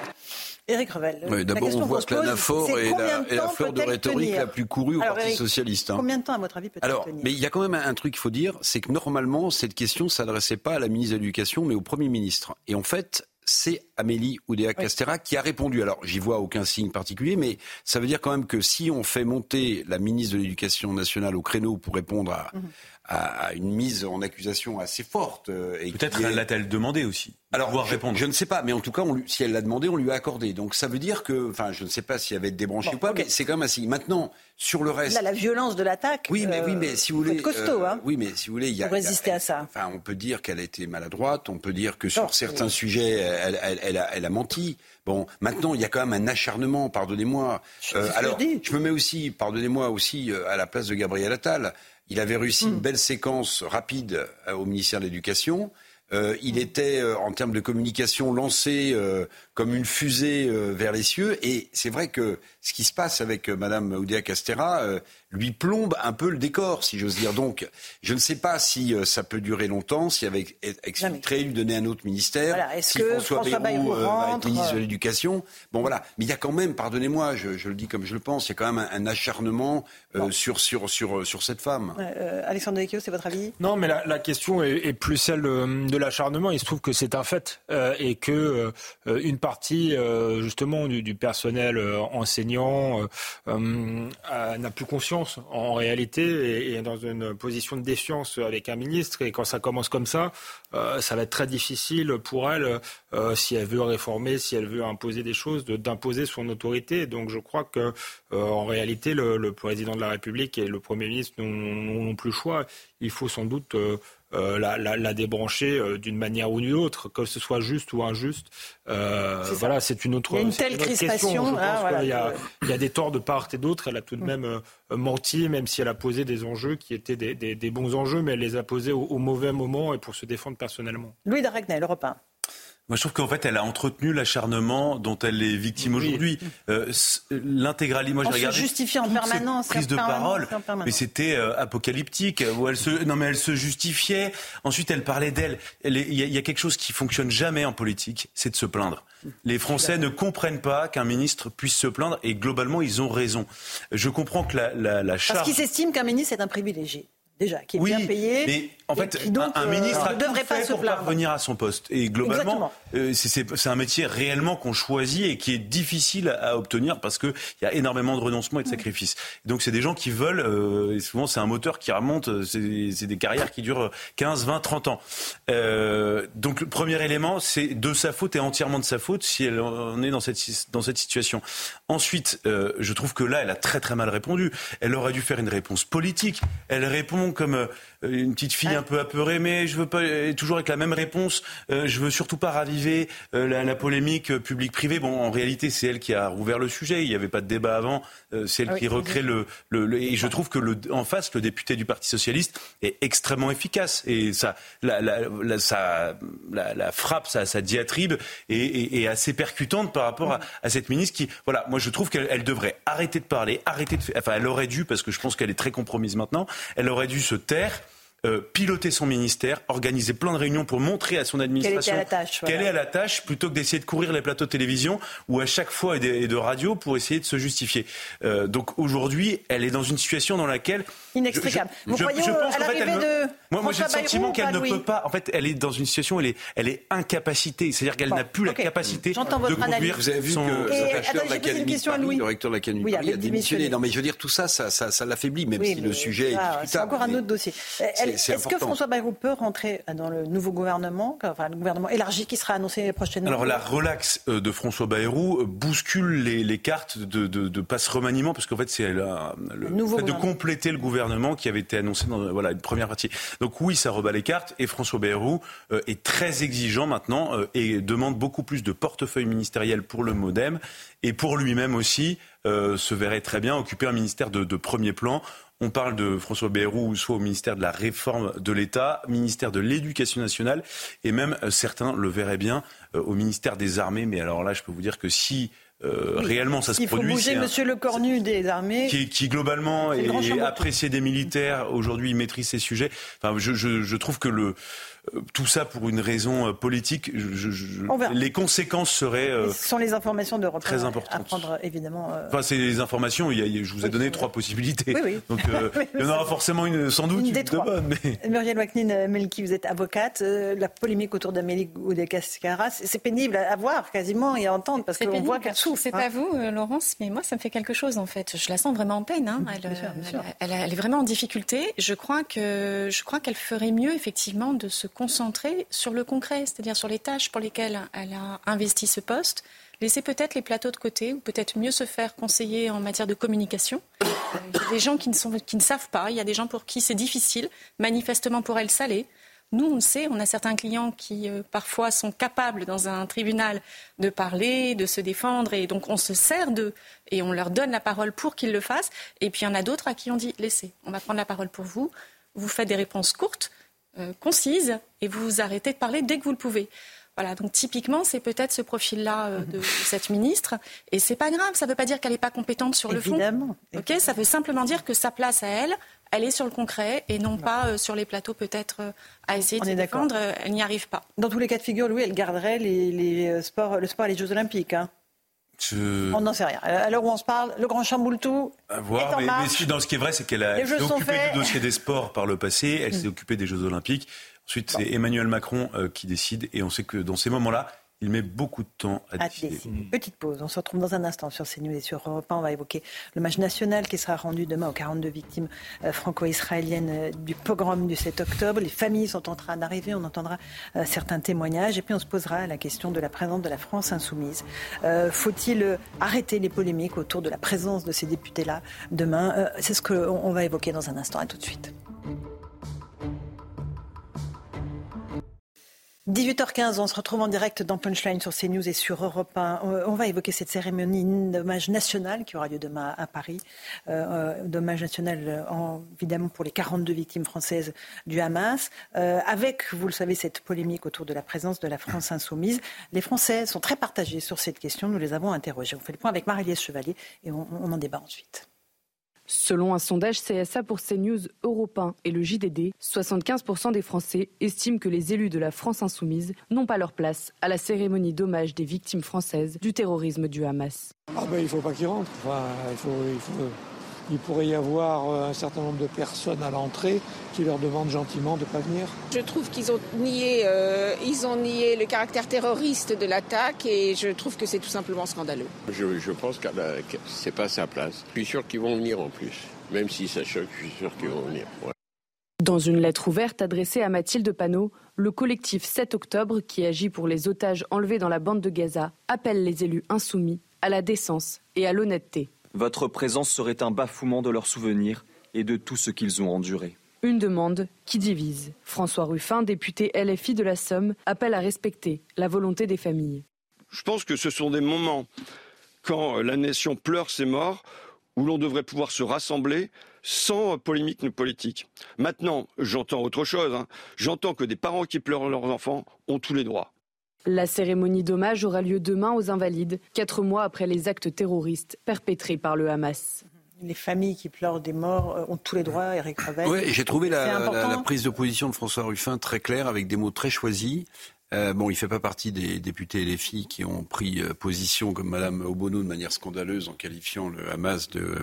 Éric Revel. Oui, D'abord, on voit que l'anaphore est, la, la fleur de rhétorique la plus courue au Parti socialiste. Hein. Combien de temps, à votre avis, peut-elle Alors, tenir mais il y a quand même un truc qu'il faut dire, c'est que normalement, cette question s'adressait pas à la ministre de l'Éducation, mais au Premier ministre. Et en fait, c'est Amélie Oudéa Castera qui a répondu. Alors, j'y vois aucun signe particulier, mais ça veut dire quand même que si on fait monter la ministre de l'Éducation nationale au créneau pour répondre à, Mhm. À, une mise en accusation assez forte. Euh, Peut-être est... l'a-t-elle demandé aussi Alors, pouvoir répondre. Je ne sais pas, mais en tout cas, on si elle l'a demandé, on lui a accordé. Donc ça veut dire que, enfin, je ne sais pas s'il y avait débranché ou pas, mais c'est quand même assez. Maintenant, sur le reste. Là, la violence de l'attaque. Oui, mais oui, mais si vous voulez. costaud, hein. Oui, mais si vous voulez, il y a. Pour résister à ça. Enfin, on peut dire qu'elle a été maladroite. On peut dire que sur certains sujets, elle, elle, elle, a, elle, a, menti. Bon, maintenant, il y a quand même un acharnement. Pardonnez-moi. Euh, alors, je me mets aussi, pardonnez-moi aussi, euh, à la place de Gabriel Attal. Il avait réussi une belle séquence rapide euh, au ministère de l'Éducation. Euh, il était, euh, en termes de communication, lancé euh, comme une fusée euh, vers les cieux. Et c'est vrai que ce qui se passe avec Madame Oudéa Castera lui plombe un peu le décor, si j'ose dire. Donc, je ne sais pas si ça peut durer longtemps, si avec exfiltré, lui donner un autre ministère, voilà. si que François, François Bayrou, Bayrou va rentre, être ministre de l'Éducation. Bon, voilà. Mais il y a quand même, pardonnez-moi, je, je, le dis comme je le pense, il y a quand même un, un acharnement sur, sur, sur, sur cette femme. Alexandre Devecchio, c'est votre avis? Non, mais la, la question est, est, plus celle de, de l'acharnement. Il se trouve que c'est un fait euh, et que euh, une partie euh, justement du, personnel enseignant n'a plus confiance en réalité et, et, est dans une position de défiance avec un ministre. Et quand ça commence comme ça, ça va être très difficile pour elle si elle veut réformer, si elle veut imposer des choses, d'imposer son autorité. Donc je crois que en réalité le, le, président de la République et le Premier ministre n'ont plus le choix. Il faut sans doute euh, la, la, la, débrancher euh, d'une manière ou d'une autre, que ce soit juste ou injuste. Euh, voilà, c'est une autre, il y a une telle une crispation. Question. Je ah, pense voilà. qu'il y, a, il y a des torts de part et d'autre. Elle a tout de même euh, menti, même si elle a posé des enjeux qui étaient des, des, des bons enjeux, mais elle les a posés au, au, mauvais moment et pour se défendre personnellement. Louis Daracnel, Europe 1. Moi, je trouve qu'en fait, elle a entretenu l'acharnement dont elle est victime oui. aujourd'hui. Euh, L'intégralité, moi, j'ai regardé. se justifie en permanence. Prise de parole, mais c'était euh, apocalyptique. Où elle se, non, mais elle se justifiait. Ensuite, elle parlait d'elle. Il y, y, a quelque chose qui fonctionne jamais en politique, c'est de se plaindre. Les Français ne comprennent pas qu'un ministre puisse se plaindre, et globalement, ils ont raison. Je comprends que la, la, la charge. Parce qu'ils estiment qu'un ministre est un privilégié déjà, qui est oui, bien payé. En fait, qui donc, un, un, ministre euh, ne devrait pas se pour plaindre. revenir à son poste. Et globalement, euh, c'est un métier réellement qu'on choisit et qui est difficile à obtenir parce qu'il y a énormément de renoncements et de sacrifices. Donc c'est des gens qui veulent, euh, et souvent c'est un moteur qui remonte, c'est des carrières qui durent 15, 20, 30 ans. Euh, donc le premier élément, c'est de sa faute et entièrement de sa faute si elle en est dans cette, dans cette situation. Ensuite, euh, je trouve que là, elle a très très mal répondu. Elle aurait dû faire une réponse politique. Elle répond comme euh, une petite fille un peu apeurée, mais je veux pas toujours avec la même réponse. Euh, je veux surtout pas raviver euh, la, la, polémique euh, public-privé. Bon, en réalité, c'est elle qui a rouvert le sujet. Il n'y avait pas de débat avant. Euh, c'est elle ah oui, qui recrée le, le, le, Et je trouve que le, en face, le député du Parti socialiste est extrêmement efficace et ça, la, la, la, ça, la, la frappe, sa, sa diatribe est, est, est, assez percutante par rapport à, à, cette ministre qui, voilà, moi je trouve qu'elle devrait arrêter de parler, arrêter de, enfin, elle aurait dû parce que je pense qu'elle est très compromise maintenant. Elle aurait dû se taire euh, piloter son ministère, organiser plein de réunions pour montrer à son administration qu'elle est à la tâche, voilà. est à la tâche plutôt que d'essayer de courir les plateaux de télévision ou à chaque fois et de, et de radio pour essayer de se justifier. Euh, donc aujourd'hui, elle est dans une situation dans laquelle inextricable. Je, je, Vous croyez je, pense à l'arrivée me... de moi, moi j'ai le sentiment qu'elle ne peut pas. En fait, elle est dans une situation où elle est, elle est incapacitée. C'est-à-dire qu'elle bon, n'a plus okay. la capacité de votre conduire analyse. Vous avez vu son... que le directeur de l'Académie de Paris, le recteur de l'Académie oui, de Paris a démissionné. Non, mais je veux dire, tout ça, ça, ça, ça l'affaiblit, même oui, si le sujet est discutable. C'est encore un autre dossier. Est-ce que François Bayrou peut rentrer dans le nouveau gouvernement, enfin le gouvernement élargi qui sera annoncé prochainement? Alors la relaxe de François Bayrou bouscule les, les cartes de, de, de passe remaniement, parce qu'en fait c'est le, le fait de compléter le gouvernement qui avait été annoncé dans voilà, une première partie. Donc oui, ça rebat les cartes, et François Bayrou euh, est très exigeant maintenant euh, et demande beaucoup plus de portefeuille ministériel pour le MoDem, et pour lui-même aussi euh, se verrait très bien occuper un ministère de, de premier plan. On parle de François Bayrou, soit au ministère de la Réforme de l'État, ministère de l'Éducation nationale, et même certains le verraient bien au ministère des Armées. Mais alors là, je peux vous dire que si euh, oui. réellement ça se Il produit. Faut bouger Monsieur un, le Cornu des armées. Qui, qui globalement est, est apprécié des militaires. Aujourd'hui, maîtrise ces sujets. Enfin, je, je, je trouve que le tout ça pour une raison politique, les conséquences seraient Ce sont les informations de très importantes. À prendre, évidemment. Enfin, c'est les informations. je vous ai donné trois possibilités. Donc, il y en aura forcément une, sans doute une, des trois. Muriel Waknin Melki, vous êtes avocate. la polémique autour d'Amélie Oudéa-Cascara, c'est pénible à voir quasiment et à entendre parce qu'on voit qu'elle souffre. C'est pas vous, Laurence, mais moi, ça me fait quelque chose en fait. Je la sens vraiment en peine. Hein. Elle, elle, est vraiment en difficulté. Je crois que je crois qu'elle ferait mieux effectivement de se concentrer sur le concret, c'est-à-dire sur les tâches pour lesquelles elle a investi ce poste. Laisser peut-être les plateaux de côté ou peut-être mieux se faire conseiller en matière de communication. Il y a des gens qui ne, savent pas, il y a des gens pour qui c'est difficile. Manifestement pour elle, ça l'est. Nous, on le sait, on a certains clients qui euh, parfois sont capables dans un tribunal de parler, de se défendre, et donc on se sert d'eux et on leur donne la parole pour qu'ils le fassent. Et puis il y en a d'autres à qui on dit laissez, on va prendre la parole pour vous. Vous faites des réponses courtes, euh, concises, et vous vous arrêtez de parler dès que vous le pouvez. Voilà, donc typiquement, c'est peut-être ce profil-là euh, de cette ministre. Et c'est pas grave, ça ne veut pas dire qu'elle n'est pas compétente sur le fond. Ok, ça veut simplement dire que sa place à elle, elle est sur le concret et non pas euh, sur les plateaux peut-être euh, à essayer de défendre. Elle n'y arrive pas. Dans tous les cas de figure, Louis, elle garderait les, sports, le sport et les Jeux Olympiques. Hein. On n'en sait rien. À l'heure où on se parle, le grand chamboule-tout. voir, mais, mais, dans ce qui est vrai, c'est qu'elle s'est occupée du dossier des sports par le passé, elle s'est mm. occupée des Jeux Olympiques. Ensuite, c'est Emmanuel Macron euh, qui décide, et on sait que dans ces moments-là, il met beaucoup de temps à, décider. Petite pause. On se retrouve dans un instant sur CNews et sur Europe 1. On va évoquer le match national qui sera rendu demain aux 42 victimes euh, franco-israéliennes euh, du pogrom du 7 octobre. Les familles sont en train d'arriver. On entendra certains témoignages. Et puis on se posera la question de la présence de la France insoumise. Faut-il arrêter les polémiques autour de la présence de ces députés-là demain? C'est ce qu'on va évoquer dans un instant. À tout de suite. 18h15, on se retrouve en direct dans Punchline sur CNews et sur Europe 1. Euh, on va évoquer cette cérémonie d'hommage national qui aura lieu demain à Paris. Euh, euh d'hommage national, évidemment, pour les 42 victimes françaises du Hamas. Euh, avec, vous le savez, cette polémique autour de la présence de la France insoumise. Les Français sont très partagés sur cette question. Nous les avons interrogés. On fait le point avec Marie-Liesse Chevalier et on en débat ensuite. Selon un sondage CSA pour CNews Europe 1 et le JDD, 75% des Français estiment que les élus de la France insoumise n'ont pas leur place à la cérémonie d'hommage des victimes françaises du terrorisme du Hamas. Ah ben, il faut pas qu'ils rentrent. Il pourrait y avoir euh, un certain nombre de personnes à l'entrée qui leur demandent gentiment de ne pas venir. Je trouve qu'ils ont nié, euh, ils ont nié le caractère terroriste de l'attaque et je trouve que c'est tout simplement scandaleux. Je, pense que c'est pas sa place. Je suis sûr qu'ils vont venir en plus. Même si ça choque, je suis sûr qu'ils vont venir. Dans une lettre ouverte adressée à Mathilde Panot, le collectif 7 octobre, qui agit pour les otages enlevés dans la bande de Gaza, appelle les élus insoumis à la décence et à l'honnêteté. Votre présence serait un bafouement de leurs souvenirs et de tout ce qu'ils ont enduré. Une demande qui divise. François Ruffin, député LFI de la Somme, appelle à respecter la volonté des familles. Je pense que ce sont des moments, quand la nation pleure ses morts, où l'on devrait pouvoir se rassembler sans polémique ni politique. Maintenant, j'entends autre chose. Hein. J'entends que des parents qui pleurent leurs enfants ont tous les droits. La cérémonie d'hommage aura lieu demain aux Invalides, quatre mois après les actes terroristes perpétrés par le Hamas les familles qui pleurent des morts euh, ont tous les droits, Eric Revel. Oui, j'ai trouvé la, prise de position de François Ruffin très claire, avec des mots très choisis. Euh, bon, il fait pas partie des députés et filles qui ont pris euh, position comme Madame Obono de manière scandaleuse en qualifiant le Hamas de,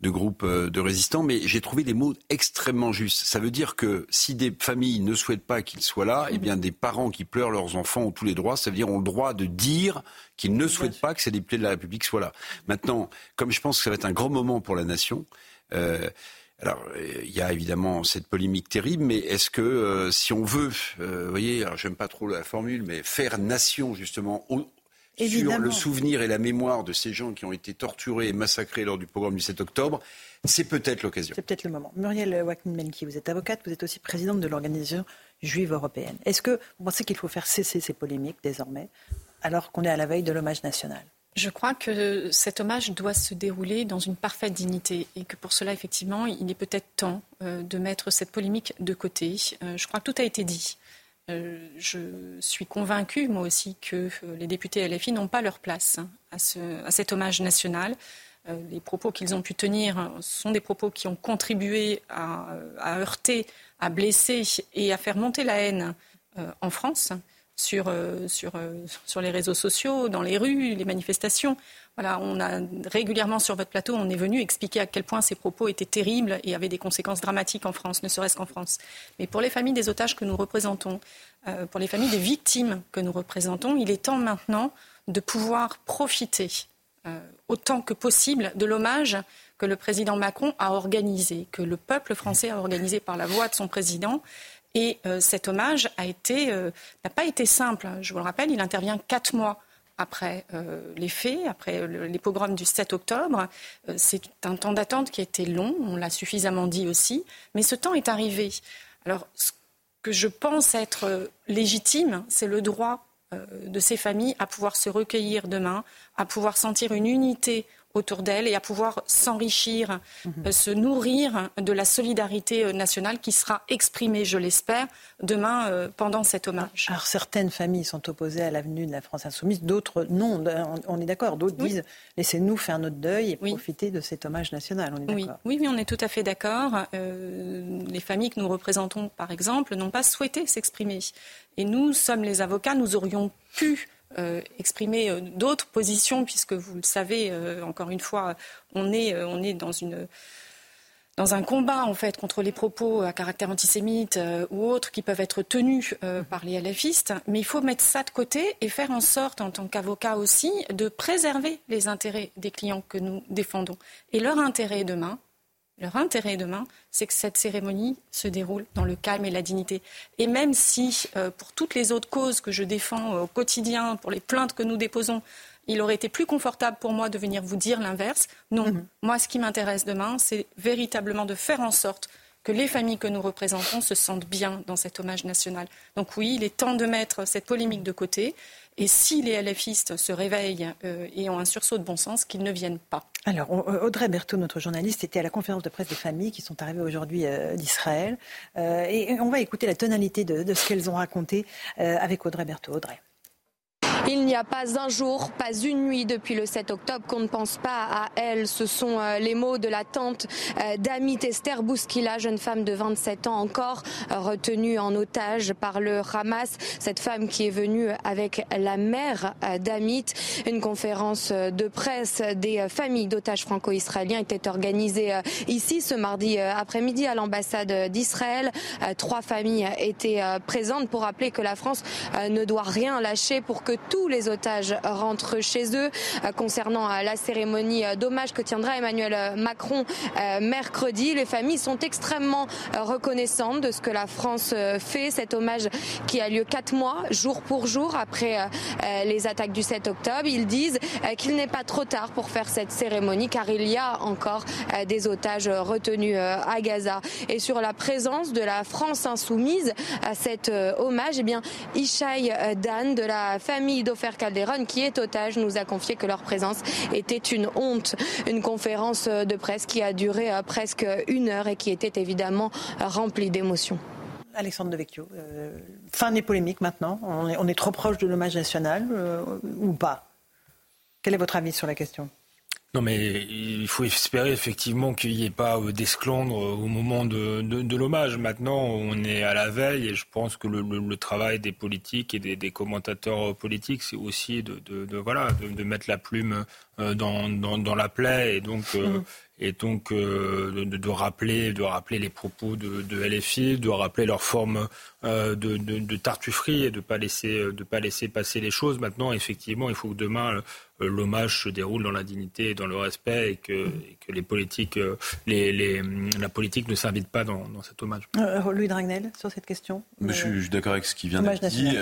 de groupe euh, de résistants, mais j'ai trouvé des mots extrêmement justes. Ça veut dire que si des familles ne souhaitent pas qu'ils soient là, eh bien des parents qui pleurent leurs enfants ont tous les droits. Ça veut dire ont le droit de dire qu'ils ne souhaitent pas que ces députés de la République soient là. Maintenant, comme je pense que ça va être un grand moment pour la nation. Alors, il y a évidemment cette polémique terrible, mais est-ce que euh, si on veut, euh, vous voyez, alors j'aime pas trop la formule, mais faire nation justement sur le souvenir et la mémoire de ces gens qui ont été torturés et massacrés lors du programme du 7 octobre, c'est peut-être l'occasion. C'est peut-être le moment. Muriel Waknin-Menki, vous êtes avocate, vous êtes aussi présidente de l'organisation juive européenne. Est-ce que vous pensez qu'il faut faire cesser ces polémiques désormais, alors qu'on est à la veille de l'hommage national? Je crois que cet hommage doit se dérouler dans une parfaite dignité et que pour cela, effectivement, il est peut-être temps euh, de mettre cette polémique de côté. Euh, je crois que tout a été dit. Euh, je suis convaincue, moi aussi, que les députés LFI n'ont pas leur place hein, à, cet hommage national. les propos qu'ils ont pu tenir sont des propos qui ont contribué à, heurter, à blesser et à faire monter la haine en France sur, sur, sur les réseaux sociaux, dans les rues, les manifestations. Voilà, on a régulièrement sur votre plateau, on est venu expliquer à quel point ces propos étaient terribles et avaient des conséquences dramatiques en France, ne serait-ce qu'en France. Mais pour les familles des otages que nous représentons, pour les familles des victimes que nous représentons, il est temps maintenant de pouvoir profiter autant que possible de l'hommage que le président Macron a organisé, que le peuple français a organisé par la voix de son président. Et euh, cet hommage euh, n'a pas été simple. Je vous le rappelle, il intervient quatre mois après euh, les faits, après les pogroms du 7 octobre. c'est un temps d'attente qui a été long, on l'a suffisamment dit aussi, mais ce temps est arrivé. Alors, ce que je pense être légitime, c'est le droit de ces familles à pouvoir se recueillir demain, à pouvoir sentir une unité autour d'elle et à pouvoir s'enrichir, mhm. euh, se nourrir de la solidarité euh, nationale qui sera exprimée, je l'espère, demain euh, pendant cet hommage. Alors certaines familles sont opposées à l'avenue de la France insoumise, d'autres non, on est d'accord, d'autres disent laissez-nous faire notre deuil et profiter de cet hommage national. On est oui. oui, oui, on est tout à fait d'accord. les familles que nous représentons, par exemple, n'ont pas souhaité s'exprimer. Et nous sommes les avocats, nous aurions pu euh, exprimer euh, d'autres positions, puisque vous le savez, euh, encore une fois, on est, on est dans une dans un combat en fait contre les propos à caractère antisémite ou autres qui peuvent être tenus par les LFistes, mais il faut mettre ça de côté et faire en sorte, en tant qu'avocat aussi, de préserver les intérêts des clients que nous défendons. Et leur intérêt demain, leur intérêt demain, c'est que cette cérémonie se déroule dans le calme et la dignité. Et même si, euh, pour toutes les autres causes que je défends euh, au quotidien, pour les plaintes que nous déposons, il aurait été plus confortable pour moi de venir vous dire l'inverse. Non, mhm. moi, ce qui m'intéresse demain, c'est véritablement de faire en sorte que les familles que nous représentons se sentent bien dans cet hommage national. Donc oui, il est temps de mettre cette polémique de côté et si les LFistes se réveillent euh, et ont un sursaut de bon sens, qu'ils ne viennent pas. Alors, Audrey Berthaud, notre journaliste, était à la conférence de presse des familles qui sont arrivées aujourd'hui euh, d'Israël. Euh, et on va écouter la tonalité de, de ce qu'elles ont raconté avec Audrey Berthaud. Audrey. Il n'y a pas un jour, pas une nuit depuis le 7 octobre qu'on ne pense pas à elle. Ce sont euh, les mots de la tante euh, d'Amit Esther Bouskila, jeune femme de 27 ans encore, euh, retenue en otage par le Hamas. Cette femme qui est venue avec la mère d'Amit. Une conférence de presse des familles d'otages franco-israéliens était organisée ici ce mardi après-midi à l'ambassade d'Israël. Trois familles étaient présentes pour rappeler que la France ne doit rien lâcher pour que tous les otages rentrent chez eux. Euh, concernant euh, la cérémonie euh, d'hommage que tiendra Emmanuel Macron mercredi, les familles sont extrêmement reconnaissantes de ce que la France fait. Cet hommage qui a lieu quatre mois, jour pour jour, après les attaques du 7 octobre. Ils disent qu'il n'est pas trop tard pour faire cette cérémonie car il y a encore des otages retenus à Gaza. Et sur la présence de la France insoumise à cet hommage, eh bien, Ishaï Dan de la famille d'Ofer Calderon, qui est otage, nous a confié que leur présence était une honte. Une conférence de presse qui a duré euh, presque une heure et qui était évidemment remplie d'émotions. Alexandre Devecchio, euh, fin des polémiques maintenant. On est, trop proche de l'hommage national euh, ou pas? Quel est votre avis sur la question? Non, mais il faut espérer effectivement qu'il n'y ait pas euh, d'esclandre au moment de, de, l'hommage. Maintenant, on est à la veille et je pense que le, le, travail des politiques et des, des commentateurs politiques, c'est aussi de, de, voilà, de, mettre la plume euh, dans, dans, dans la plaie et donc, euh, mm. et donc de, rappeler, de rappeler les propos de, LFI, de rappeler leur forme de, de, tartufferie et de pas laisser, de pas laisser passer les choses. Maintenant, effectivement, il faut que demain euh, l'hommage se déroule dans la dignité et dans le respect et que, que les politiques, euh, les, les, la politique ne s'invite pas dans, dans, cet hommage. Euh, Louis Dragnel, sur cette question je, suis d'accord avec ce qui vient d'être dit.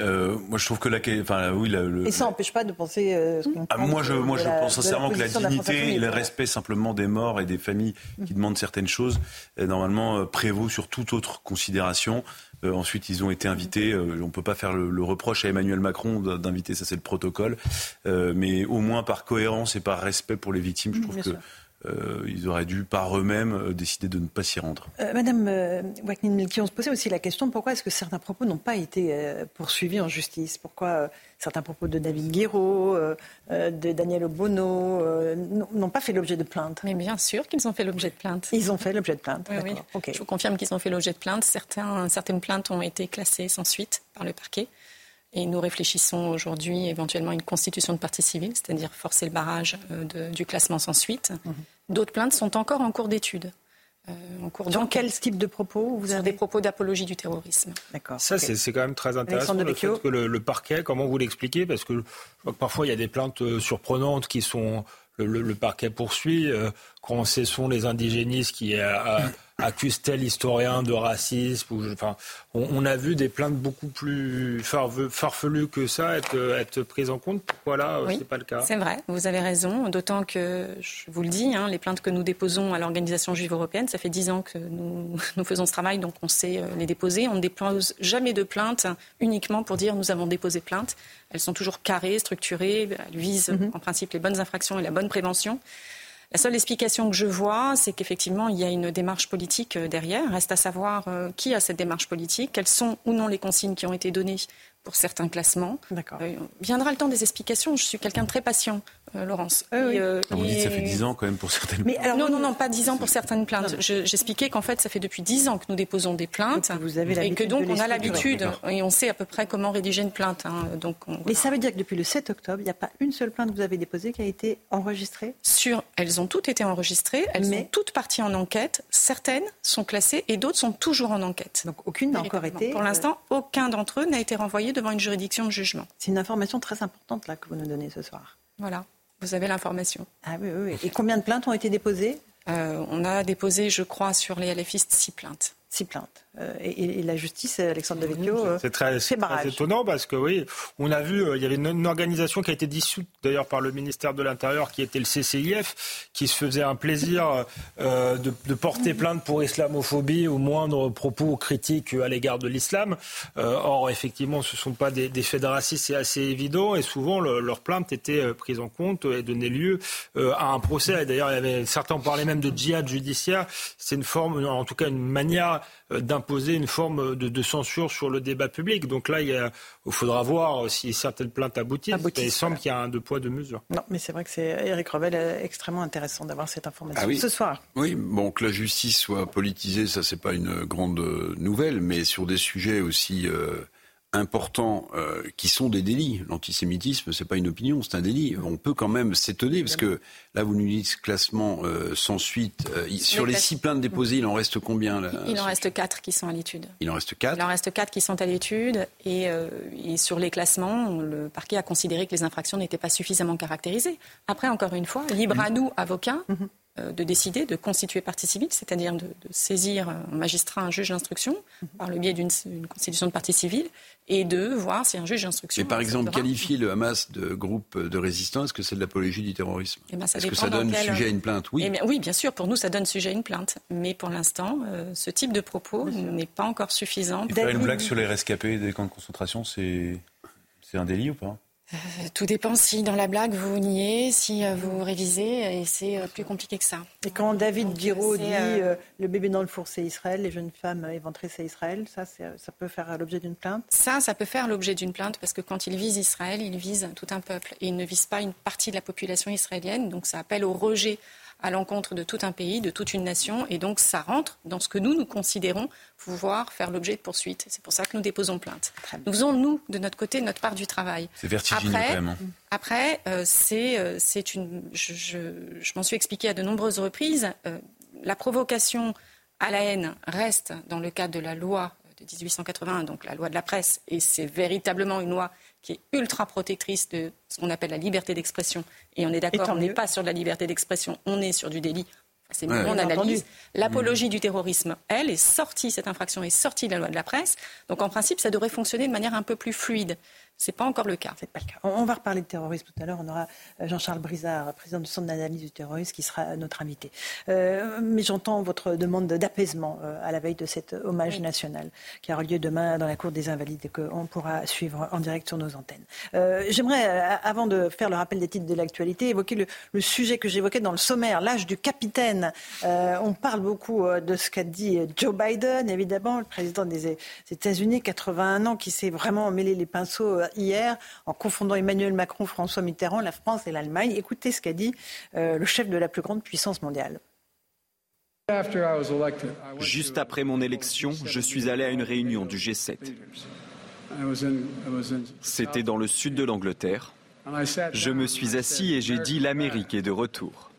moi, je trouve que la, enfin, oui, le, et ça n'empêche pas de penser. Ce ah, moi, je, moi, je pense sincèrement que la dignité et le respect simplement des morts et des familles qui demandent certaines choses, normalement, prévaut sur toute autre considération. Euh, ensuite, ils ont été invités. Euh, on ne peut pas faire le, reproche à Emmanuel Macron d'inviter, ça c'est le protocole. Euh, mais au moins par cohérence et par respect pour les victimes, je trouve que euh, ils auraient dû par eux-mêmes euh, décider de ne pas s'y rendre. Euh, Madame euh, Waknin-Milki, on se posait aussi la question pourquoi est-ce que certains propos n'ont pas été poursuivis en justice? Pourquoi certains propos de David Guiraud, euh, euh, de Daniel Obono euh, n'ont- pas fait l'objet de plainte Mais bien sûr qu'ils ont fait l'objet de plainte. Ils ont fait l'objet de plainte. Oui. Je vous confirme qu'ils ont fait l'objet de plainte. Certains, certaines plaintes ont été classées sans suite par le parquet. Et nous réfléchissons aujourd'hui éventuellement à une constitution de partie civile, c'est-à-dire forcer le barrage de- du classement sans suite. Mhm. D'autres plaintes sont encore en cours d'étude. Euh, en cours Dans quel type de propos vous avez des propos d'apologie du terrorisme. D'accord. Ça, c'est- quand même très intéressant le fait que le, le parquet, comment vous l'expliquez? Parce que je vois que parfois il y a des plaintes euh, surprenantes qui sont le, le- le parquet poursuit euh, quand ce sont les indigénistes qui accusent tel historien de racisme. Ou, enfin, on, on a vu des plaintes beaucoup plus farve- farfelues que ça être, être prises en compte. Pourquoi là, euh, Oui, c'est pas le cas? C'est vrai, vous avez raison, d'autant que, je vous le dis, hein, les plaintes que nous déposons à l'Organisation juive européenne, ça fait dix ans que nous, nous faisons ce travail, donc on sait euh, les déposer. On ne dépose jamais de plaintes uniquement pour dire nous avons déposé plainte. Elles sont toujours carrées, structurées, elles visent en principe les bonnes infractions et la bonne prévention. La seule explication que je vois, c'est qu'effectivement, il y a une démarche politique euh, derrière. Reste à savoir euh, qui a cette démarche politique, quelles sont ou non les consignes qui ont été données pour certains classements. D'accord. Euh, viendra le temps des explications. Je suis quelqu'un de très patient, euh, Laurence. Et, euh, Vous dites que ça fait et- 10 ans quand même pour certaines Mais alors, non, non, non, pas 10 ans pour certaines plaintes. Je- J'expliquais qu'en fait, ça fait depuis 10 ans que nous déposons des plaintes. vous avez et que donc, on a l'habitude et on sait à peu près comment rédiger une plainte. hein. Donc, on- Mais ça veut dire que depuis le 7 octobre, il n'y a pas une seule plainte que vous avez déposée qui a été enregistrée? Sur, elles ont toutes été enregistrées, elles Mais- sont toutes parties en enquête. Certaines sont classées et d'autres sont toujours en enquête. Donc aucune n'a encore été. Pour l'instant, aucun d'entre eux n'a été renvoyé devant une juridiction de jugement. C'est une information très importante là que vous nous donnez ce soir. Voilà, vous avez l'information. Ah oui, oui, oui. Et combien de plaintes ont été déposées? Euh, on a déposé, je crois, sur les LFistes, six plaintes. Six plaintes. Euh, et, et la justice, Alexandre Devecchio, euh, C'est très, c'est très étonnant parce que oui, on a vu, euh, il y avait une, une organisation qui a été dissoute d'ailleurs par le ministère de l'Intérieur, qui était le CCIF, qui se faisait un plaisir euh, de, de porter plainte pour islamophobie ou moindre propos critiques à l'égard de l'islam. Euh, or, effectivement, ce ne sont pas des, des faits de racisme, c'est assez évident, et souvent le- leurs plaintes étaient euh, prises en compte et donnaient lieu euh, à un procès. Et D'ailleurs, certains parlaient même de djihad judiciaire. C'est une forme, en tout cas, une manière euh, d'imposer une forme de, de censure sur le débat public. Donc là, il, y a- il faudra voir si certaines plaintes aboutissent. Aboutissent, Mais il semble qu'il y a un deux poids, deux mesures. Non, mais c'est vrai que c'est Eric Revel euh, extrêmement intéressant d'avoir cette information Ah oui. ce soir. Oui, bon, que la justice soit politisée, ça, c'est pas une grande euh, nouvelle, mais sur des sujets aussi euh, importants euh, qui sont des délits. L'antisémitisme, c'est pas une opinion, c'est un délit. On peut quand même s'étonner, parce que là, vous nous dites classement euh, sans suite. Euh, sur les six plaintes déposées, il en reste combien là Il en reste quatre qui sont à l'étude. Il en reste quatre. Il en reste quatre qui sont à l'étude et, et sur les classements, le parquet a considéré que les infractions n'étaient pas suffisamment caractérisées. Après, encore une fois, libre à nous, avocats, euh, de décider de constituer partie civile, c'est-à-dire de, de saisir un magistrat, un juge d'instruction, par le biais d'une une constitution de partie civile, et de voir si un juge d'instruction. Mais par exemple, qualifier le Hamas de groupe de résistance, est-ce que c'est de l'apologie du terrorisme? Eh ben, Est-ce que ça donne quel- sujet à une plainte? Oui. Eh bien, oui, bien sûr, pour nous, ça donne sujet à une plainte. Mais pour l'instant, euh, ce type de propos n'est pas encore suffisant. Et faire une blague sur les rescapés des camps de concentration, c'est un délit ou pas? Euh, Tout dépend si dans la blague vous niez, si euh, vous révisez, et c'est euh, plus compliqué que ça. Et quand David Giraud dit le bébé dans le four, c'est Israël, les jeunes femmes éventrées, c'est Israël, ça, ça peut faire l'objet d'une plainte? Ça, ça peut faire l'objet d'une plainte parce que quand il vise Israël, il vise tout un peuple et il ne vise pas une partie de la population israélienne. Donc ça appelle au rejet à l'encontre de tout un pays, de toute une nation. Et donc ça rentre dans ce que nous, nous considérons pouvoir faire l'objet de poursuites. C'est pour ça que nous déposons plainte. Nous faisons, nous, de notre côté, notre part du travail. C'est vertigineux Après, quand même. hein. Après, euh, c'est euh, c'est une. Je, je- je m'en suis expliqué à de nombreuses reprises. euh, la provocation à la haine reste dans le cadre de la loi de 1881, donc la loi de la presse, et c'est véritablement une loi qui est ultra protectrice de ce qu'on appelle la liberté d'expression. Et on est d'accord, on n'est pas sur de la liberté d'expression, on est sur du délit. C'est Ouais. mon analyse. entendu. L'apologie du terrorisme, elle, est sortie, cette infraction est sortie de la loi de la presse. Donc en principe, ça devrait fonctionner de manière un peu plus fluide. C'est pas encore le cas. C'est pas le cas. On, va reparler de terrorisme tout à l'heure. On aura euh, Jean-Charles Brizard, président du Centre d'analyse du terrorisme, qui sera notre invité. Euh, mais j'entends votre demande d'apaisement euh, à la veille de cet hommage national qui aura lieu demain dans la Cour des Invalides et qu'on pourra suivre en direct sur nos antennes. J'aimerais, avant de faire le rappel des titres de l'actualité, évoquer le, sujet que j'évoquais dans le sommaire, l'âge du capitaine. on parle beaucoup de ce qu'a dit Joe Biden, évidemment, le président des États-Unis, 81 ans, qui s'est vraiment mêlé les pinceaux hier en confondant Emmanuel Macron, François Mitterrand, la France et l'Allemagne. Écoutez ce qu'a dit euh, le chef de la plus grande puissance mondiale. Juste après mon élection, je suis allé à une réunion du G7. C'était dans le sud de l'Angleterre. Je me suis assis et j'ai dit l'Amérique est de retour.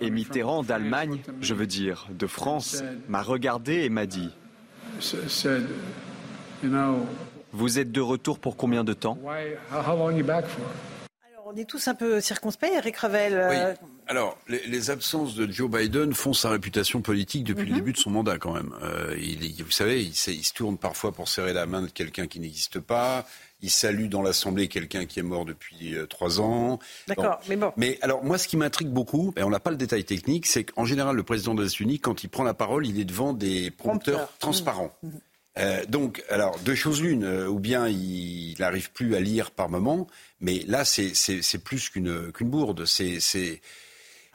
Et Mitterrand d'Allemagne, je veux dire de France, m'a regardé et m'a dit vous êtes de retour pour combien de temps Alors, on est tous un peu circonspects, Eric Revel. Euh, oui. Alors, les, absences de Joe Biden font sa réputation politique depuis le mhm. début de son mandat, quand même. Euh, il, vous savez, il, se tourne parfois pour serrer la main de quelqu'un qui n'existe pas. Il salue dans l'Assemblée quelqu'un qui est mort depuis euh, trois ans. D'accord, mais bon. Mais alors, moi, ce qui m'intrigue beaucoup, et on n'a pas le détail technique, c'est qu'en général, le président des États-Unis, quand il prend la parole, il est devant des prompteurs transparents. Mhm. Euh, donc, alors, deux choses l'une. Euh, ou bien il n'arrive plus à lire par moment, mais là, c'est plus qu'une bourde. C'est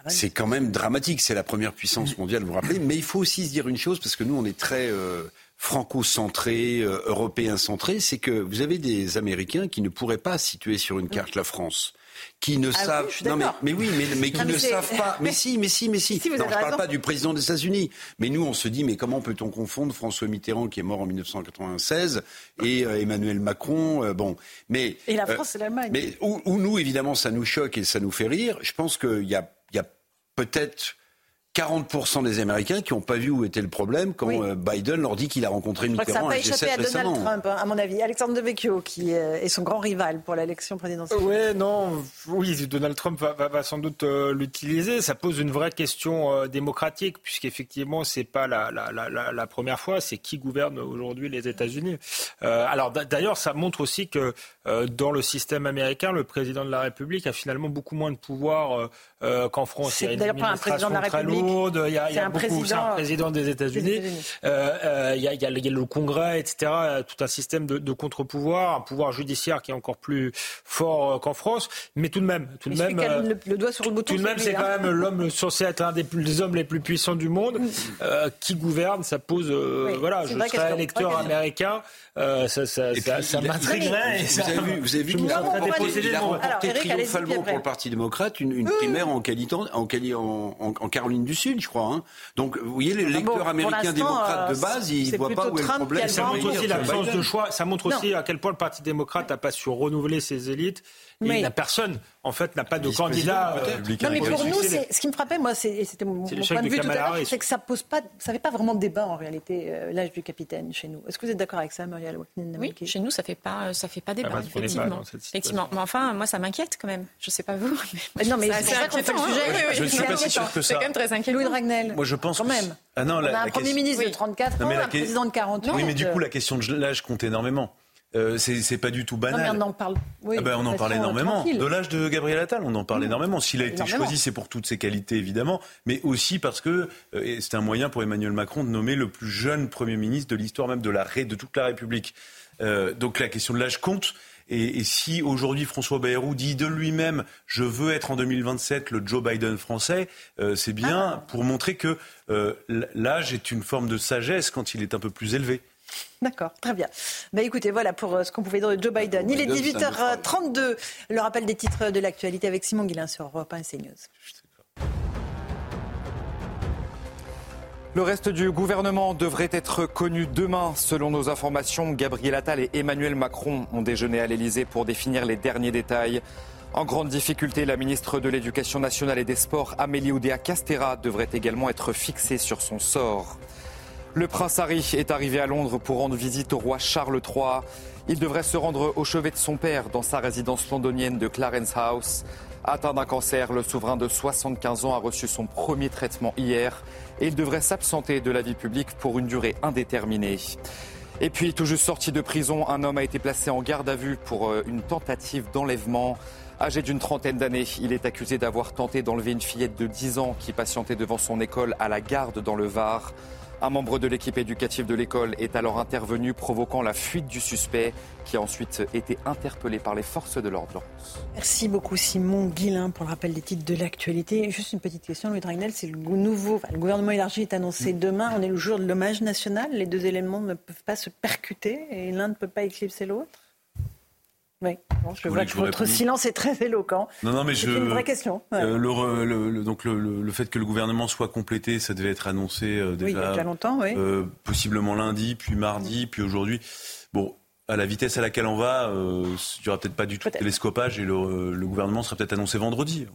ah c'est quand même dramatique. C'est la première puissance mondiale, vous vous rappelez. Mais il faut aussi se dire une chose, parce que nous, on est très euh, franco-centré, européen-centré, c'est que vous avez des Américains qui ne pourraient pas situer sur une carte la France qui ne ah savent. non mais, mais, oui, mais, mais qui ne savent pas. Mais si, mais si, mais si. non, je ne parle pas du président des États-Unis. Mais nous, on se dit, mais comment peut-on confondre François Mitterrand qui est mort en 1996 et euh, Emmanuel Macron euh, Bon, mais et la euh, France, c'est l'Allemagne. Mais où, nous, évidemment, ça nous choque et ça nous fait rire. Je pense qu'il y a, y a peut-être 40% des Américains qui n'ont pas vu où était le problème quand euh, Biden leur dit qu'il a rencontré Mitterrand. Je crois que ça n'a pas échappé à Donald Trump, hein, à mon avis. Alexandre Devecchio, qui euh, est son grand rival pour l'élection présidentielle. Oui, non, oui, Donald Trump va, sans doute euh, l'utiliser. Ça pose une vraie question démocratique, puisqu'effectivement, c'est pas la, la, la, la, première fois. C'est qui gouverne aujourd'hui les États-Unis. alors d'ailleurs, ça montre aussi que dans le système américain, le président de la République a finalement beaucoup moins de pouvoir qu'en France. C'est d'ailleurs pas un président de la République. Il y a, il y a beaucoup, c'est un président des États-Unis. Euh, euh, il, y a, il, y a, le Congrès, etc. Tout un système de, de contre-pouvoir, un pouvoir judiciaire qui est encore plus fort euh, qu'en France. Mais tout de même, tout de même, le, le, doigt sur le bouton. Tout de même, c'est quand même l'homme censé être un des, hommes les plus puissants du monde euh, qui gouverne. Ça pose, euh, voilà, je serais électeur américain. Euh, ça, ça, ça, ça m'intriguerait. Vous, avez vu, vous avez vu qu'il a remporté, il a remporté triomphalement pour le Parti démocrate une, primaire en, en, en, en, Caroline du Sud, je crois. Hein. Donc, vous voyez, les ah lecteurs américains démocrates de base, ils ne voient pas où est le problème. Ça montre aussi l'absence de choix. Ça montre aussi à quel point le Parti démocrate n'a pas su renouveler ses élites. Et la personne, en fait, n'a pas de candidat. Euh, non, mais pour nous, ce qui me frappait, moi, c'était mon, point de vue tout à l'heure, c'est que ça pose pas, ça fait pas vraiment de débat en réalité euh, l'âge du capitaine chez nous. Est-ce que vous êtes d'accord avec ça, Muriel Oui, chez nous, ça fait pas, ça fait pas débat, effectivement. effectivement. Mais enfin, moi, ça m'inquiète quand même. Je sais pas vous. Mais... Non, mais c'est fait le sujet. Je ne suis pas si sûr que ça. C'est quand même très inquiétant. Louis Dragnel. Moi, je pense quand même. Ah non, on a un premier ministre de 34 ans, un président de 48 ans. Oui, mais du coup, la question de l'âge compte énormément. Euh, c'est pas du tout banal. on en parle. Ah ben, on en parle énormément. De l'âge de Gabriel Attal, on en parle mmh. énormément. S'il a été choisi, c'est pour toutes ses qualités évidemment, mais aussi parce que euh, c'est un moyen pour Emmanuel Macron de nommer le plus jeune Premier ministre de l'histoire même de la de toute la République. Euh, donc la question de l'âge compte. Et, et si aujourd'hui François Bayrou dit de lui-même je veux être en 2027 le Joe Biden français, euh, c'est bien ah. pour montrer que euh, l'âge est une forme de sagesse quand il est un peu plus élevé. D'accord, très bien. Bah, écoutez, voilà pour euh, ce qu'on pouvait dire de Joe Biden. Il est 18h32. Le rappel des titres de l'actualité avec Simon Guillain sur Europe 1 et CNews. Le reste du gouvernement devrait être connu demain. Selon nos informations, Gabriel Attal et Emmanuel Macron ont déjeuné à l'Elysée pour définir les derniers détails. En grande difficulté, la ministre de l'Éducation nationale et des Sports, Amélie Oudéa Castera, devrait également être fixée sur son sort. Le prince Harry est arrivé à Londres pour rendre visite au roi Charles III. Il devrait se rendre au chevet de son père dans sa résidence londonienne de Clarence House. Atteint d'un cancer, le souverain de 75 ans a reçu son premier traitement hier et il devrait s'absenter de la vie publique pour une durée indéterminée. Et puis, tout juste sorti de prison, un homme a été placé en garde à vue pour euh, une tentative d'enlèvement. Âgé d'une trentaine d'années, il est accusé d'avoir tenté d'enlever une fillette de 10 ans qui patientait devant son école à la garde dans le Var. Un membre de l'équipe éducative de l'école est alors intervenu, provoquant la fuite du suspect, qui a ensuite été interpellé par les forces de l'ordre. Merci beaucoup Simon Guillain pour le rappel des titres de l'actualité. Juste une petite question, Louis Dragnel, c'est le nouveau, le gouvernement élargi est annoncé demain. On est le jour de l'hommage national. Les deux éléments ne peuvent pas se percuter et l'un ne peut pas éclipser l'autre. Oui, je vois que votre silence est très éloquent. Non, non, mais c'est une vraie question. Euh, le, donc le, fait que le gouvernement soit complété, ça devait être annoncé euh, déjà, oui, il y a déjà longtemps, oui. Euh, possiblement lundi, puis mardi, puis aujourd'hui. Bon, à la vitesse à laquelle on va, il n'y aura peut-être pas du tout de télescopage et le, gouvernement sera peut-être annoncé vendredi.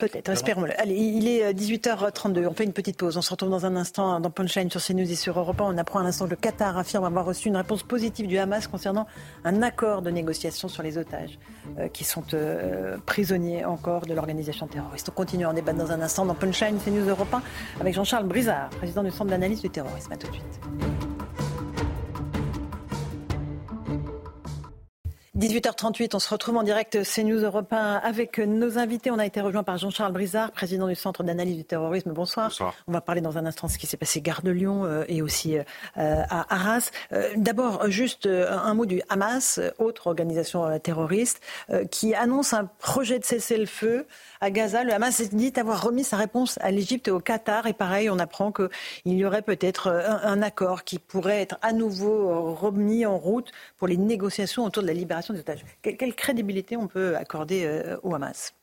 Peut-être, espérons-le. Allez, il est 18h32. Euh, on fait une petite pause. On se retrouve dans un instant dans Punchline sur CNews et sur Europe 1. On apprend à l'instant que le Qatar affirme avoir reçu une réponse positive du Hamas concernant un accord de négociation sur les otages euh, qui sont euh, prisonniers encore de l'organisation terroriste. On continue à en débattre dans un instant dans Punchline CNews Europe 1 avec Jean-Charles Brizard, président du Centre d'analyse du terrorisme. À tout de suite. 18h38, on se retrouve en direct CNews Europe 1 avec nos invités. On a été rejoint par Jean-Charles Brizard, président du Centre d'analyse du terrorisme. Bonsoir. Bonsoir. On va parler dans un instant de ce qui s'est passé Gare de Lyon euh, et aussi euh, à Arras. Euh, d'abord, juste un mot du Hamas, autre organisation terroriste, qui annonce un projet de cessez-le-feu à Gaza. Le Hamas dit avoir remis sa réponse à l'Égypte et au Qatar. Et pareil, on apprend qu'il y aurait peut-être euh, un, accord qui pourrait être à nouveau euh, remis en route pour les négociations autour de la libération des otages. quelle crédibilité on peut accorder euh, au Hamas?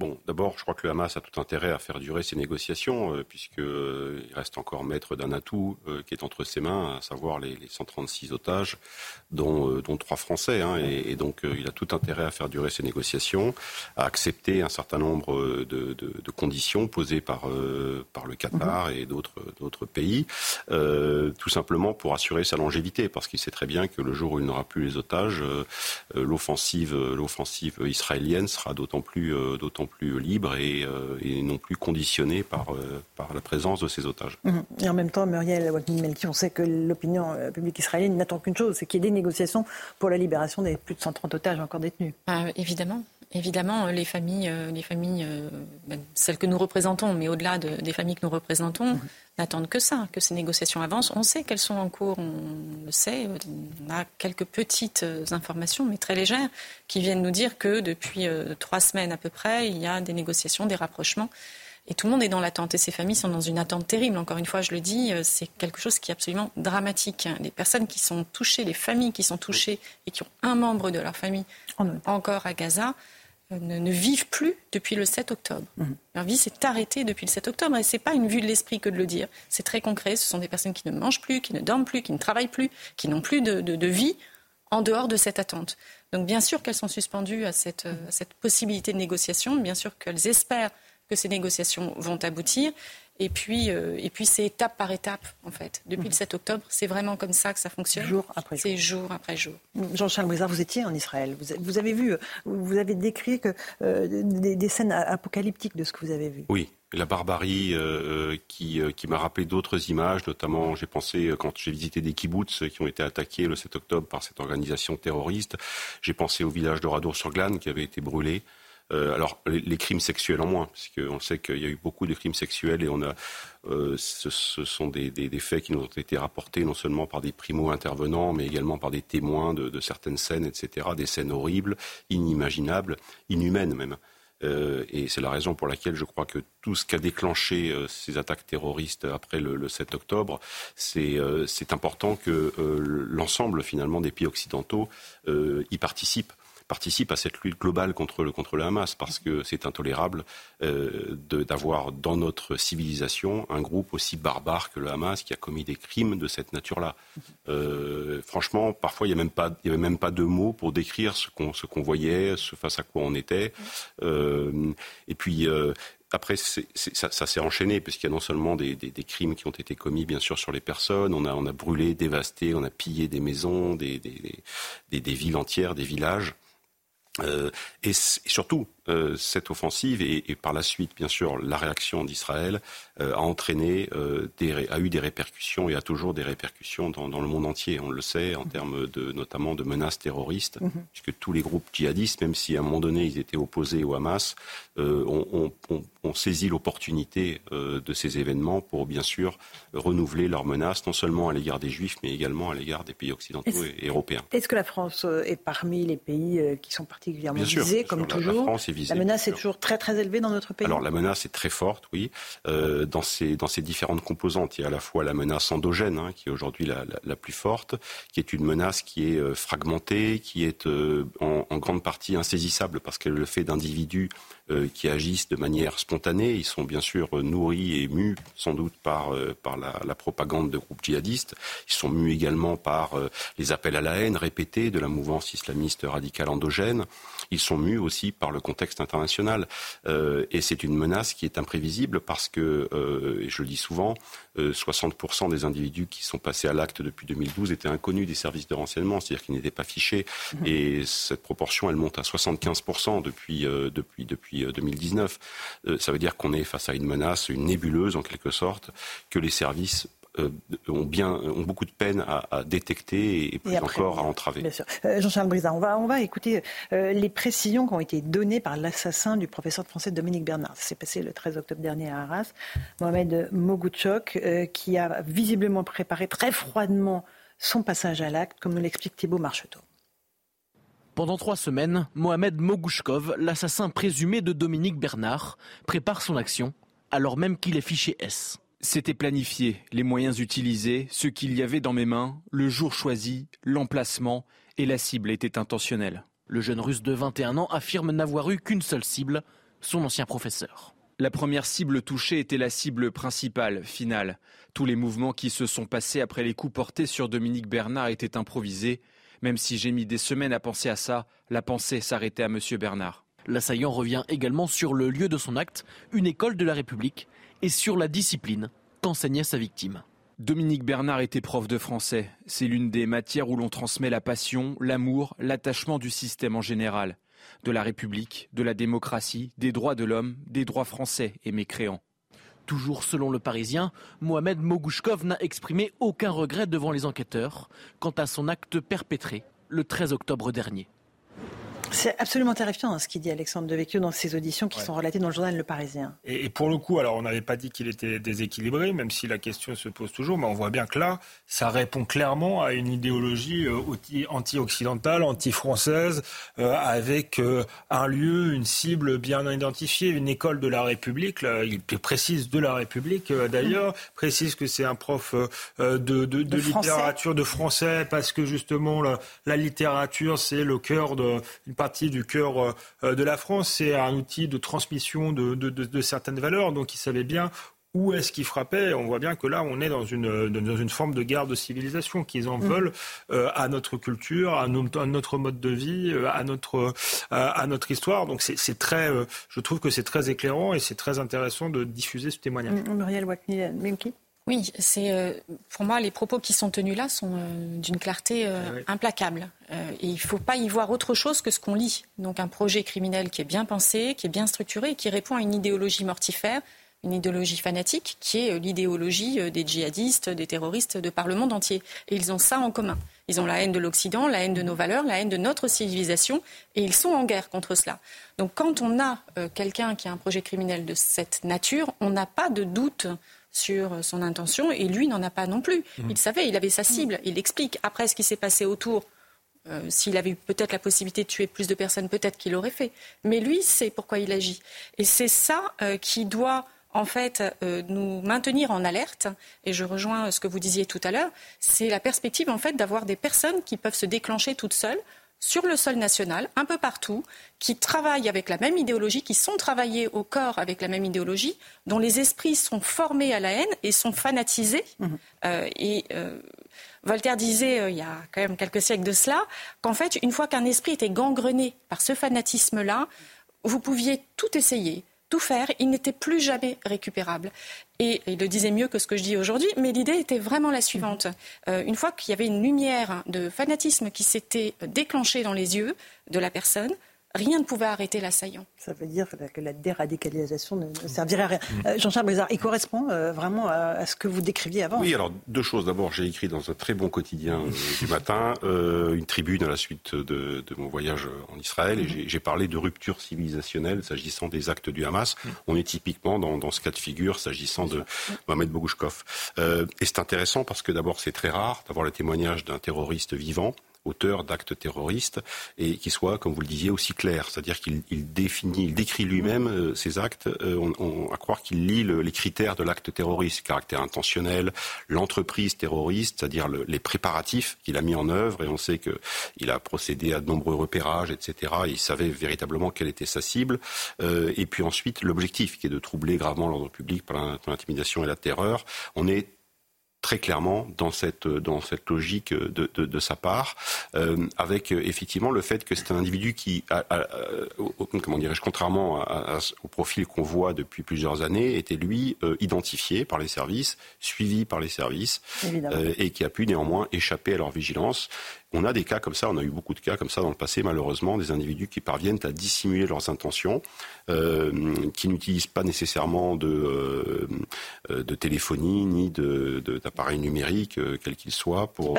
Bon, d'abord, je crois que le Hamas a tout intérêt à faire durer ces négociations, euh, puisqu'il euh, reste encore maître d'un atout euh, qui est entre ses mains, à savoir les, 136 otages, dont, trois Français. Hein, et, donc, il a tout intérêt à faire durer ces négociations, à accepter un certain nombre de, conditions posées par, le Qatar et d'autres pays, tout simplement pour assurer sa longévité, parce qu'il sait très bien que le jour où il n'aura plus les otages, l'offensive israélienne sera d'autant plus, plus libre euh, et, non plus conditionné par, euh, par la présence de ces otages. Mhm. Et en même temps, Muriel Melki, on sait que l'opinion euh, publique israélienne n'attend qu'une chose, c'est qu'il y ait des négociations pour la libération des plus de 130 otages encore détenus. Ah, évidemment. Évidemment, les familles, les familles ben, celles que nous représentons, mais au-delà des familles que nous représentons, n'attendent que ça, que ces négociations avancent. On sait qu'elles sont en cours, on le sait. On a quelques petites informations, mais très légères, qui viennent nous dire que depuis trois semaines à peu près, il y a des négociations, des rapprochements. Et tout le monde est dans l'attente. Et ces familles sont dans une attente terrible. Encore une fois, je le dis, euh, c'est quelque chose qui est absolument dramatique. Les personnes qui sont touchées, les familles qui sont touchées et qui ont un membre de leur famille encore à Gaza, ne, vivent plus depuis le 7 octobre. Mhm. Leur vie s'est arrêtée depuis le 7 octobre et ce n'est pas une vue de l'esprit que de le dire. C'est très concret. Ce sont des personnes qui ne mangent plus, qui ne dorment plus, qui ne travaillent plus, qui n'ont plus de vie en dehors de cette attente. Donc bien sûr qu'elles sont suspendues à cette, euh, cette, possibilité de négociation, bien sûr qu'elles espèrent que ces négociations vont aboutir. Et puis, euh, et puis c'est étape par étape, en fait. Depuis le 7 octobre, c'est vraiment comme ça que ça fonctionne. Jour après jour. C'est jour après jour. Jean-Charles Brizard, vous étiez en Israël. Vous, avez vu, vous avez décrit que, euh, des, des, scènes apocalyptiques de ce que vous avez vu. Oui, la barbarie euh, qui, qui m'a rappelé d'autres images, notamment j'ai pensé quand j'ai visité des kibbutz qui ont été attaqués le 7 octobre par cette organisation terroriste, j'ai pensé au village de Radour-sur-Glane qui avait été brûlé. Euh, alors, les, crimes sexuels en moins, parce qu'on sait qu'il y a eu beaucoup de crimes sexuels et on a, euh, ce, sont des, faits qui nous ont été rapportés non seulement par des primo-intervenants, mais également par des témoins de, certaines scènes, etc. Des scènes horribles, inimaginables, inhumaines même. Euh, et c'est la raison pour laquelle je crois que tout ce qui a déclenché ces attaques terroristes après le, le 7 octobre, c'est important que l'ensemble finalement des pays occidentaux y participent participe à cette lutte globale contre le, contre le Hamas, parce que c'est intolérable euh, d'avoir dans notre civilisation un groupe aussi barbare que le Hamas qui a commis des crimes de cette nature-là. Euh, franchement, parfois, il n'y avait même pas de mots pour décrire ce qu'on qu'on voyait, ce face à quoi on était. Euh, et puis, après, ça, s'est enchaîné, puisqu'il y a non seulement des, des, des, crimes qui ont été commis, bien sûr, sur les personnes, on a, on a brûlé, dévasté, on a pillé des maisons, des, des villes entières, des villages. Euh, et, surtout, euh, cette offensive et, par la suite, bien sûr, la réaction d'Israël euh, a entraîné, a eu des répercussions et a toujours des répercussions dans, le monde entier. On le sait en termes de, notamment de menaces terroristes, mhm. puisque tous les groupes djihadistes, même si à un moment donné ils étaient opposés au Hamas, ont, saisi l'opportunité de ces événements pour bien sûr renouveler leurs menaces, non seulement à l'égard des Juifs, mais également à l'égard des pays occidentaux et, européens. Est-ce que la France est parmi les pays qui sont particulièrement visés, comme toujours La, menace est toujours très très élevée dans notre pays Alors la menace est très forte, oui, euh, dans, ces, dans ces différentes composantes. Il y a à la fois la menace endogène, hein, qui est aujourd'hui la, la, plus forte, qui est une menace qui est euh, fragmentée, qui est euh, en, en, grande partie insaisissable parce qu'elle le fait d'individus qui agissent de manière spontanée. Ils sont bien sûr nourris et mus sans doute par, par la, la, propagande de groupes djihadistes. Ils sont mus également par les appels à la haine répétés de la mouvance islamiste radicale endogène. Ils sont mus aussi par le contexte international. et c'est une menace qui est imprévisible parce que, et je le dis souvent, 60% des individus qui sont passés à l'acte depuis 2012 étaient inconnus des services de renseignement, c'est-à-dire qu'ils n'étaient pas fichés. Mmh. Et cette proportion, elle monte à 75% depuis, depuis, depuis 2019. Euh, ça veut dire qu'on est face à une menace, une nébuleuse en quelque sorte, que les services euh, ont, bien, ont beaucoup de peine à, détecter et, plus encore à entraver. Euh, Jean-Charles Brizard, on va, on va écouter les précisions qui ont été données par l'assassin du professeur de français Dominique Bernard. Ça s'est passé le 13 octobre dernier à Arras. Mohamed Mogouchok, qui a visiblement préparé très froidement son passage à l'acte, comme nous l'explique Thibault Marcheteau. Pendant trois semaines, Mohamed Mogouchkov, l'assassin présumé de Dominique Bernard, prépare son action, alors même qu'il est fiché S. C'était planifié, les moyens utilisés, ce qu'il y avait dans mes mains, le jour choisi, l'emplacement et la cible étaient intentionnels. Le jeune russe de 21 ans affirme n'avoir eu qu'une seule cible, son ancien professeur. La première cible touchée était la cible principale, finale. Tous les mouvements qui se sont passés après les coups portés sur Dominique Bernard étaient improvisés. Même si j'ai mis des semaines à penser à ça, la pensée s'arrêtait à M. Bernard. L'assaillant revient également sur le lieu de son acte, une école de la République, et sur la discipline qu'enseignait sa victime. Dominique Bernard était prof de français. C'est l'une des matières où l'on transmet la passion, l'amour, l'attachement du système en général, de la République, de la démocratie, des droits de l'homme, des droits français et mécréants. Toujours selon le Parisien, Mohamed Mogouchkov n'a exprimé aucun regret devant les enquêteurs quant à son acte perpétré le 13 octobre dernier. C'est absolument terrifiant hein, ce qu'il dit Alexandre Devecchio dans ses auditions qui sont relatées dans le journal Le Parisien. Et, pour le coup, alors on n'avait pas dit qu'il était déséquilibré, même si la question se pose toujours, mais on voit bien que là, ça répond clairement à une idéologie euh, anti-occidentale, anti-française, euh, avec euh, un lieu, une cible bien identifiée, une école de la République. il précise de la République d'ailleurs, précise que c'est un prof de, littérature, de français, parce que justement la, la littérature, c'est le cœur d'une partie du cœur euh, euh, de la France. C'est un outil de transmission de, certaines valeurs. Donc il savait bien où est-ce qu'il frappait On voit bien que là, on est dans une, dans une forme de guerre de civilisation, qu'ils en mm. veulent euh, à notre culture, à, notre mode de vie, à notre, à notre histoire. Donc c'est très, je trouve que c'est très éclairant et c'est très intéressant de diffuser ce témoignage. Muriel oui, c'est euh, pour moi les propos qui sont tenus là sont euh, d'une clarté euh, ah implacable. et il ne faut pas y voir autre chose que ce qu'on lit. Donc un projet criminel qui est bien pensé, qui est bien structuré, et qui répond à une idéologie mortifère, une idéologie fanatique, qui est l'idéologie des djihadistes, des terroristes de par le monde entier. Et ils ont ça en commun. Ils ont la haine de l'Occident, la haine de nos valeurs, la haine de notre civilisation, et ils sont en guerre contre cela. Donc quand on a quelqu'un qui a un projet criminel de cette nature, on n'a pas de doute sur son intention et lui n'en a pas non plus. Mmh. Il savait, il avait sa cible, il explique. Après ce qui s'est passé autour, euh, s'il avait eu peut-être la possibilité de tuer plus de personnes, peut-être qu'il l'aurait fait. Mais lui sait pourquoi il agit. Et c'est ça euh, qui doit en fait euh, nous maintenir en alerte. Et je rejoins ce que vous disiez tout à l'heure. C'est la perspective en fait d'avoir des personnes qui peuvent se déclencher toutes seules sur le sol national, un peu partout, qui travaillent avec la même idéologie, qui sont travaillés au corps avec la même idéologie, dont les esprits sont formés à la haine et sont fanatisés. Mhm. Euh, et euh, Voltaire disait, euh, il y a quand même quelques siècles de cela, qu'en fait, une fois qu'un esprit était gangrené par ce fanatisme-là, vous pouviez tout essayer, tout faire, il n'était plus jamais récupérable. Et il le disait mieux que ce que je dis aujourd'hui, mais l'idée était vraiment la suivante. Euh, une fois qu'il y avait une lumière de fanatisme qui s'était déclenchée dans les yeux de la personne, rien ne pouvait arrêter l'assaillant. Ça veut dire que la déradicalisation ne, servirait à rien. Euh, Jean-Charles Brizard, il correspond euh, vraiment à, ce que vous décriviez avant. Oui, alors deux choses. D'abord, j'ai écrit dans un très bon quotidien euh, du matin une tribune à la suite de, mon voyage en Israël et j'ai parlé de rupture civilisationnelle s'agissant des actes du Hamas. On est typiquement dans, ce cas de figure s'agissant de Mohamed Bogouchkov. et c'est intéressant parce que d'abord, c'est très rare d'avoir le témoignage d'un terroriste vivant auteur d'actes terroristes et qui soit, comme vous le disiez, aussi clair. C'est-à-dire qu'il définit, il décrit lui-même euh, ces actes, euh, on, à croire qu'il lit les critères de l'acte terroriste, caractère intentionnel, l'entreprise terroriste, c'est-à-dire les préparatifs qu'il a mis en œuvre et on sait qu'il a procédé à de nombreux repérages, etc. il savait véritablement quelle était sa cible. Euh, et puis ensuite, l'objectif qui est de troubler gravement l'ordre public par l'intimidation et la terreur. On est très clairement dans cette, dans cette logique de, de, de sa part, euh, avec euh, effectivement le fait que c'est un individu qui, a, a, comment dirais-je, contrairement au profil qu'on voit depuis plusieurs années, était lui euh, identifié par les services, suivi par les services, euh, et qui a pu néanmoins échapper à leur vigilance. On a des cas comme ça, on a eu beaucoup de cas comme ça dans le passé, malheureusement, des individus qui parviennent à dissimuler leurs intentions, euh, qui n'utilisent pas nécessairement de, euh, de téléphonie ni d'appareils de, numériques, euh, quels qu'ils soient, pour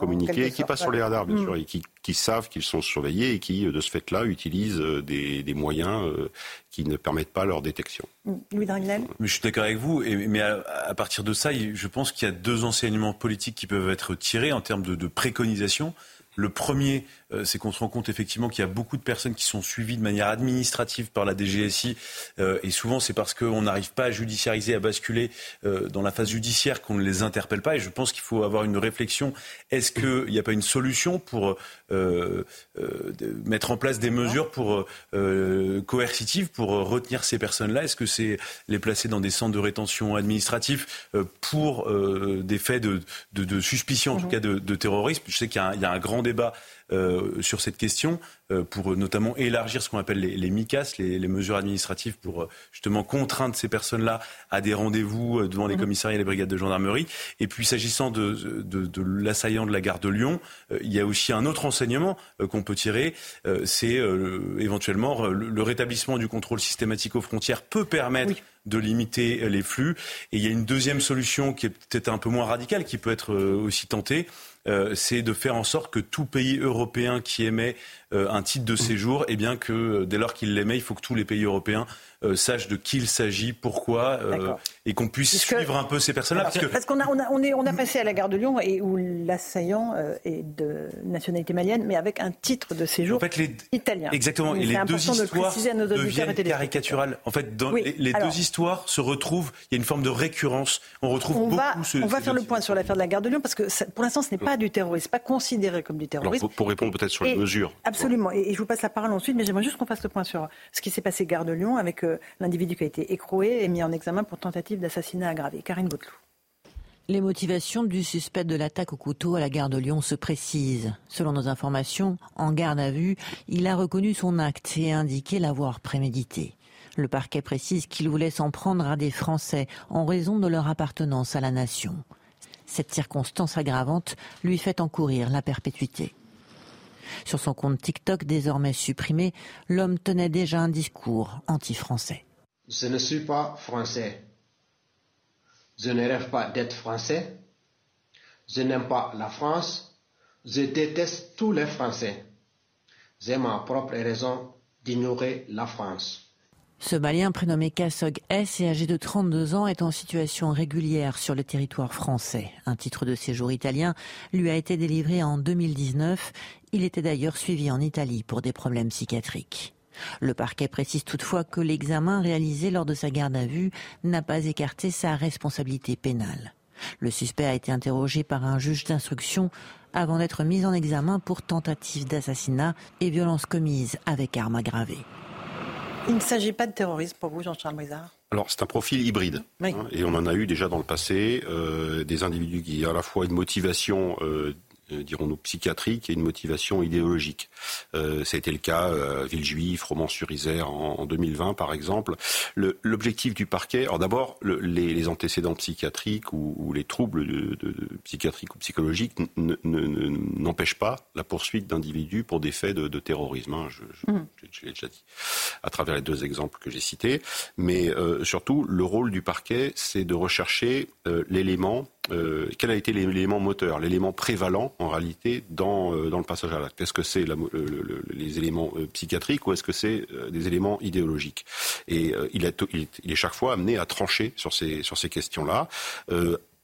communiquer, qui passent sur les radars, bien sûr, et qui, qui savent qu'ils sont surveillés et qui, de ce fait-là, utilisent des, des moyens qui ne permettent pas leur détection. Louis Je suis d'accord avec vous, mais à, partir de ça, je pense qu'il y a deux enseignements politiques qui peuvent être tirés en termes de, de préconisation. Le premier, euh, c'est qu'on se rend compte effectivement qu'il y a beaucoup de personnes qui sont suivies de manière administrative par la DGSI. Euh, et souvent, c'est parce qu'on n'arrive pas à judiciariser, à basculer euh, dans la phase judiciaire qu'on ne les interpelle pas. Et je pense qu'il faut avoir une réflexion. Est-ce qu'il n'y a pas une solution pour mettre en place des mesures pour, coercitives pour retenir ces personnes-là? Est-ce que c'est les placer dans des centres de rétention administratifs pour des faits de, de, de suspicion, en tout mhm. cas de, de terrorisme? Je sais qu'il y, y, a un grand débat sur cette question euh, pour notamment élargir ce qu'on appelle les, MICAS, les, mesures administratives pour euh, justement contraindre ces personnes-là à des rendez-vous devant les mhm. commissariats et les brigades de gendarmerie. Et puis s'agissant de, l'assaillant de la gare de Lyon, il y a aussi un autre enseignement qu'on peut tirer, c'est éventuellement le, rétablissement du contrôle systématique aux frontières peut permettre de limiter les flux. Et il y a une deuxième solution qui est peut-être un peu moins radicale, qui peut être aussi tentée, euh, c'est de faire en sorte que tout pays européen qui émet euh, un titre de séjour, eh bien que euh, dès lors qu'il l'émet, il faut que tous les pays européens euh, sachent de qui il s'agit, pourquoi, et qu'on puisse suivre un peu ces personnes-là. Parce, qu'on a, on a, on est, on a passé à la gare de Lyon et où l'assaillant est de nationalité malienne, mais avec un titre de séjour italien. Exactement. Et les deux histoires deviennent caricaturales. En fait, dans les, deux histoires se retrouvent. Il y a une forme de récurrence. On retrouve on beaucoup. Va, on va faire le point sur l'affaire de la gare de Lyon parce que pour l'instant, ce n'est pas du terrorisme, pas considéré comme du terrorisme. pour, répondre peut-être sur les mesures. Absolument. Et, je vous passe la parole ensuite, mais j'aimerais juste qu'on fasse le point sur ce qui s'est passé Gare de Lyon avec euh, l'individu qui a été écroué et mis en examen pour tentative d'assassinat aggravé. Karine Bauteloup. Les motivations du suspect de l'attaque au couteau à la gare de Lyon se précisent. Selon nos informations, en garde à vue, il a reconnu son acte et indiqué l'avoir prémédité. Le parquet précise qu'il voulait s'en prendre à des Français en raison de leur appartenance à la nation. Cette circonstance aggravante lui fait encourir la perpétuité. Sur son compte TikTok désormais supprimé, l'homme tenait déjà un discours anti-français. Je ne suis pas français. Je ne rêve pas d'être français. Je n'aime pas la France. Je déteste tous les Français. J'ai ma propre raison d'ignorer la France. Ce Malien prénommé Kassog S et âgé de 32 ans est en situation régulière sur le territoire français. Un titre de séjour italien lui a été délivré en 2019. Il était d'ailleurs suivi en Italie pour des problèmes psychiatriques. Le parquet précise toutefois que l'examen réalisé lors de sa garde à vue n'a pas écarté sa responsabilité pénale. Le suspect a été interrogé par un juge d'instruction avant d'être mis en examen pour tentative d'assassinat et violence commise avec arme aggravée. Il ne s'agit pas de terrorisme pour vous, Jean-Charles Brizard alors c'est un profil hybride hein, et on en a eu déjà dans le passé euh, des individus qui ont à la fois une motivation euh, euh, dirons-nous, psychiatrique et une motivation idéologique. Euh, ça a été le cas à Villejuif, Romans-sur-Isère en, 2020, par exemple. L'objectif du parquet, alors d'abord, les, antécédents psychiatriques ou, les troubles de, psychiatriques ou psychologiques n'empêchent pas la poursuite d'individus pour des faits de, terrorisme. Hein, je, mmh. l'ai déjà dit, à travers les deux exemples que j'ai cités. Mais euh, surtout, le rôle du parquet, c'est de rechercher l'élément euh, quel a été l'élément moteur, l'élément prévalent en réalité dans, euh, dans le passage à l'acte? Est-ce que c'est les éléments euh, psychiatriques ou est-ce que c'est des éléments idéologiques? Et il, est, il, est, chaque fois amené à trancher sur ces, sur ces questions-là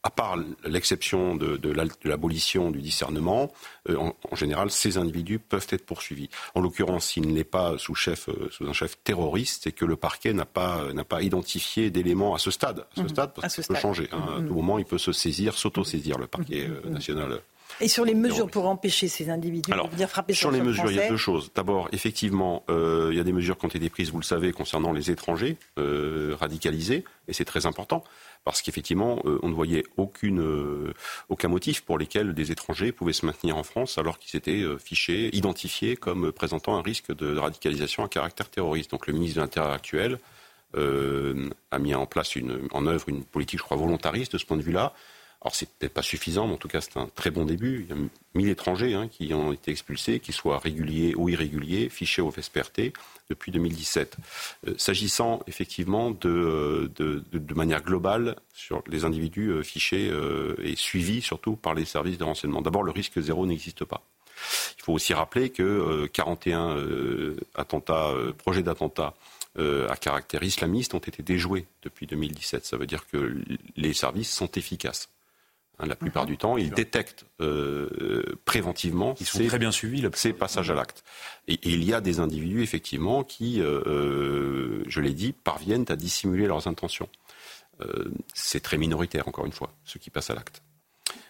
à part l'exception de, l'abolition du discernement, euh, en, général, ces individus peuvent être poursuivis. En l'occurrence, s'il n'est pas sous, chef, euh, sous un chef terroriste, c'est que le parquet n'a pas, n'a pas identifié d'éléments à ce stade. À ce mhm. stade, parce que ça peut changer. Hein. À mhm. tout moment, il peut se saisir, s'auto-saisir, le parquet euh, mhm. national. Et sur les mesures pour empêcher ces individus de venir frapper sur, sur les mesures, il y a deux choses. D'abord, effectivement, il y a des mesures qui ont été prises, vous le savez, concernant les étrangers radicalisés, et c'est très important parce qu'effectivement, euh, on ne voyait euh, aucun motif pour lesquels des étrangers pouvaient se maintenir en France alors qu'ils étaient euh, fichés, identifiés comme présentant un risque de radicalisation à caractère terroriste. Donc le ministre de l'Intérieur actuel a mis en place une, en œuvre une politique, je crois, volontariste de ce point de vue-là. Alors c'est peut-être pas suffisant, mais en tout cas c'est un très bon début. Il y a 1000 étrangers hein, qui ont été expulsés, qu'ils soient réguliers ou irréguliers, fichés au FSPRT depuis 2017. Euh, s'agissant effectivement de, de, manière globale sur les individus euh, fichés euh, et suivis surtout par les services de renseignement. D'abord, le risque zéro n'existe pas. Il faut aussi rappeler que 41 attentats, projets d'attentats à caractère islamiste ont été déjoués depuis 2017. Ça veut dire que les services sont efficaces. Hein, la plupart mhm. du temps, ils détectent euh, préventivement ils sont très bien suivis, ces passages à l'acte. Et, il y a des individus, effectivement, qui, euh, euh, je l'ai dit, parviennent à dissimuler leurs intentions. c'est très minoritaire, encore une fois, ceux qui passent à l'acte.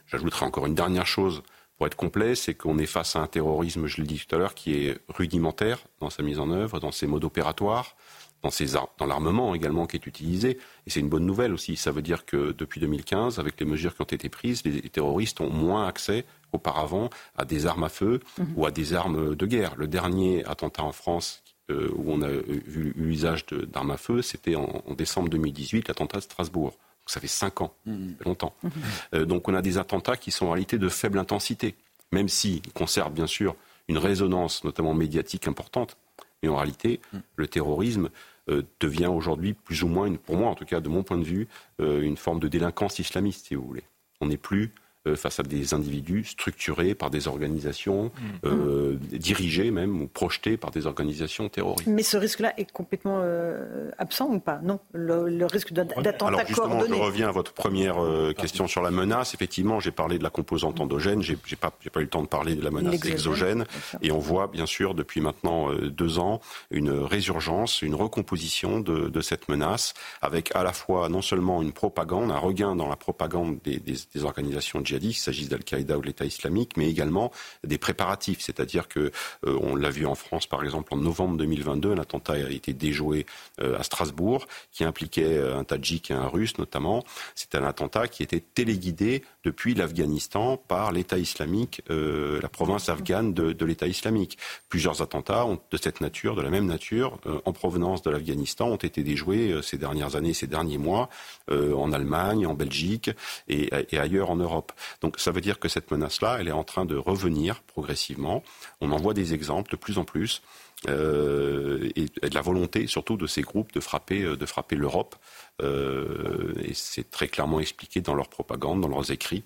J'ajouterai encore une dernière chose pour être complet, c'est qu'on est face à un terrorisme, je l'ai dit tout à l'heure, qui est rudimentaire dans sa mise en œuvre, dans ses modes opératoires, dans, dans l'armement également qui est utilisé. Et c'est une bonne nouvelle aussi. Ça veut dire que depuis 2015, avec les mesures qui ont été prises, les terroristes ont moins accès auparavant à des armes à feu mhm. ou à des armes de guerre. Le dernier attentat en France euh, où on a vu l'usage d'armes à feu, c'était en, décembre 2018, l'attentat de Strasbourg. Donc ça fait cinq ans, mhm. longtemps. Mhm. Euh, donc on a des attentats qui sont en réalité de faible intensité, même s'ils conservent bien sûr une résonance, notamment médiatique, importante. Mais en réalité, le terrorisme euh, devient aujourd'hui plus ou moins, pour moi en tout cas, de mon point de vue, euh, une forme de délinquance islamiste, si vous voulez. On n'est plus face à des individus structurés par des organisations, mm. euh, dirigés même ou projetés par des organisations terroristes. Mais ce risque-là est complètement euh, absent ou pas? Non, le, risque d'attentat Alors justement, je reviens à votre première question sur la menace. Effectivement, j'ai parlé de la composante endogène, j'ai pas, pas eu le temps de parler de la menace exogène, et on voit bien sûr depuis maintenant deux ans une résurgence, une recomposition de, de, cette menace, avec à la fois non seulement une propagande, un regain dans la propagande des, des, des organisations djihadistes, qu'il s'agisse d'Al-Qaïda ou de l'État islamique, mais également des préparatifs. C'est-à-dire que euh, on l'a vu en France, par exemple, en novembre 2022, un attentat a été déjoué euh, à Strasbourg, qui impliquait euh, un Tadjik et un Russe notamment. C'était un attentat qui était téléguidé depuis l'Afghanistan par l'État islamique, la province afghane de, l'État islamique. Plusieurs attentats de cette nature, de la même nature, en provenance de l'Afghanistan, ont été déjoués ces dernières années, ces derniers mois, en Allemagne, en Belgique et ailleurs en Europe. Donc ça veut dire que cette menace-là, elle est en train de revenir progressivement. On en voit des exemples de plus en plus. Euh, et, de la volonté surtout de ces groupes de frapper, euh, de frapper l'Europe. Euh, et c'est très clairement expliqué dans leur propagande, dans leurs écrits.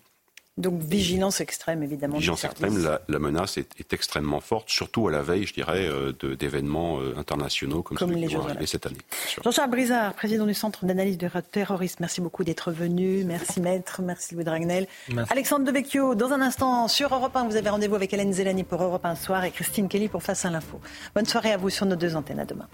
Donc vigilance extrême, évidemment. Vigilance extrême, la, menace est, extrêmement forte, surtout à la veille, je dirais, euh, d'événements euh, internationaux comme, comme ceux qui vont arriver cette année. Jean-Charles Brizard, président du Centre d'analyse de terrorisme, merci beaucoup d'être venu. Merci Maître, merci Louis Dragnel. Alexandre Devecchio, dans un instant, sur Europe 1, vous avez rendez-vous avec Hélène Zelani pour Europe 1 soir et Christine Kelly pour Face à l'info. Bonne soirée à vous sur nos deux antennes. À demain.